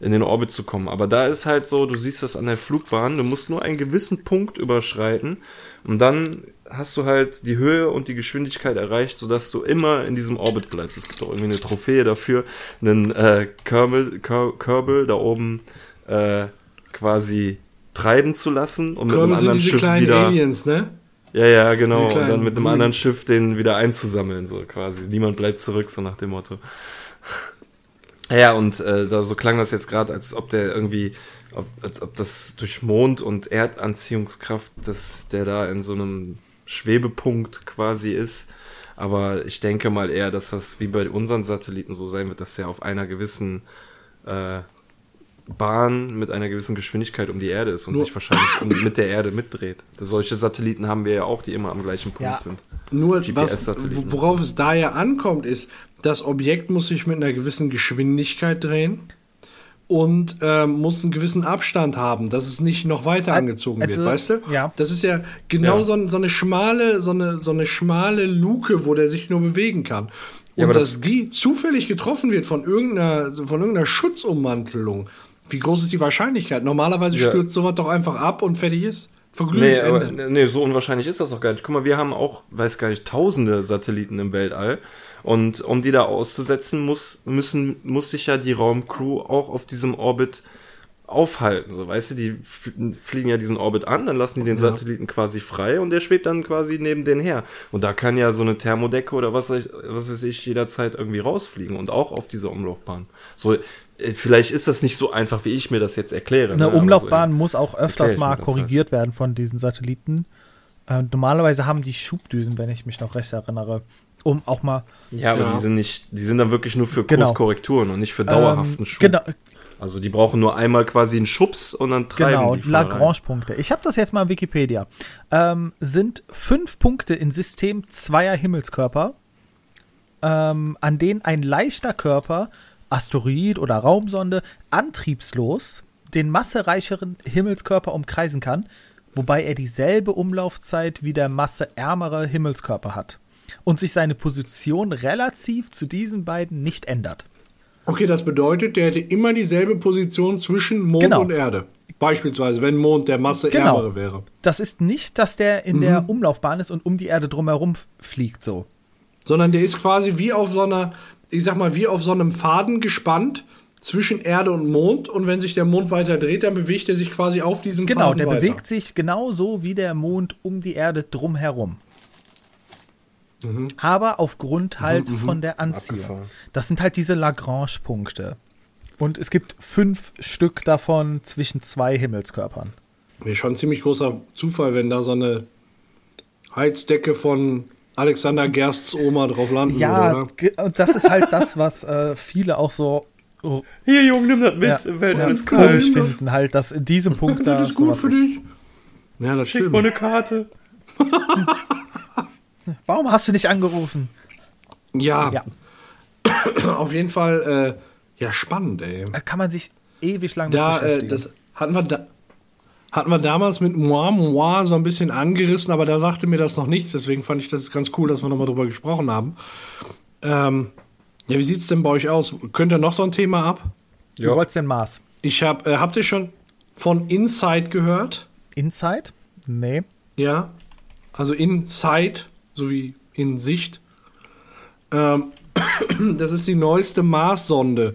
in den Orbit zu kommen. Aber da ist halt so, du siehst das an der Flugbahn, du musst nur einen gewissen Punkt überschreiten und dann hast du halt die Höhe und die Geschwindigkeit erreicht, sodass du immer in diesem Orbit bleibst. Es gibt auch irgendwie eine Trophäe dafür, einen äh, Kerbal, Kerbal da oben äh, quasi treiben zu lassen und mit einem anderen Schiff wieder. Aliens, ne? Ja, ja, genau. Und dann mit einem anderen Schiff den wieder einzusammeln, so quasi. Niemand bleibt zurück, so nach dem Motto. Ja, und äh, da so klang das jetzt gerade, als ob der irgendwie, ob, als ob das durch Mond und Erdanziehungskraft, dass der da in so einem Schwebepunkt quasi ist. Aber ich denke mal eher, dass das wie bei unseren Satelliten so sein wird, dass der auf einer gewissen äh, Bahn mit einer gewissen Geschwindigkeit um die Erde ist und nur sich wahrscheinlich mit der Erde mitdreht. Solche Satelliten haben wir ja auch, die immer am gleichen Punkt ja. sind. Nur was, worauf es da ja ankommt, ist, das Objekt muss sich mit einer gewissen Geschwindigkeit drehen und ähm, muss einen gewissen Abstand haben, dass es nicht noch weiter angezogen also, wird, weißt du? Ja. Das ist ja genau ja. So, so, eine schmale, so eine, so eine schmale Luke, wo der sich nur bewegen kann. Und ja, dass das die zufällig getroffen wird von irgendeiner, von irgendeiner Schutzummantelung. Wie groß ist die Wahrscheinlichkeit? Normalerweise ja. stürzt sowas doch einfach ab und fertig ist. Nee, aber, nee, so unwahrscheinlich ist das doch gar nicht. Guck mal, wir haben auch, weiß gar nicht, tausende Satelliten im Weltall. Und um die da auszusetzen, muss, müssen, muss sich ja die Raumcrew auch auf diesem Orbit aufhalten. So, weißt du, die fliegen ja diesen Orbit an, dann lassen die den ja. Satelliten quasi frei und der schwebt dann quasi neben denen her. Und da kann ja so eine Thermodecke oder was, was weiß ich jederzeit irgendwie rausfliegen und auch auf dieser Umlaufbahn. So, vielleicht ist das nicht so einfach, wie ich mir das jetzt erkläre. Eine ne? Umlaufbahn so, muss auch öfters mal korrigiert halt. werden von diesen Satelliten. Äh, normalerweise haben die Schubdüsen, wenn ich mich noch recht erinnere, um auch mal. Ja, aber ja. die sind nicht, die sind dann wirklich nur für genau. Kurskorrekturen und nicht für dauerhaften ähm, Schub. Genau. Also die brauchen nur einmal quasi einen Schubs und dann treiben genau, die. Genau, Lagrange-Punkte. Ich habe das jetzt mal in Wikipedia. Ähm, sind fünf Punkte in System zweier Himmelskörper, ähm, an denen ein leichter Körper, Asteroid oder Raumsonde, antriebslos den massereicheren Himmelskörper umkreisen kann, wobei er dieselbe Umlaufzeit wie der masseärmere Himmelskörper hat und sich seine Position relativ zu diesen beiden nicht ändert. Okay, das bedeutet, der hätte immer dieselbe Position zwischen Mond genau. und Erde. Beispielsweise, wenn Mond der Masse genau. ärmere wäre. Das ist nicht, dass der in mhm. der Umlaufbahn ist und um die Erde drumherum fliegt so. Sondern der ist quasi wie auf so einer, ich sag mal, wie auf so einem Faden gespannt zwischen Erde und Mond und wenn sich der Mond weiter dreht, dann bewegt er sich quasi auf diesem genau, Faden Genau, der bewegt sich genauso wie der Mond um die Erde drumherum. Mhm. Aber aufgrund halt mhm, mhm. von der Anziehung. Abgefahren. Das sind halt diese Lagrange-Punkte. Und es gibt fünf Stück davon zwischen zwei Himmelskörpern. Wäre schon ein ziemlich großer Zufall, wenn da so eine Heizdecke von Alexander Gersts Oma drauf landen ja, würde. Ja, das ist halt das, was äh, viele auch so. Oh, Hier, Junge, nimm das mit, ja, Welt ja, alles kalt. finden, halt, dass in diesem Punkt da. Das ist gut für dich. Ja, das Schick stimmt. mal eine Karte. Warum hast du nicht angerufen? Ja. ja. Auf jeden Fall, äh, ja, spannend, ey. Da kann man sich ewig lang da, mit beschäftigen. Äh, das hatten wir da. Hatten wir damals mit Moi Moi so ein bisschen angerissen, aber da sagte mir das noch nichts. Deswegen fand ich das ganz cool, dass wir nochmal drüber gesprochen haben. Ähm, ja, wie sieht es denn bei euch aus? Könnt ihr noch so ein Thema ab? Ja. Du wolltest den Mars. Ich hab, äh, habt ihr schon von Inside gehört? Inside? Nee. Ja. Also Inside sowie in Sicht. Ähm, das ist die neueste Mars-Sonde,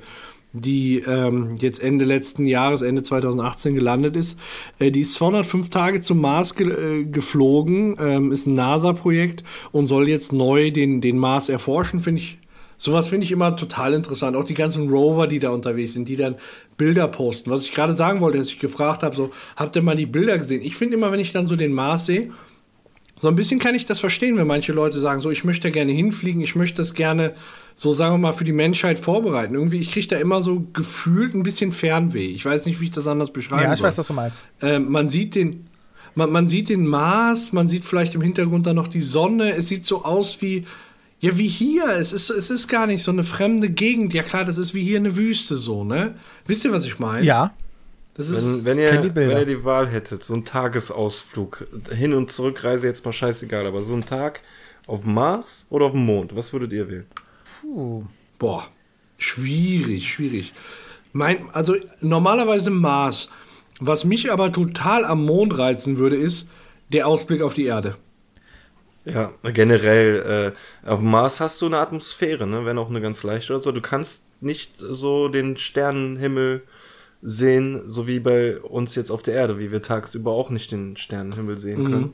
die ähm, jetzt Ende letzten Jahres, Ende 2018 gelandet ist. Äh, die ist 205 Tage zum Mars ge äh, geflogen, ähm, ist ein NASA-Projekt und soll jetzt neu den, den Mars erforschen, finde ich. Sowas finde ich immer total interessant. Auch die ganzen Rover, die da unterwegs sind, die dann Bilder posten. Was ich gerade sagen wollte, dass ich gefragt habe, so, habt ihr mal die Bilder gesehen? Ich finde immer, wenn ich dann so den Mars sehe, so ein bisschen kann ich das verstehen, wenn manche Leute sagen, so, ich möchte gerne hinfliegen, ich möchte das gerne, so sagen wir mal, für die Menschheit vorbereiten. Irgendwie, ich kriege da immer so gefühlt ein bisschen Fernweh. Ich weiß nicht, wie ich das anders beschreiben soll. Ja, ich soll. weiß, was du meinst. Äh, man sieht den, man, man sieht den Mars, man sieht vielleicht im Hintergrund dann noch die Sonne. Es sieht so aus wie, ja, wie hier. Es ist, es ist gar nicht so eine fremde Gegend. Ja, klar, das ist wie hier eine Wüste so, ne? Wisst ihr, was ich meine? Ja. Das ist, wenn, wenn, ihr, wenn ihr die Wahl hättet, so ein Tagesausflug, Hin- und Zurückreise jetzt mal scheißegal, aber so ein Tag auf Mars oder auf dem Mond, was würdet ihr wählen? Puh. Boah, schwierig, schwierig. Mein, also normalerweise Mars. Was mich aber total am Mond reizen würde, ist der Ausblick auf die Erde. Ja, generell, äh, auf Mars hast du eine Atmosphäre, ne? wenn auch eine ganz leichte oder so. Du kannst nicht so den Sternenhimmel sehen, so wie bei uns jetzt auf der Erde, wie wir tagsüber auch nicht den Sternenhimmel sehen mhm. können.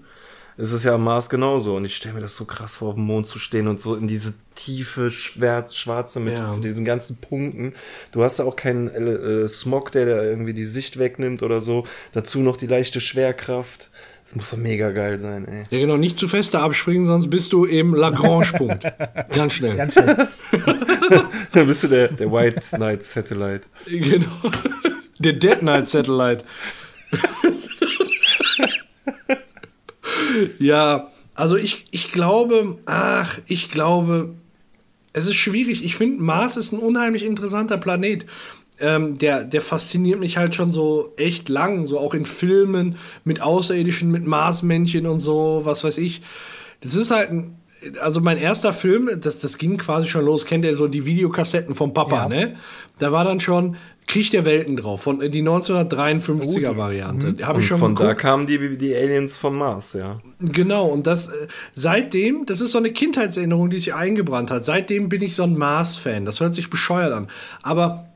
Es ist ja am Mars genauso und ich stelle mir das so krass vor, auf dem Mond zu stehen und so in diese tiefe Schwarze mit ja. diesen ganzen Punkten. Du hast ja auch keinen äh, Smog, der da irgendwie die Sicht wegnimmt oder so. Dazu noch die leichte Schwerkraft. Das muss doch mega geil sein, ey. Ja, genau, nicht zu feste abspringen, sonst bist du im Lagrange-Punkt. Ganz schnell. Ganz schnell. Dann bist du der, der White Knight Satellite. Genau. Der Dead Knight Satellite. ja, also ich, ich glaube, ach, ich glaube, es ist schwierig. Ich finde, Mars ist ein unheimlich interessanter Planet. Ähm, der, der fasziniert mich halt schon so echt lang, so auch in Filmen mit Außerirdischen, mit Marsmännchen und so, was weiß ich. Das ist halt ein, also mein erster Film, das, das ging quasi schon los, kennt ihr so die Videokassetten vom Papa, ja. ne? Da war dann schon Krieg der Welten drauf, von die 1953er Variante. Mhm. Hab ich schon von geguckt. da kamen die, die Aliens vom Mars, ja. Genau, und das äh, seitdem, das ist so eine Kindheitserinnerung, die sich eingebrannt hat. Seitdem bin ich so ein Mars-Fan. Das hört sich bescheuert an. Aber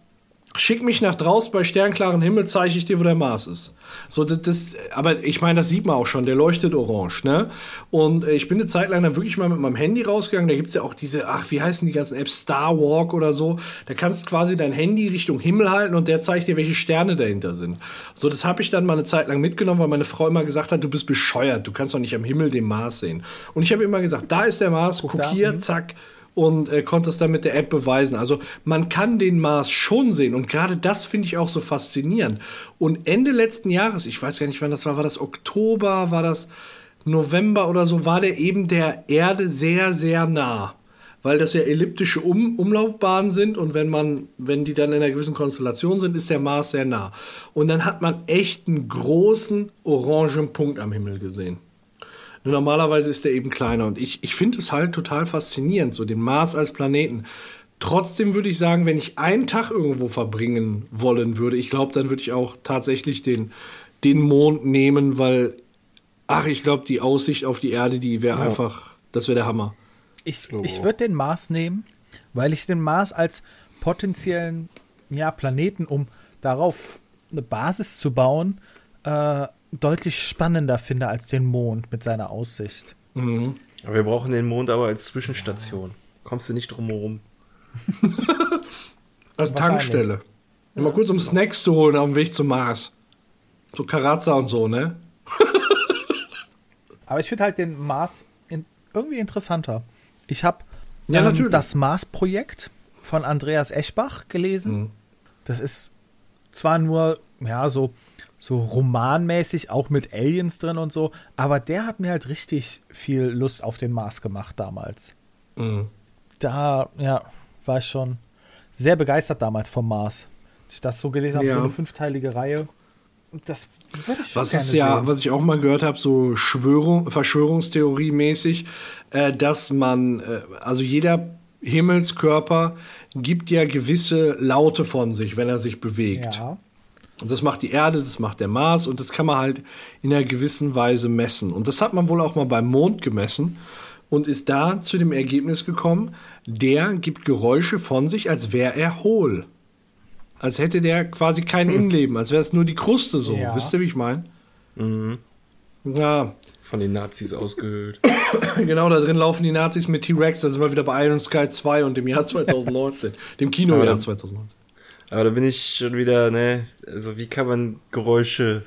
Schick mich nach draußen bei sternklaren Himmel, zeige ich dir, wo der Mars ist. So, das, das, aber ich meine, das sieht man auch schon, der leuchtet orange, ne? Und äh, ich bin eine Zeit lang dann wirklich mal mit meinem Handy rausgegangen. Da gibt es ja auch diese, ach, wie heißen die ganzen Apps, Star Walk oder so. Da kannst du quasi dein Handy Richtung Himmel halten und der zeigt dir, welche Sterne dahinter sind. So, das habe ich dann mal eine Zeit lang mitgenommen, weil meine Frau immer gesagt hat, du bist bescheuert, du kannst doch nicht am Himmel den Mars sehen. Und ich habe immer gesagt, da ist der Mars, guck, guck hier, zack und äh, konnte es dann mit der App beweisen. Also man kann den Mars schon sehen und gerade das finde ich auch so faszinierend. Und Ende letzten Jahres, ich weiß gar nicht, wann das war, war das Oktober, war das November oder so, war der eben der Erde sehr, sehr nah. Weil das ja elliptische um Umlaufbahnen sind und wenn man, wenn die dann in einer gewissen Konstellation sind, ist der Mars sehr nah. Und dann hat man echt einen großen orangen Punkt am Himmel gesehen. Nur normalerweise ist der eben kleiner. Und ich, ich finde es halt total faszinierend, so den Mars als Planeten. Trotzdem würde ich sagen, wenn ich einen Tag irgendwo verbringen wollen würde, ich glaube, dann würde ich auch tatsächlich den, den Mond nehmen, weil, ach, ich glaube, die Aussicht auf die Erde, die wäre ja. einfach, das wäre der Hammer. Ich, ich würde den Mars nehmen, weil ich den Mars als potenziellen ja, Planeten, um darauf eine Basis zu bauen, äh, deutlich spannender finde als den Mond mit seiner Aussicht. Mhm. Aber wir brauchen den Mond aber als Zwischenstation. Kommst du nicht drum herum. als Tankstelle. Ja. Mal kurz um Snacks zu holen auf dem Weg zum Mars. So Karazza und so, ne? aber ich finde halt den Mars in, irgendwie interessanter. Ich habe ja, ähm, das Mars-Projekt von Andreas Eschbach gelesen. Mhm. Das ist zwar nur, ja, so so romanmäßig, auch mit Aliens drin und so. Aber der hat mir halt richtig viel Lust auf den Mars gemacht damals. Mhm. Da, ja, war ich schon sehr begeistert damals vom Mars. Als ich das so gelesen habe, ja. so eine fünfteilige Reihe. Das würde ich schon was ist ja, sehen. Was ich auch mal gehört habe, so Schwörung, Verschwörungstheorie-mäßig, äh, dass man, äh, also jeder Himmelskörper gibt ja gewisse Laute von sich, wenn er sich bewegt. Ja. Und das macht die Erde, das macht der Mars und das kann man halt in einer gewissen Weise messen. Und das hat man wohl auch mal beim Mond gemessen und ist da zu dem Ergebnis gekommen, der gibt Geräusche von sich, als wäre er hohl. Als hätte der quasi kein hm. Innenleben, als wäre es nur die Kruste so. Ja. Wisst ihr, wie ich meine? Mhm. Ja. Von den Nazis ausgehöhlt. genau, da drin laufen die Nazis mit T-Rex, da sind wir wieder bei Iron Sky 2 und dem Jahr 2019. dem Kinojahr 2019. Aber da bin ich schon wieder, ne, also wie kann man Geräusche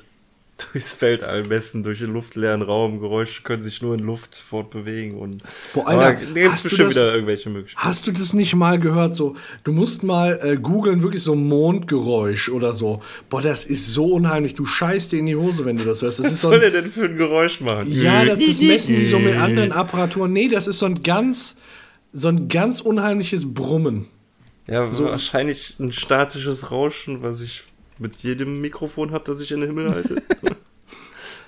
durchs Weltall messen, durch den luftleeren Raum. Geräusche können sich nur in Luft fortbewegen und Boah, Alter, hast du das, wieder irgendwelche Möglichkeiten. Hast du das nicht mal gehört? So, du musst mal äh, googeln, wirklich so Mondgeräusch oder so. Boah, das ist so unheimlich. Du scheißt dir in die Hose, wenn du das hörst. Das Was so soll der denn für ein Geräusch machen? Ja, das, das messen die so mit anderen Apparaturen. Nee, das ist so ein ganz, so ein ganz unheimliches Brummen. Ja, so. wahrscheinlich ein statisches Rauschen, was ich mit jedem Mikrofon habe, das ich in den Himmel halte.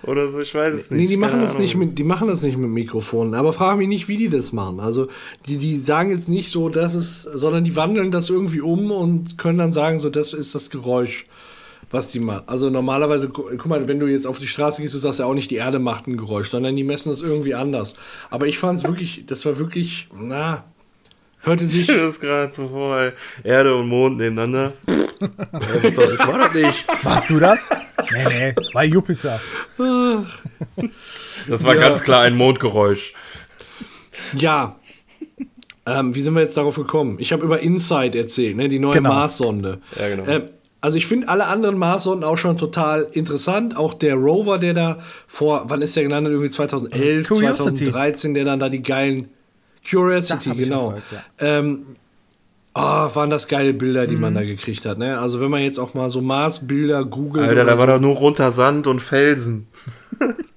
Oder so, ich weiß es nicht. Nee, die machen, das nicht mit, die machen das nicht mit Mikrofonen. Aber frage mich nicht, wie die das machen. Also, die, die sagen jetzt nicht so, das ist, sondern die wandeln das irgendwie um und können dann sagen, so, das ist das Geräusch, was die machen. Also, normalerweise, guck mal, wenn du jetzt auf die Straße gehst, du sagst ja auch nicht, die Erde macht ein Geräusch, sondern die messen das irgendwie anders. Aber ich fand es wirklich, das war wirklich, na, Hörte sich. Ich das gerade so vor, Erde und Mond nebeneinander. ja, ich war das nicht. Warst du das? Nee, nee, war Jupiter. Das war ja. ganz klar ein Mondgeräusch. Ja. Ähm, wie sind wir jetzt darauf gekommen? Ich habe über Insight erzählt, ne? die neue genau. Mars-Sonde. Ja, genau. Ähm, also ich finde alle anderen Mars-Sonden auch schon total interessant. Auch der Rover, der da vor, wann ist der gelandet? Irgendwie 2011, Curiosity. 2013, der dann da die geilen Curiosity, genau. Verfolgt, ja. ähm, Oh, waren das geile Bilder, die man da gekriegt hat, ne? Also wenn man jetzt auch mal so Mars-Bilder googelt. Alter, da war so. doch nur runter Sand und Felsen.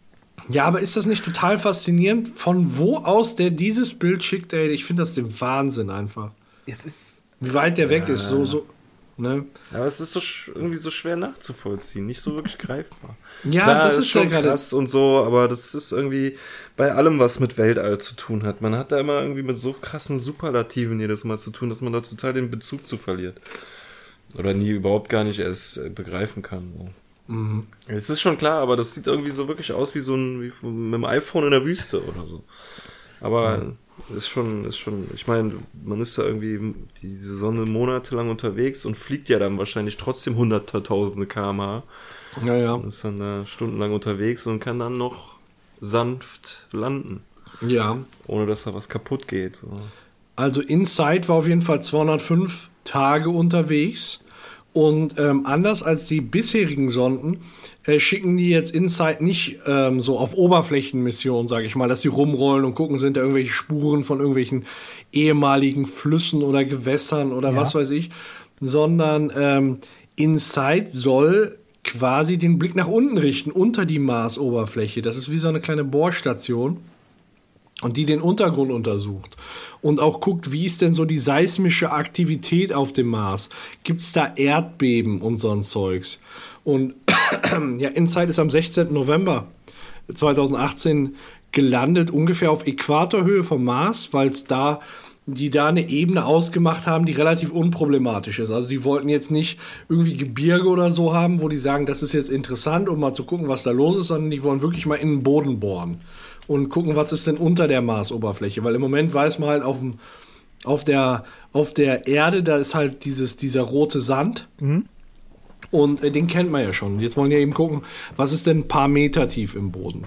Ja, aber ist das nicht total faszinierend, von wo aus der dieses Bild schickt, ey? Ich finde das den Wahnsinn einfach. Es ist. Wie weit der weg ist, so, so, ne? Aber es ist so irgendwie so schwer nachzuvollziehen, nicht so wirklich greifbar. Ja, Klar, das ist ist schon ja krass und so, aber das ist irgendwie bei allem, was mit Weltall zu tun hat. Man hat da immer irgendwie mit so krassen Superlativen jedes Mal zu tun, dass man da total den Bezug zu verliert. Oder nie überhaupt gar nicht erst äh, begreifen kann. So. Mhm. Es ist schon klar, aber das sieht irgendwie so wirklich aus wie so ein, wie mit dem iPhone in der Wüste oder so. Aber ist schon, ist schon, ich meine, man ist da irgendwie diese Sonne monatelang unterwegs und fliegt ja dann wahrscheinlich trotzdem hunderttausende kmh. Ja, ja. Und ist dann da stundenlang unterwegs und kann dann noch sanft landen, Ja. ohne dass da was kaputt geht. So. Also Insight war auf jeden Fall 205 Tage unterwegs. Und ähm, anders als die bisherigen Sonden äh, schicken die jetzt Insight nicht ähm, so auf Oberflächenmissionen, sage ich mal, dass sie rumrollen und gucken, sind da irgendwelche Spuren von irgendwelchen ehemaligen Flüssen oder Gewässern oder Ja. was weiß ich, sondern ähm, Insight soll quasi den Blick nach unten richten, unter die Marsoberfläche. Das ist wie so eine kleine Bohrstation und die den Untergrund untersucht und auch guckt, wie ist denn so die seismische Aktivität auf dem Mars? Gibt es da Erdbeben und so ein Zeugs? Und ja, Insight ist am 16. November 2018 gelandet, ungefähr auf Äquatorhöhe vom Mars, weil da die da eine Ebene ausgemacht haben, die relativ unproblematisch ist. Also die wollten jetzt nicht irgendwie Gebirge oder so haben, wo die sagen, das ist jetzt interessant, um mal zu gucken, was da los ist, sondern die wollen wirklich mal in den Boden bohren und gucken, was ist denn unter der Marsoberfläche. Weil im Moment weiß man halt auf dem auf der, auf der Erde, da ist halt dieses, dieser rote Sand. Und äh, den kennt man ja schon. Jetzt wollen wir eben gucken, was ist denn ein paar Meter tief im Boden.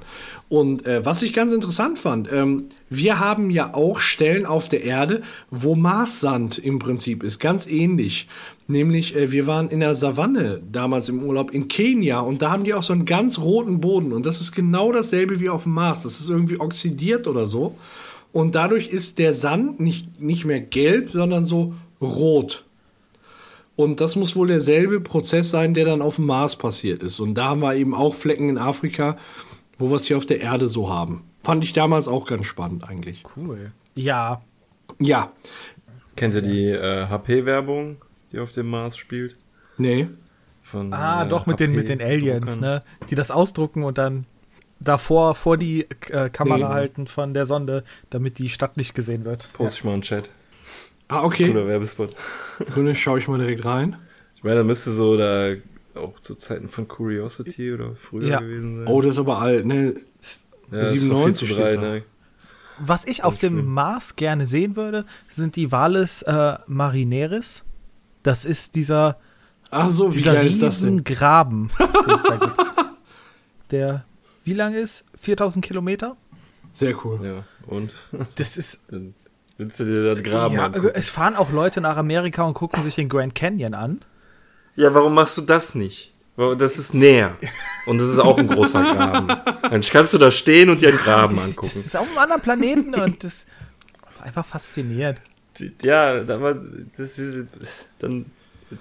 Und äh, was ich ganz interessant fand, ähm, wir haben ja auch Stellen auf der Erde, wo Marssand im Prinzip ist, ganz ähnlich. Nämlich, äh, wir waren in der Savanne damals im Urlaub in Kenia und da haben die auch so einen ganz roten Boden. Und das ist genau dasselbe wie auf dem Mars. Das ist irgendwie oxidiert oder so. Und dadurch ist der Sand nicht, nicht mehr gelb, sondern so rot. Und das muss wohl derselbe Prozess sein, der dann auf dem Mars passiert ist. Und da haben wir eben auch Flecken in Afrika, wo wir es hier auf der Erde so haben. Fand ich damals auch ganz spannend eigentlich. Cool. Ja. Ja, Kennt ihr die äh, HP-Werbung, die auf dem Mars spielt? nee. Von, Ah, äh, doch mit den, mit den Aliens, Druckern? ne? Die das ausdrucken und dann davor vor die äh, Kamera Nee. halten von der Sonde, damit die Stadt nicht gesehen wird. Post ich mal in den Chat. Ah, okay. Cooler Werbespot. Grüne schaue ich mal direkt rein. Ich meine, da müsste so da auch zu Zeiten von Curiosity oder früher Ja. gewesen sein. Oh, das ist aber alt, ne? ja, das war 97 viel zu drei, steht da. ne? Was ich auf dem Mars gerne sehen würde, sind die Wales äh, marineris. Das ist dieser, Ach so, wie dieser geil ist das denn? Graben, den es da gibt. Der, wie lang ist? 4000 Kilometer? Sehr cool. Ja, und? Das ist. Willst du dir das Graben ja, angucken? es fahren auch Leute nach Amerika und gucken sich den Grand Canyon an. Ja, warum machst du das nicht? Das ist näher. Und das ist auch ein großer Graben. Dann kannst du da stehen und dir einen Graben Das, ist- angucken. das ist auf einem anderen Planeten und das einfach fasziniert. Ja, aber das ist dann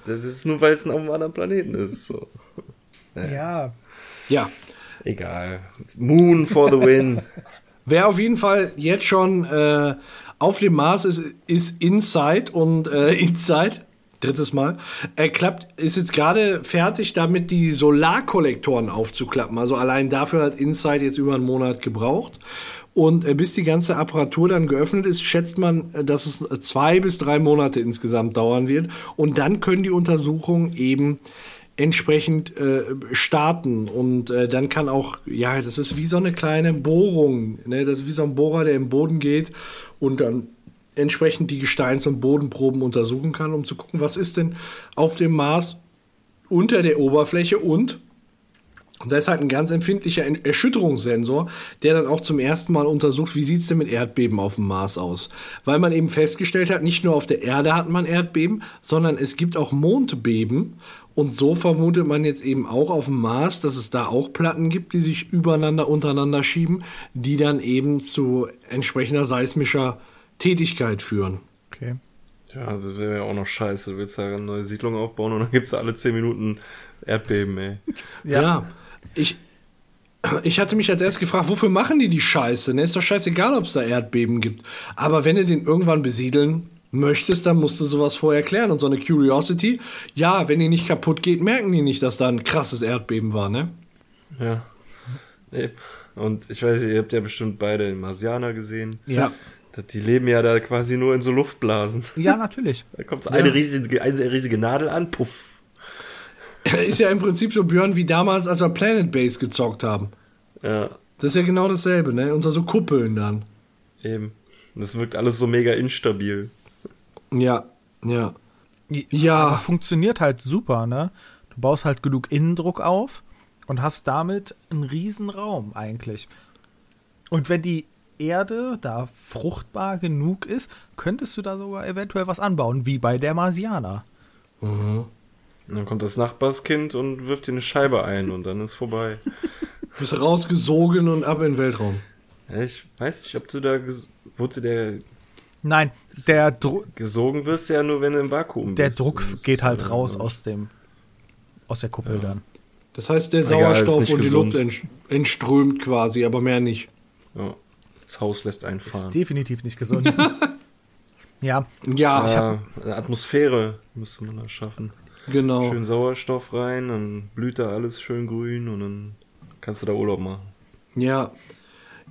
das ist nur, weil es auf einem anderen Planeten ist. So. Ja. Ja. Egal. Moon for the win. Wer auf jeden Fall jetzt schon äh, auf dem Mars ist, ist Inside und äh, Inside, drittes Mal, er klappt, ist jetzt gerade fertig damit, die Solarkollektoren aufzuklappen. Also allein dafür hat Inside jetzt über einen Monat gebraucht. Und äh, bis die ganze Apparatur dann geöffnet ist, schätzt man, äh, dass es äh, zwei bis drei Monate insgesamt dauern wird. Und dann können die Untersuchungen eben entsprechend äh, starten und äh, dann kann auch, ja, das ist wie so eine kleine Bohrung, ne? das ist wie so ein Bohrer, der im Boden geht und dann entsprechend die Gesteins- und Bodenproben untersuchen kann, um zu gucken, was ist denn auf dem Mars unter der Oberfläche und und da ist halt ein ganz empfindlicher Erschütterungssensor, der dann auch zum ersten Mal untersucht, wie sieht es denn mit Erdbeben auf dem Mars aus. Weil man eben festgestellt hat, nicht nur auf der Erde hat man Erdbeben, sondern es gibt auch Mondbeben. Und so vermutet man jetzt eben auch auf dem Mars, dass es da auch Platten gibt, die sich übereinander, untereinander schieben, die dann eben zu entsprechender seismischer Tätigkeit führen. Okay. Ja, das wäre ja auch noch scheiße. Du willst da eine neue Siedlung aufbauen und dann gibt es alle 10 Minuten Erdbeben, ey. Ja. ja. Ich, ich hatte mich als erst gefragt, wofür machen die die Scheiße? Ne? Ist doch scheißegal, ob es da Erdbeben gibt. Aber wenn du den irgendwann besiedeln möchtest, dann musst du sowas vorher klären. Und so eine Curiosity, ja, wenn die nicht kaputt geht, merken die nicht, dass da ein krasses Erdbeben war, ne? Ja. Und ich weiß, ihr habt ja bestimmt beide den Marsianer gesehen. Ja. Die leben ja da quasi nur in so Luftblasen. Ja, natürlich. Da kommt so eine, ja. riesige, eine riesige Nadel an, puff. Ist ja im Prinzip so Björn wie damals, als wir Planet Base gezockt haben. Ja. Das ist ja genau dasselbe, ne? Unter so Kuppeln dann. Eben. Das wirkt alles so mega instabil. Ja, ja. Ja. Aber funktioniert halt super, ne? Du baust halt genug Innendruck auf und hast damit einen riesen Raum eigentlich. Und wenn die Erde da fruchtbar genug ist, könntest du da sogar eventuell was anbauen, wie bei der Marsianer. Mhm. dann kommt das Nachbarskind und wirft dir eine Scheibe ein und dann ist vorbei. Du bist rausgesogen und ab in den Weltraum. Ja, ich weiß nicht, ob du da wurde der Nein, der Druck gesogen wirst ja nur wenn du im Vakuum der bist. Der Druck geht halt raus aus dem aus der Kuppel ja. dann. Das heißt, der Sauerstoff Egal, und die Luft entströmt quasi, aber mehr nicht. Ja. Das Haus lässt einfahren. Ist definitiv nicht gesund. ja. Ja. Äh, Atmosphäre müsste man da schaffen. Genau. Schön Sauerstoff rein, dann blüht da alles schön grün und dann kannst du da Urlaub machen. Ja.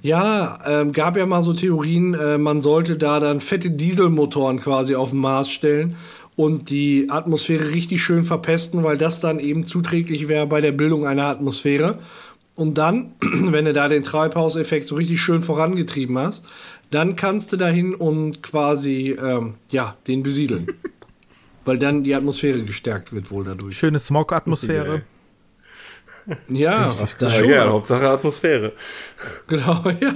Ja, ähm, gab ja mal so Theorien, äh, man sollte da dann fette Dieselmotoren quasi auf den Mars stellen und die Atmosphäre richtig schön verpesten, weil das dann eben zuträglich wäre bei der Bildung einer Atmosphäre. Und dann, wenn du da den Treibhauseffekt so richtig schön vorangetrieben hast, dann kannst du dahin und quasi ähm, ja, den besiedeln. weil dann die Atmosphäre gestärkt wird wohl dadurch. Schöne Smog-Atmosphäre. Ja, das das schon. Ja, Hauptsache Atmosphäre. Genau, ja.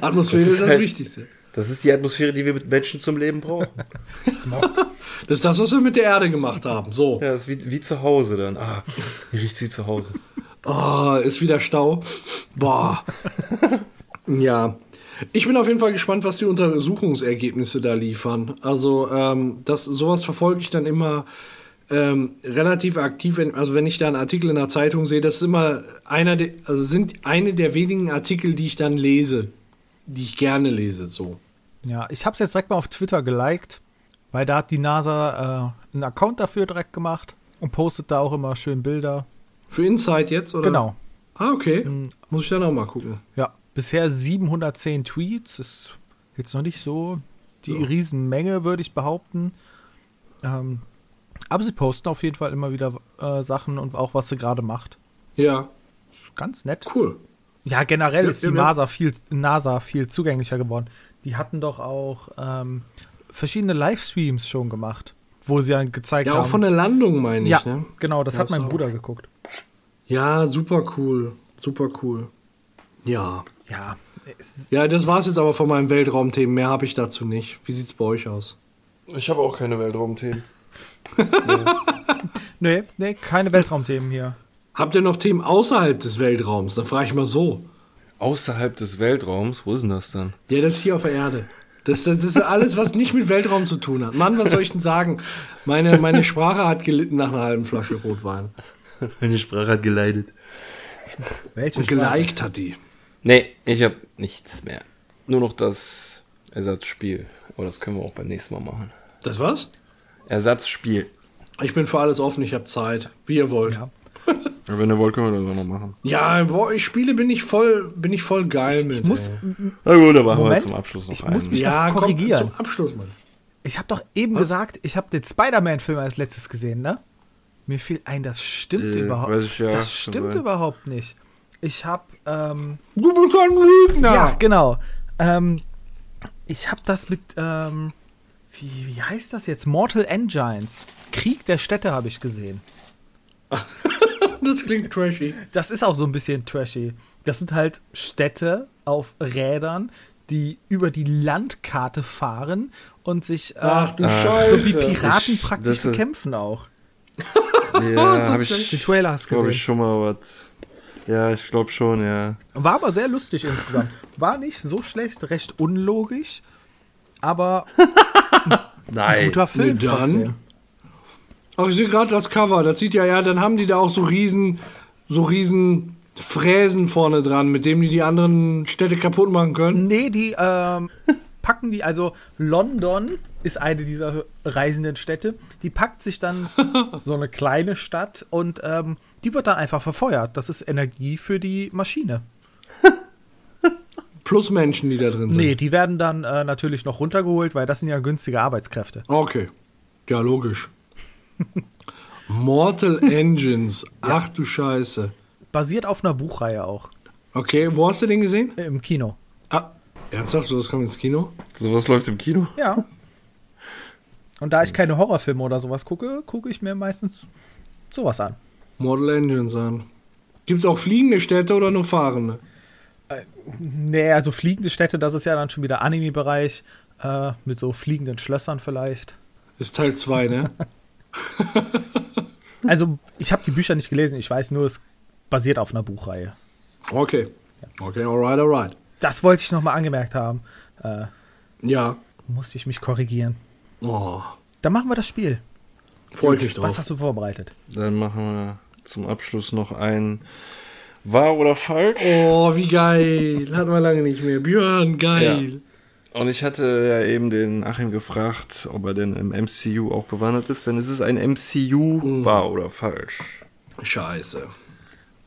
Atmosphäre das ist, ist das halt, Wichtigste. Das ist die Atmosphäre, die wir mit Menschen zum Leben brauchen. Das ist das, was wir mit der Erde gemacht haben. So. Ja, das ist wie, wie zu Hause dann. Ah, wie riecht sie zu Hause? Oh, ist wieder Stau. Boah. ja. Ich bin auf jeden Fall gespannt, was die Untersuchungsergebnisse da liefern. Also, ähm, das, sowas verfolge ich dann immer ähm, relativ aktiv. Wenn, also, wenn ich da einen Artikel in der Zeitung sehe, das ist immer einer, der, also sind eine der wenigen Artikel, die ich dann lese, die ich gerne lese. So. Ja, ich habe es jetzt direkt mal auf Twitter geliked, weil da hat die NASA äh, einen Account dafür direkt gemacht und postet da auch immer schön Bilder. Für Insight jetzt, oder? Genau. Ah, okay. Mhm. Muss ich dann auch mal gucken. Ja, bisher 710 Tweets. Ist jetzt noch nicht so die so. Riesenmenge, würde ich behaupten. Ähm, aber sie posten auf jeden Fall immer wieder äh, Sachen und auch, was sie gerade macht. Ja. Ist ganz nett. Cool. Ja, generell ja, ist die ja, NASA, viel, NASA viel zugänglicher geworden. Die hatten doch auch ähm, verschiedene Livestreams schon gemacht, wo sie dann gezeigt haben. Ja, auch von der Landung, meine ja, ich. Ne? genau, das hat mein Bruder geguckt. Ja, super cool. Super cool. Ja. Ja. Ja, das war's jetzt aber von meinen Weltraumthemen. Mehr habe ich dazu nicht. Wie sieht's bei euch aus? Ich habe auch keine Weltraumthemen. nee. nee, nee, keine Weltraumthemen hier. Habt ihr noch Themen außerhalb des Weltraums? Dann frage ich mal so. Außerhalb des Weltraums? Wo ist denn das dann? Ja, das ist hier auf der Erde. Das, das ist alles, was nicht mit Weltraum zu tun hat. Mann, was soll ich denn sagen? Meine, meine Sprache hat gelitten nach einer halben Flasche Rotwein. Meine Sprache hat geleidet. Welche Und geliked hat die. Nee, ich habe nichts mehr. Nur noch das Ersatzspiel. Aber das können wir auch beim nächsten Mal machen. Das was? Ersatzspiel. Ich bin für alles offen, ich habe Zeit. Wie ihr wollt. Ja. ja. wenn ihr wollt, können wir das auch noch machen. Ja, boah, ich spiele, bin ich voll, bin ich voll geil ich, mit. Ich muss. Na gut, dann machen Moment, wir zum Abschluss noch Ich einen. muss mich ja, noch korrigieren. Komm, zum Abschluss, Mann. Ich habe doch eben was? gesagt, ich habe den Spider-Man-Film als letztes gesehen, ne? Mir fiel ein, das stimmt äh, überhaupt. Ja, das stimmt überhaupt nicht. Ich habe. Ähm, du bist ein Lügner! Ja, genau. Ähm, ich habe das mit. Ähm, wie, wie heißt das jetzt? Mortal Engines. Krieg der Städte habe ich gesehen. das klingt trashy. Das ist auch so ein bisschen trashy. Das sind halt Städte auf Rädern, die über die Landkarte fahren und sich äh, Ach, du Scheiße. so wie Piraten ich, praktisch bekämpfen auch. Ja, habe ich. Die Trailer hast gesehen. Glaube ich schon mal was. Ja, ich glaube schon, ja. War aber sehr lustig insgesamt. War nicht so schlecht, recht unlogisch, aber Nein. Guter Film Nee, dann. trotzdem. Ach, ich sehe gerade das Cover. Das sieht ja, ja, dann haben die da auch so riesen, so riesen Fräsen vorne dran, mit dem die die anderen Städte kaputt machen können. Nee, die ähm, packen die, also London ist eine dieser reisenden Städte, die packt sich dann so eine kleine Stadt und ähm, die wird dann einfach verfeuert. Das ist Energie für die Maschine. Plus Menschen, die da drin sind. Nee, die werden dann äh, natürlich noch runtergeholt, weil das sind ja günstige Arbeitskräfte. Okay. Ja, logisch. Mortal Engines. Ach du Scheiße. Basiert auf einer Buchreihe auch. Okay, wo hast du den gesehen? Im Kino. Ah, ernsthaft? So, das kommt ins Kino? Sowas läuft im Kino? Ja. Und da ich keine Horrorfilme oder sowas gucke, gucke ich mir meistens sowas an. Mortal Engines an. Gibt's auch fliegende Städte oder nur fahrende? Nee, also fliegende Städte, das ist ja dann schon wieder Anime-Bereich. Äh, mit so fliegenden Schlössern vielleicht. Ist Teil 2, ne? Also, ich habe die Bücher nicht gelesen. Ich weiß nur, es basiert auf einer Buchreihe. Okay. Okay, alright, alright. Das wollte ich nochmal angemerkt haben. Äh, Ja. musste ich mich korrigieren. Oh, Dann machen wir das Spiel. freut mich drauf. Was hast du vorbereitet? Dann machen wir zum Abschluss noch ein Wahr oder falsch. Oh, wie geil. Hatten wir lange nicht mehr. Björn, geil. Und ich hatte ja eben den Achim gefragt, ob er denn im MCU auch bewandert ist. Denn es ist ein MCU wahr oder falsch. Scheiße.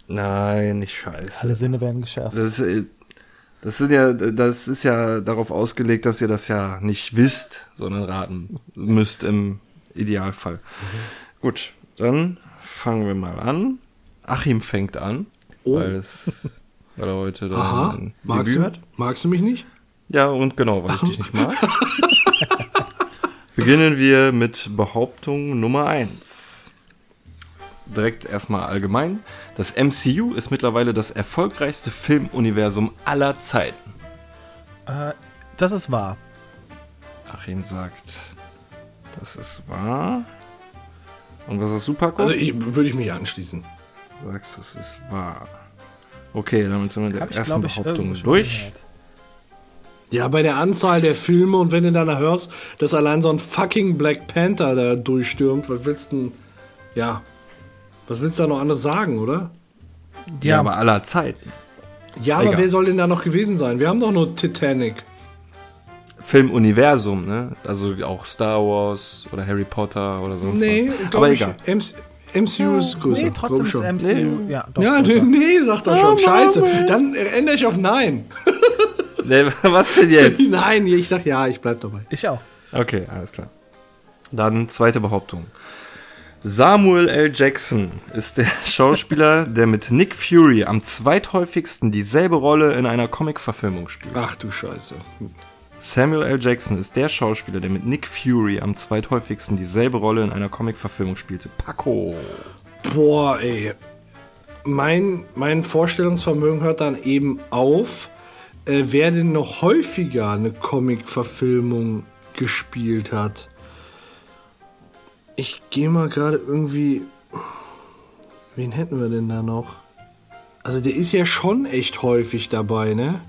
Nein, nicht scheiße. Alle Sinne werden geschärft. Das, das, sind ja, das ist ja darauf ausgelegt, dass ihr das ja nicht wisst, sondern raten müsst im Idealfall. Gut, dann fangen wir mal an. Achim fängt an, Oh. weil, es, weil er heute dann Aha. ein Magst Debüt du, magst du mich nicht? Ja, und genau, weil ich dich nicht mag. Beginnen wir mit Behauptung Nummer 1. Direkt erstmal allgemein. Das MCU ist mittlerweile das erfolgreichste Filmuniversum aller Zeiten. Äh, das ist wahr. Achim sagt, das ist wahr. Und was ist Super Also ich, würde ich mich anschließen. Du sagst, das ist wahr. Okay, damit sind wir mit der ich, ersten ich, Behauptung durch. gehört. Ja, bei der Anzahl der Filme und wenn du dann hörst, dass allein so ein fucking Black Panther da durchstürmt, was willst du denn, ja, was willst du da noch anderes sagen, oder? Ja, Ja, aber aller Zeiten. Ja, aber Egal. wer soll denn da noch gewesen sein? Wir haben doch nur Titanic. Filmuniversum, ne? Also auch Star Wars oder Harry Potter oder sonst Nee, was. Aber ich, egal. MC, MCU ist größer. nee, trotzdem ist schon. MCU. Ja, doch, Ja, nee, größer. nee, sagt er schon. Scheiße. Dann ändere ich auf Nein. Nee, was denn jetzt? Nein, ich sag ja, ich bleib dabei. Ich auch. Okay, alles klar. Dann zweite Behauptung. Samuel L. Jackson ist der Schauspieler, der mit Nick Fury am zweithäufigsten dieselbe Rolle in einer Comic-Verfilmung spielt. Ach du Scheiße. Samuel L. Jackson ist der Schauspieler, der mit Nick Fury am zweithäufigsten dieselbe Rolle in einer Comic-Verfilmung spielte. Paco. Boah, ey. Mein, mein Vorstellungsvermögen hört dann eben auf, äh, wer denn noch häufiger eine Comic-Verfilmung gespielt hat. Ich gehe mal gerade irgendwie. Wen hätten wir denn da noch? Also, der ist ja schon echt häufig dabei, ne?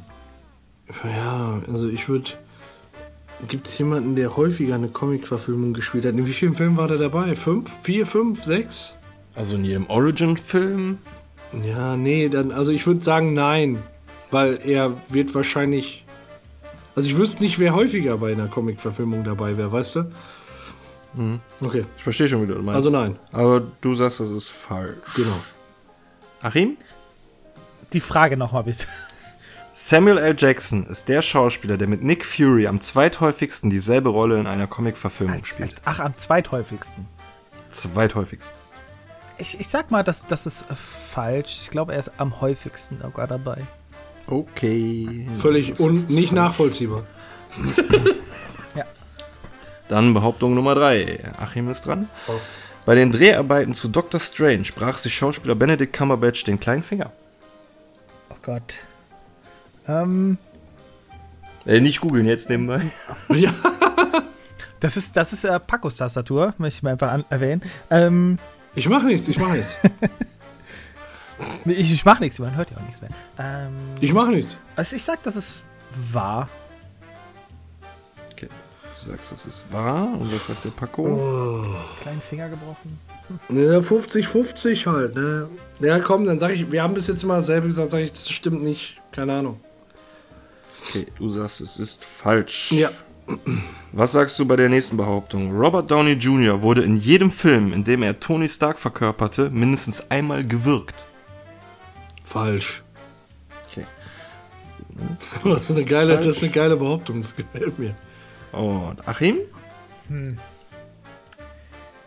Ja, also ich würde. Gibt es jemanden, der häufiger eine Comic-Verfilmung gespielt hat? In wie vielen Filmen war der dabei? Fünf? Vier, fünf, sechs? Also in jedem Origin-Film. Ja, nee, dann, also ich würde sagen nein, weil er wird wahrscheinlich. Also ich wüsste nicht, wer häufiger bei einer Comic-Verfilmung dabei wäre, weißt du? Okay, Ich verstehe schon, wie du das meinst. also nein, Aber du sagst, das ist falsch. genau. Achim? Die Frage nochmal bitte. Samuel L. Jackson ist der Schauspieler, der mit Nick Fury am zweithäufigsten dieselbe Rolle in einer Comic-Verfilmung spielt. Ach, am zweithäufigsten. Zweithäufigsten. Ich, ich sag mal, das, das ist äh, falsch. Ich glaube, er ist am häufigsten sogar dabei. Okay. Völlig un nicht falsch. nachvollziehbar. Dann Behauptung Nummer 3. Achim ist dran. Bei den Dreharbeiten zu Doctor Strange brach sich Schauspieler Benedict Cumberbatch den kleinen Finger. Oh Gott. Ähm, Äh, nicht googeln jetzt nebenbei. Ja, das ist, das ist äh, Pacos Tastatur, möchte ich mal einfach an erwähnen. Ähm, ich mache nichts, ich mache nichts. ich, ich mach nichts, man hört ja auch nichts mehr. Ähm, Ich mache nichts. also ich sag, das ist wahr. Du sagst, das ist wahr. Und was sagt der Paco? Oh. Kleinen Finger gebrochen. Ne, 50-50 halt, ne? Ja, komm, dann sag ich, wir haben bis jetzt immer selber gesagt, sag ich, das stimmt nicht. Keine Ahnung. Okay, du sagst, es ist falsch. Ja. Was sagst du bei der nächsten Behauptung? Robert Downey Jr. wurde in jedem Film, in dem er Tony Stark verkörperte, mindestens einmal gewürgt. Falsch. Okay. Das ist eine geile, das ist eine geile Behauptung, das gefällt mir. Und Achim?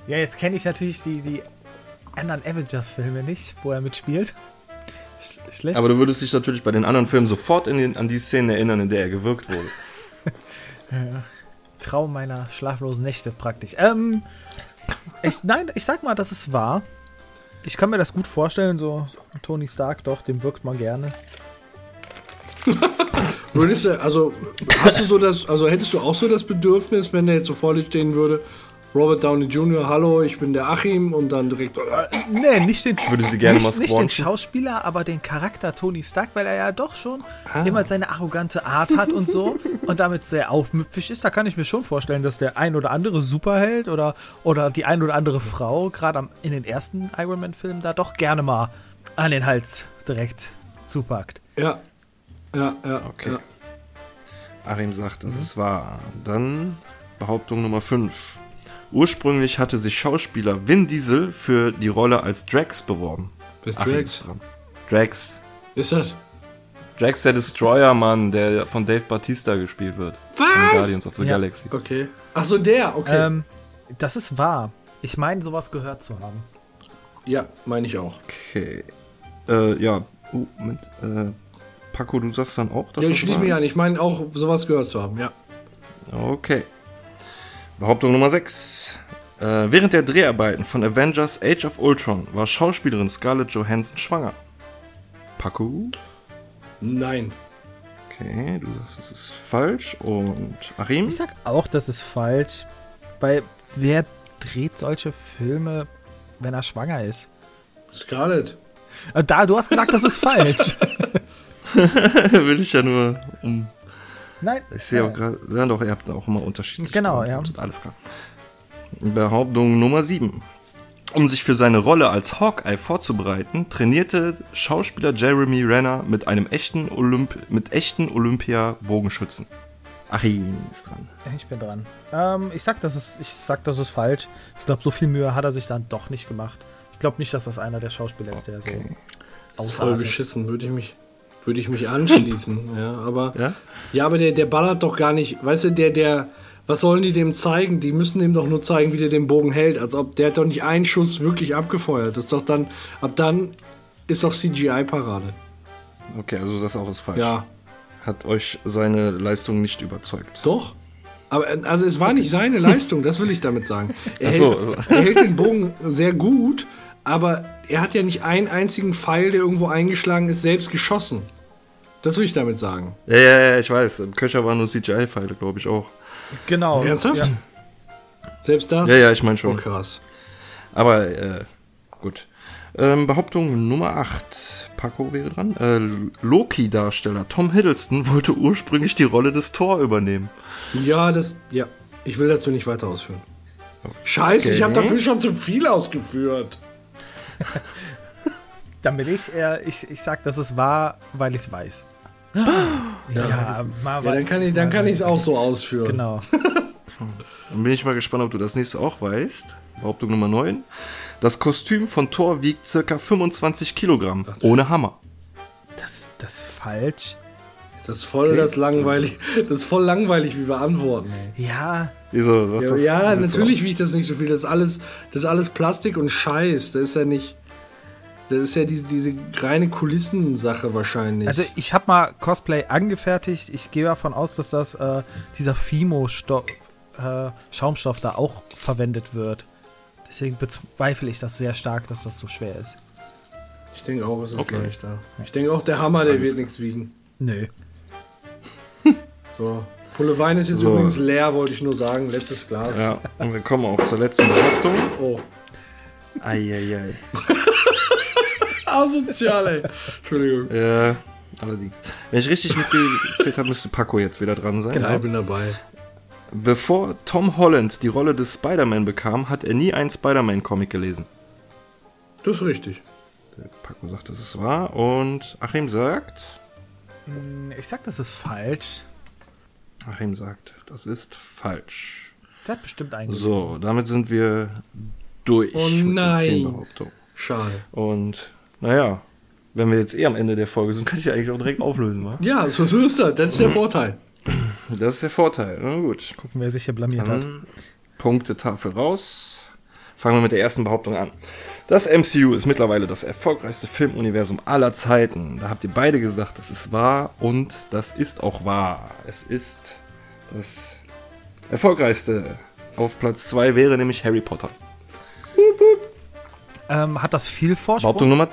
Ja, jetzt kenne ich natürlich die, die anderen Avengers-Filme nicht, wo er mitspielt. Sch schlecht. Aber du würdest dich natürlich bei den anderen Filmen sofort in den, an die Szene erinnern, in der er gewürgt wurde. Traum meiner schlaflosen Nächte praktisch. Ähm, ich, nein, ich sag mal, das ist wahr. Ich kann mir das gut vorstellen, so Tony Stark, doch, dem wirkt man gerne. Würdest du, also, hast du so das, also hättest du auch so das Bedürfnis, wenn der jetzt so vor dir stehen würde, Robert Downey Jr., hallo, ich bin der Achim und dann direkt, äh, Nee, nicht den, würde sie gerne nicht, mal nicht den squanchen. Schauspieler, aber den Charakter Tony Stark, weil er ja doch schon immer seine arrogante Art hat und so und damit sehr aufmüpfig ist. Da kann ich mir schon vorstellen, dass der ein oder andere Superheld oder, oder die ein oder andere Frau, gerade in den ersten Iron Man-Filmen, da doch gerne mal an den Hals direkt zupackt. ja, ja, ja, Okay. ja. Achim sagt, das ist wahr. Dann Behauptung Nummer 5. Ursprünglich hatte sich Schauspieler Vin Diesel für die Rolle als Drax beworben. Bist Achim Drax? ist dran. Drax. Ist das? Drax der Destroyer, Mann, der von Dave Batista gespielt wird. In Was? Guardians of the Ja. Galaxy. Okay. Ach so, der, okay. Ähm, das ist wahr. Ich meine, sowas gehört zu haben. ja, meine ich auch. Okay. Äh, ja. Oh, Moment. Äh, Paco, du sagst dann auch, dass Ja, das ich schließe mich an. ist? Ich meine auch, sowas gehört zu haben, ja. Okay. Behauptung Nummer 6. Äh, während der Dreharbeiten von Avengers Age of Ultron war Schauspielerin Scarlett Johansson schwanger. Paco? Nein. Okay, du sagst, es ist falsch. Und Achim? Ich sag auch, das ist falsch. Weil wer dreht solche Filme, wenn er schwanger ist? Scarlett. Äh, Da, du hast gesagt, das ist falsch. Will ich ja nur. Um, Nein. ich sehe auch gerade. Ja, doch, ihr habt auch immer unterschiedlich. Genau, geantwortet. Alles klar. Behauptung Nummer 7. Um sich für seine Rolle als Hawkeye vorzubereiten, trainierte Schauspieler Jeremy Renner mit einem echten Olymp mit echten Olympia-Bogenschützen. Achim ist dran. Ich bin dran. Ähm, ich sag, das ist, ich sag, das ist falsch. Ich glaube, so viel Mühe hat er sich dann doch nicht gemacht. Ich glaube nicht, dass das einer der Schauspieler ist, der Okay. so Das ist voll beschissen, würde ich mich, würde ich mich anschließen. ja, aber, Ja? ja, aber der, der ballert doch gar nicht. Weißt du, der, der, was sollen die dem zeigen? Die müssen dem doch nur zeigen, wie der den Bogen hält. Als ob der hat doch nicht einen Schuss wirklich abgefeuert. Das ist doch dann, ab dann ist doch CGI-Parade. Okay, also das auch ist falsch. Ja, Hat euch seine Leistung nicht überzeugt. doch. Aber also es war nicht seine Leistung, das will ich damit sagen. Er, so, hält, also. er hält den Bogen sehr gut, aber er hat ja nicht einen einzigen Pfeil, der irgendwo eingeschlagen ist, selbst geschossen. Das will ich damit sagen. Ja, ja, ja, ich weiß. Im Köcher waren nur CGI-Pfeile, glaube ich auch. Genau. Ernsthaft? Ja. Selbst das? Ja, ja, ich meine Oh, schon. krass. Aber, äh, gut. Ähm, Behauptung Nummer 8. Paco wäre dran. Äh, Loki-Darsteller Tom Hiddleston wollte ursprünglich die Rolle des Thor übernehmen. Ja, das. Ja. Ich will dazu nicht weiter ausführen. Scheiße, ich habe Okay. dafür schon zu viel ausgeführt. Dann bin ich eher, ich, ich sag, das ist wahr, weil ich es weiß. Ja, mal Ja, dann kann ich dann kann ich es auch so ausführen. Genau. Dann bin ich mal gespannt, ob du das nächste auch weißt. Behauptung Nummer 9. Das Kostüm von Thor wiegt circa 25 Kilogramm. Ohne Hammer. Das, das ist falsch. Das ist voll das langweilig. Das ist voll langweilig, wie wir antworten. Ja, Wieso? Was Ja, das- ja natürlich wiegt das nicht so viel. Das ist alles, das ist alles Plastik und Scheiß. Das ist ja nicht. Das ist ja diese, diese reine Kulissensache wahrscheinlich. also ich habe mal Cosplay angefertigt. Ich gehe davon aus, dass das äh, dieser Fimo-Stoff, äh, Schaumstoff da auch verwendet wird. Deswegen bezweifle ich das sehr stark, dass das so schwer ist. ich denke auch, es ist Okay. leichter. Ich denke auch, der Hammer, der wird nichts wiegen. Nö. So. Pulle Wein ist jetzt So. übrigens leer, wollte ich nur sagen. Letztes Glas. Ja, und wir kommen auch zur letzten Behauptung. Oh. Eieiei. Asozial, ey. Entschuldigung. Bevor Tom Holland die Rolle des Spider-Man bekam, hat er nie einen Spider-Man-Comic gelesen. Das ist richtig. Der Paco sagt, das ist wahr. Und Achim sagt. Ich sag, das ist falsch. Achim sagt, das ist falsch. Der hat bestimmt einen. So, damit sind wir durch Oh nein. Schade. Und naja, wenn wir jetzt eh am Ende der Folge sind, kann ich ja eigentlich auch direkt auflösen, wa? Ja, so, so ist das. Das ist der Vorteil. Das ist der Vorteil. Na gut. Gucken, wer sich hier blamiert hat. Dann Punktetafel raus. Fangen wir mit der ersten Behauptung an. Das MCU ist mittlerweile das erfolgreichste Filmuniversum aller Zeiten. Da habt ihr beide gesagt, das ist wahr und das ist auch wahr. Es ist das erfolgreichste. Auf Platz 2 wäre nämlich Harry Potter. Ähm, hat das viel Vorsprung? Behauptung Nummer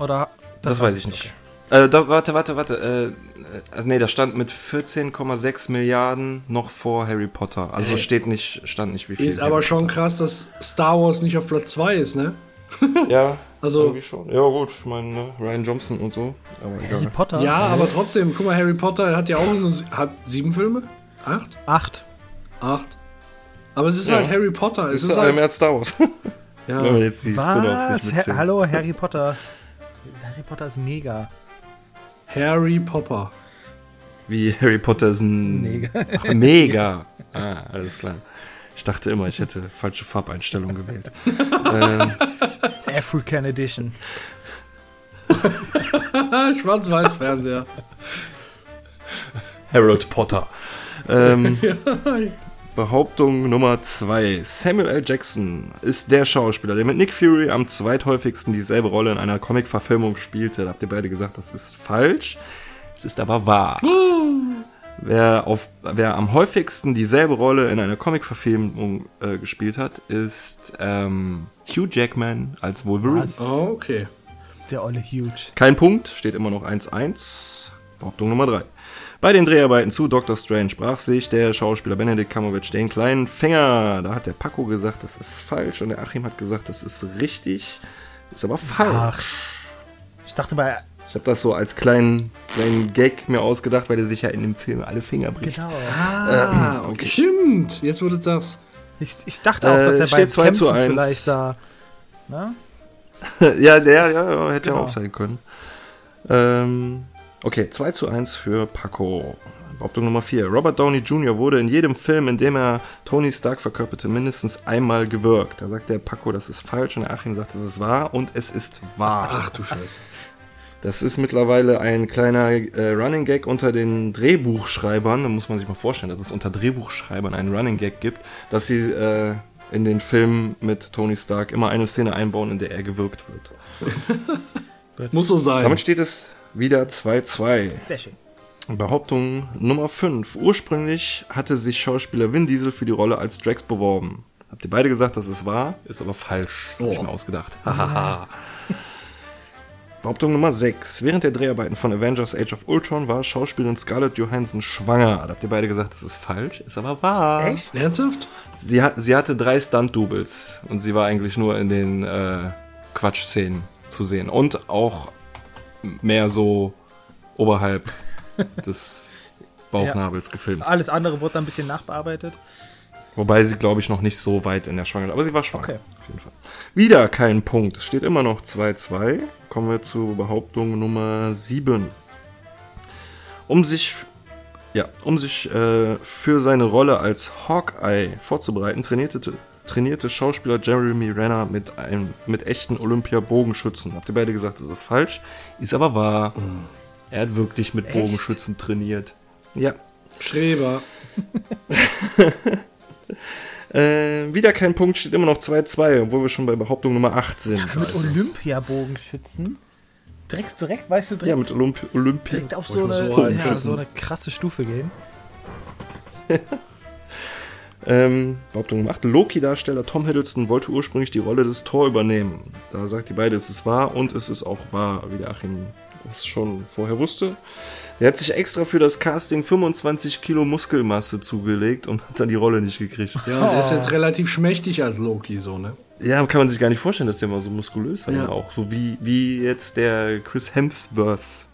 Oder Das, weiß ich nicht. Äh, da, warte, warte, warte. Äh, also nee, das stand mit 14,6 Milliarden noch vor Harry Potter. Also Äh. steht nicht, stand nicht wie viel. Ist Harry aber schon Potter. krass, dass Star Wars nicht auf Platz 2 ist, ne? Ja, Also- irgendwie schon. Ja gut, ich meine ne, Ryan Johnson und so. Aber Harry egal. Potter? Ja, aber trotzdem, guck mal, Harry Potter hat ja auch nur, hat sieben Filme? Acht? Acht. Acht. Aber es ist Ja. halt Harry Potter. Es Ist ist halt, mehr als Star Wars. ja. Wenn wir jetzt die Was? Ha. Hallo, Harry Potter. Harry Potter ist mega. Harry Potter. Wie Harry Potter ist ein. Mega. Ach, mega. Ah, alles klar. Ich dachte immer, ich hätte falsche Farbeinstellung gewählt. ähm, African Edition. Ah, Schwarz-Weiß-Fernseher. Harold Potter. Ähm, Behauptung Nummer 2. Samuel L. Jackson ist der Schauspieler, der mit Nick Fury am zweithäufigsten dieselbe Rolle in einer Comic-Verfilmung spielte. Da habt ihr beide gesagt, das ist falsch. Es ist aber wahr. Wer, auf, wer am häufigsten dieselbe Rolle in einer Comic-Verfilmung äh, gespielt hat, ist ähm, Hugh Jackman als Wolverine. Was? Oh, okay. Der olle Huge. Kein Punkt, steht immer noch 1-1. Behauptung Nummer 3. Bei den Dreharbeiten zu Doctor Strange sprach sich der Schauspieler Benedict Cumberbatch den kleinen Finger. Da hat der Paco gesagt, das ist falsch und der Achim hat gesagt, das ist richtig. Ist aber falsch. Ach. Ich dachte bei. Ich habe das so als kleinen, kleinen Gag mir ausgedacht, weil er sich ja in dem Film alle Finger bricht. Genau. Ah, okay. Stimmt. Jetzt wurde du sagst. Ich, ich dachte auch, Äh, dass er es bei 2 zu Kämpfen 1. vielleicht da. Ne? ja, der, ja, ja, hätte ja Genau. auch sein können. Ähm, okay, 2 zu 1 für Paco. Behauptung Nummer 4. Robert Downey Jr. wurde in jedem Film, in dem er Tony Stark verkörperte, mindestens einmal gewirkt. Da sagt der Paco, das ist falsch und der Achim sagt, das ist wahr und es ist wahr. Ach du Scheiße. Das ist mittlerweile ein kleiner äh, Running Gag unter den Drehbuchschreibern. Da muss man sich mal vorstellen, dass es unter Drehbuchschreibern einen Running Gag gibt, dass sie äh, in den Filmen mit Tony Stark immer eine Szene einbauen, in der er gewirkt wird. Muss so sein. Damit steht es wieder 2-2. Sehr schön. Behauptung Nummer 5. Ursprünglich hatte sich Schauspieler Vin Diesel für die Rolle als Drax beworben. Habt ihr beide gesagt, das ist wahr? Ist aber falsch. Hab ich Oh. mir ausgedacht. Hahaha. Behauptung Nummer 6. Während der Dreharbeiten von Avengers Age of Ultron war Schauspielerin Scarlett Johansson schwanger. Da habt ihr beide gesagt, das ist falsch. Ist aber wahr. Echt? Ernsthaft? Sie, hat, sie hatte drei Stunt-Doubles und sie war eigentlich nur in den äh, Quatsch-Szenen zu sehen. Und auch mehr so oberhalb des Bauchnabels gefilmt. Alles andere wurde dann ein bisschen nachbearbeitet. Wobei sie, glaube ich, noch nicht so weit in der Schwangerschaft. Aber sie war schwanger. Okay. Auf jeden Fall. Wieder kein Punkt. Es steht immer noch 2-2. Kommen wir zu Behauptung Nummer 7. Um sich, ja, um sich äh, für seine Rolle als Hawkeye vorzubereiten, trainierte, trainierte Schauspieler Jeremy Renner mit, einem, mit echten Olympia-Bogenschützen. Habt ihr beide gesagt, das ist falsch? Ist aber wahr. Er hat wirklich mit Echt? Bogenschützen trainiert. Ja. Streber. Äh, wieder kein Punkt, steht immer noch 2-2, obwohl wir schon bei Behauptung Nummer 8 sind. Mit Olympiabogenschützen. Direkt, direkt, weißt du, direkt, Ja, mit Olymp Olympia. direkt auf so eine, so ja, so eine krasse Stufe gehen. Ähm, Behauptung Nummer 8. Loki-Darsteller Tom Hiddleston wollte ursprünglich die Rolle des Thor übernehmen. Da sagt die beide, es ist wahr und es ist auch wahr, wie der Achim das schon vorher wusste. Er hat sich extra für das Casting 25 Kilo Muskelmasse zugelegt und hat dann die Rolle nicht gekriegt. Ja, und der ist jetzt relativ schmächtig als Loki, so, ne? Ja, kann man sich gar nicht vorstellen, dass der mal so muskulös war. Ja. Auch so wie, wie jetzt der Chris Hemsworth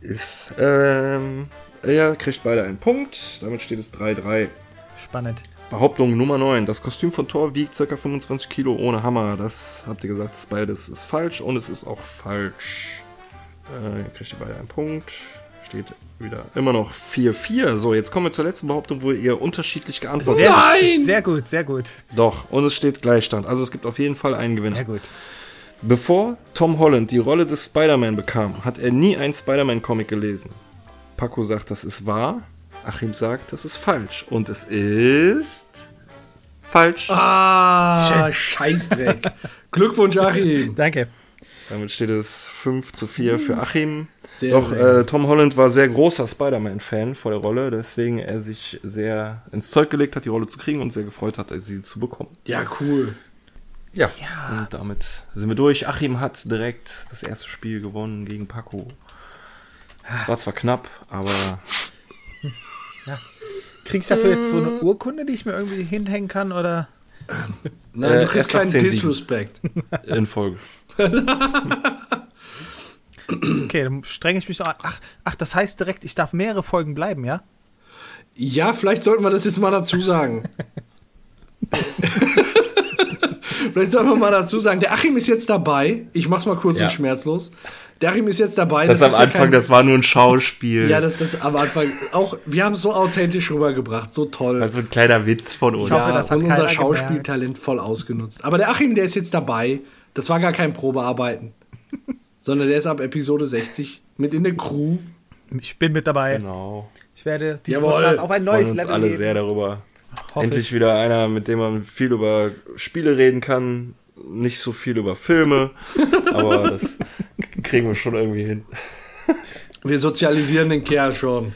ist. Ähm, Er kriegt beide einen Punkt. Damit steht es 3-3. Spannend. Behauptung Nummer 9. Das Kostüm von Thor wiegt ca. 25 Kilo ohne Hammer. Das habt ihr gesagt, das beides ist falsch und es ist auch falsch. Äh, kriegt ihr beide einen Punkt. Steht wieder immer noch 4-4. So, jetzt kommen wir zur letzten Behauptung, wo ihr unterschiedlich geantwortet habt. Nein! sehr gut, sehr gut. Doch, und es steht Gleichstand. Also es gibt auf jeden Fall einen Gewinner. Sehr gut. Bevor Tom Holland die Rolle des Spider-Man bekam, hat er nie einen Spider-Man-Comic gelesen. Paco sagt, das ist wahr. Achim sagt, das ist falsch. Und es ist. Falsch. Ah, Scheißdreck. Glückwunsch, Achim. Danke. Damit steht es 5 zu 4 für Achim. Sehr, Doch sehr äh, Tom Holland war sehr großer Spider-Man-Fan vor der Rolle, deswegen er sich sehr ins Zeug gelegt hat, die Rolle zu kriegen und sehr gefreut hat, sie zu bekommen. Ja, cool. Ja. Und damit sind wir durch. Achim hat direkt das erste Spiel gewonnen gegen Paco. War zwar knapp, aber Krieg ich dafür jetzt so eine Urkunde, die ich mir irgendwie hinhängen kann? Oder? Nein, Äh, du kriegst FAC keinen 10-7. Disrespect. in Folge. Okay, dann strenge ich mich noch. Ach, ach, das heißt direkt, ich darf mehrere Folgen bleiben, ja? Ja, vielleicht sollten wir das jetzt mal dazu sagen. vielleicht sollten wir mal dazu sagen. Der Achim ist jetzt dabei. Ich mach's mal kurz Ja. und schmerzlos. Der Achim ist jetzt dabei. Das, am ist ja Anfang, kein- das war nur ein Schauspiel. Ja, das ist am Anfang auch. Wir haben es so authentisch rübergebracht, so toll. war so ein kleiner Witz von uns. Ich hoffe, ja, das hat und unser Schauspieltalent voll ausgenutzt. Aber der Achim, der ist jetzt dabei. Das war gar kein Probearbeiten. sondern der ist ab Episode 60 mit in der Crew. Ich bin mit dabei. Genau. Ich werde diesen Jawohl. Podcast auf ein Freuen neues uns Level alle heben. sehr darüber. Hoffe Endlich ich. wieder einer, mit dem man viel über Spiele reden kann. Nicht so viel über Filme. aber das kriegen wir schon irgendwie hin. Wir sozialisieren den Kerl schon.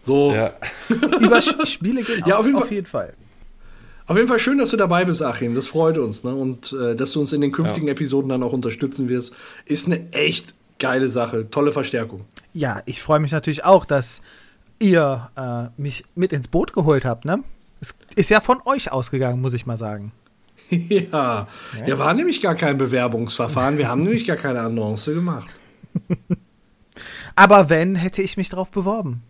So. Ja. Über Sch- Spiele gehen Ja, auf jeden auf Fall. jeden Fall. Auf jeden Fall schön, dass du dabei bist, Achim. Das freut uns. Ne? Und äh, dass du uns in den künftigen Episoden dann auch unterstützen wirst, ist eine echt geile Sache. Tolle Verstärkung. Ja, ich freue mich natürlich auch, dass ihr äh, mich mit ins Boot geholt habt. Ne? Es ist ja von euch ausgegangen, muss ich mal sagen. ja. ja, war nämlich gar kein Bewerbungsverfahren. Wir haben nämlich gar keine Annonce gemacht. Aber wenn, hätte ich mich drauf beworben.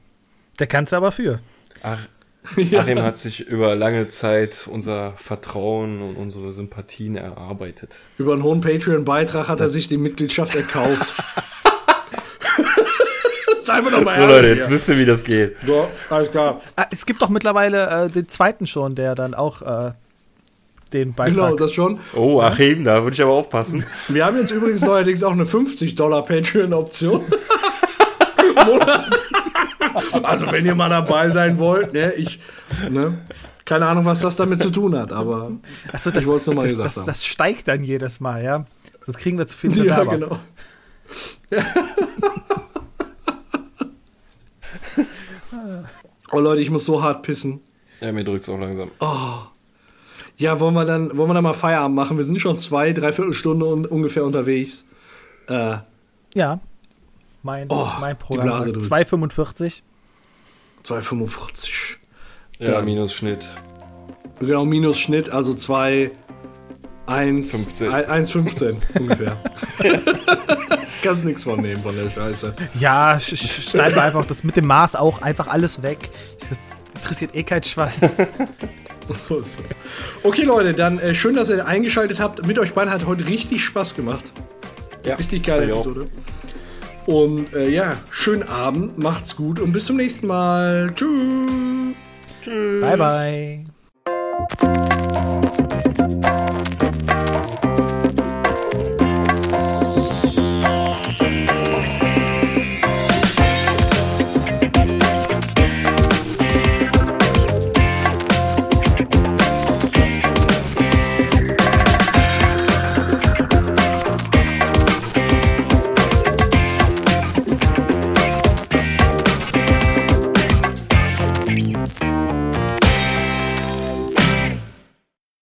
Der kann's aber für. Ach, Ja. Achim hat sich über lange Zeit unser Vertrauen und unsere Sympathien erarbeitet. Über einen hohen Patreon-Beitrag hat er sich die Mitgliedschaft erkauft. Seien wir doch mal So Leute, jetzt hier. wisst ihr, wie das geht. So, alles klar. Ah, es gibt doch mittlerweile äh, den zweiten schon, der dann auch äh, den Beitrag. Genau, das schon. Oh, Achim, da würde ich aber aufpassen. Wir haben jetzt übrigens neuerdings auch eine 50 Dollar Patreon-Option. Monat. also wenn ihr mal dabei sein wollt, ne, ich, ne, keine Ahnung, was das damit zu tun hat, aber Achso, das, Ich wollt's nur mal das, gesagt das, haben. das steigt dann jedes Mal, ja. Sonst kriegen wir zu viele ja, Bewerber. genau. oh Leute, ich muss so hart pissen. Ja, mir drückt es auch langsam. Ja, wollen wir dann, wollen wir dann mal Feierabend machen? Wir sind schon zwei, dreiviertel Stunde un ungefähr unterwegs. Äh, Ja. Mein, Oh, mein die Programm Blase sagt drückt. 2,45. 2,45. Ja, Dann- minus Schnitt. Genau, minus Schnitt, also 2, 1, 15. 1,15 ungefähr. Kannst nichts von nehmen von der Scheiße. Ja, sch sch schneiden wir einfach das mit dem Maß auch einfach alles weg. Interessiert eh kein Schwein. So ist das. Okay, Leute, dann äh, schön, dass ihr eingeschaltet habt. Mit euch beiden hat heute richtig Spaß gemacht. Ja, Richtig geile. Episode. Und äh, ja, schönen Abend, macht's gut und bis zum nächsten Mal. Tschüss. Bye, bye.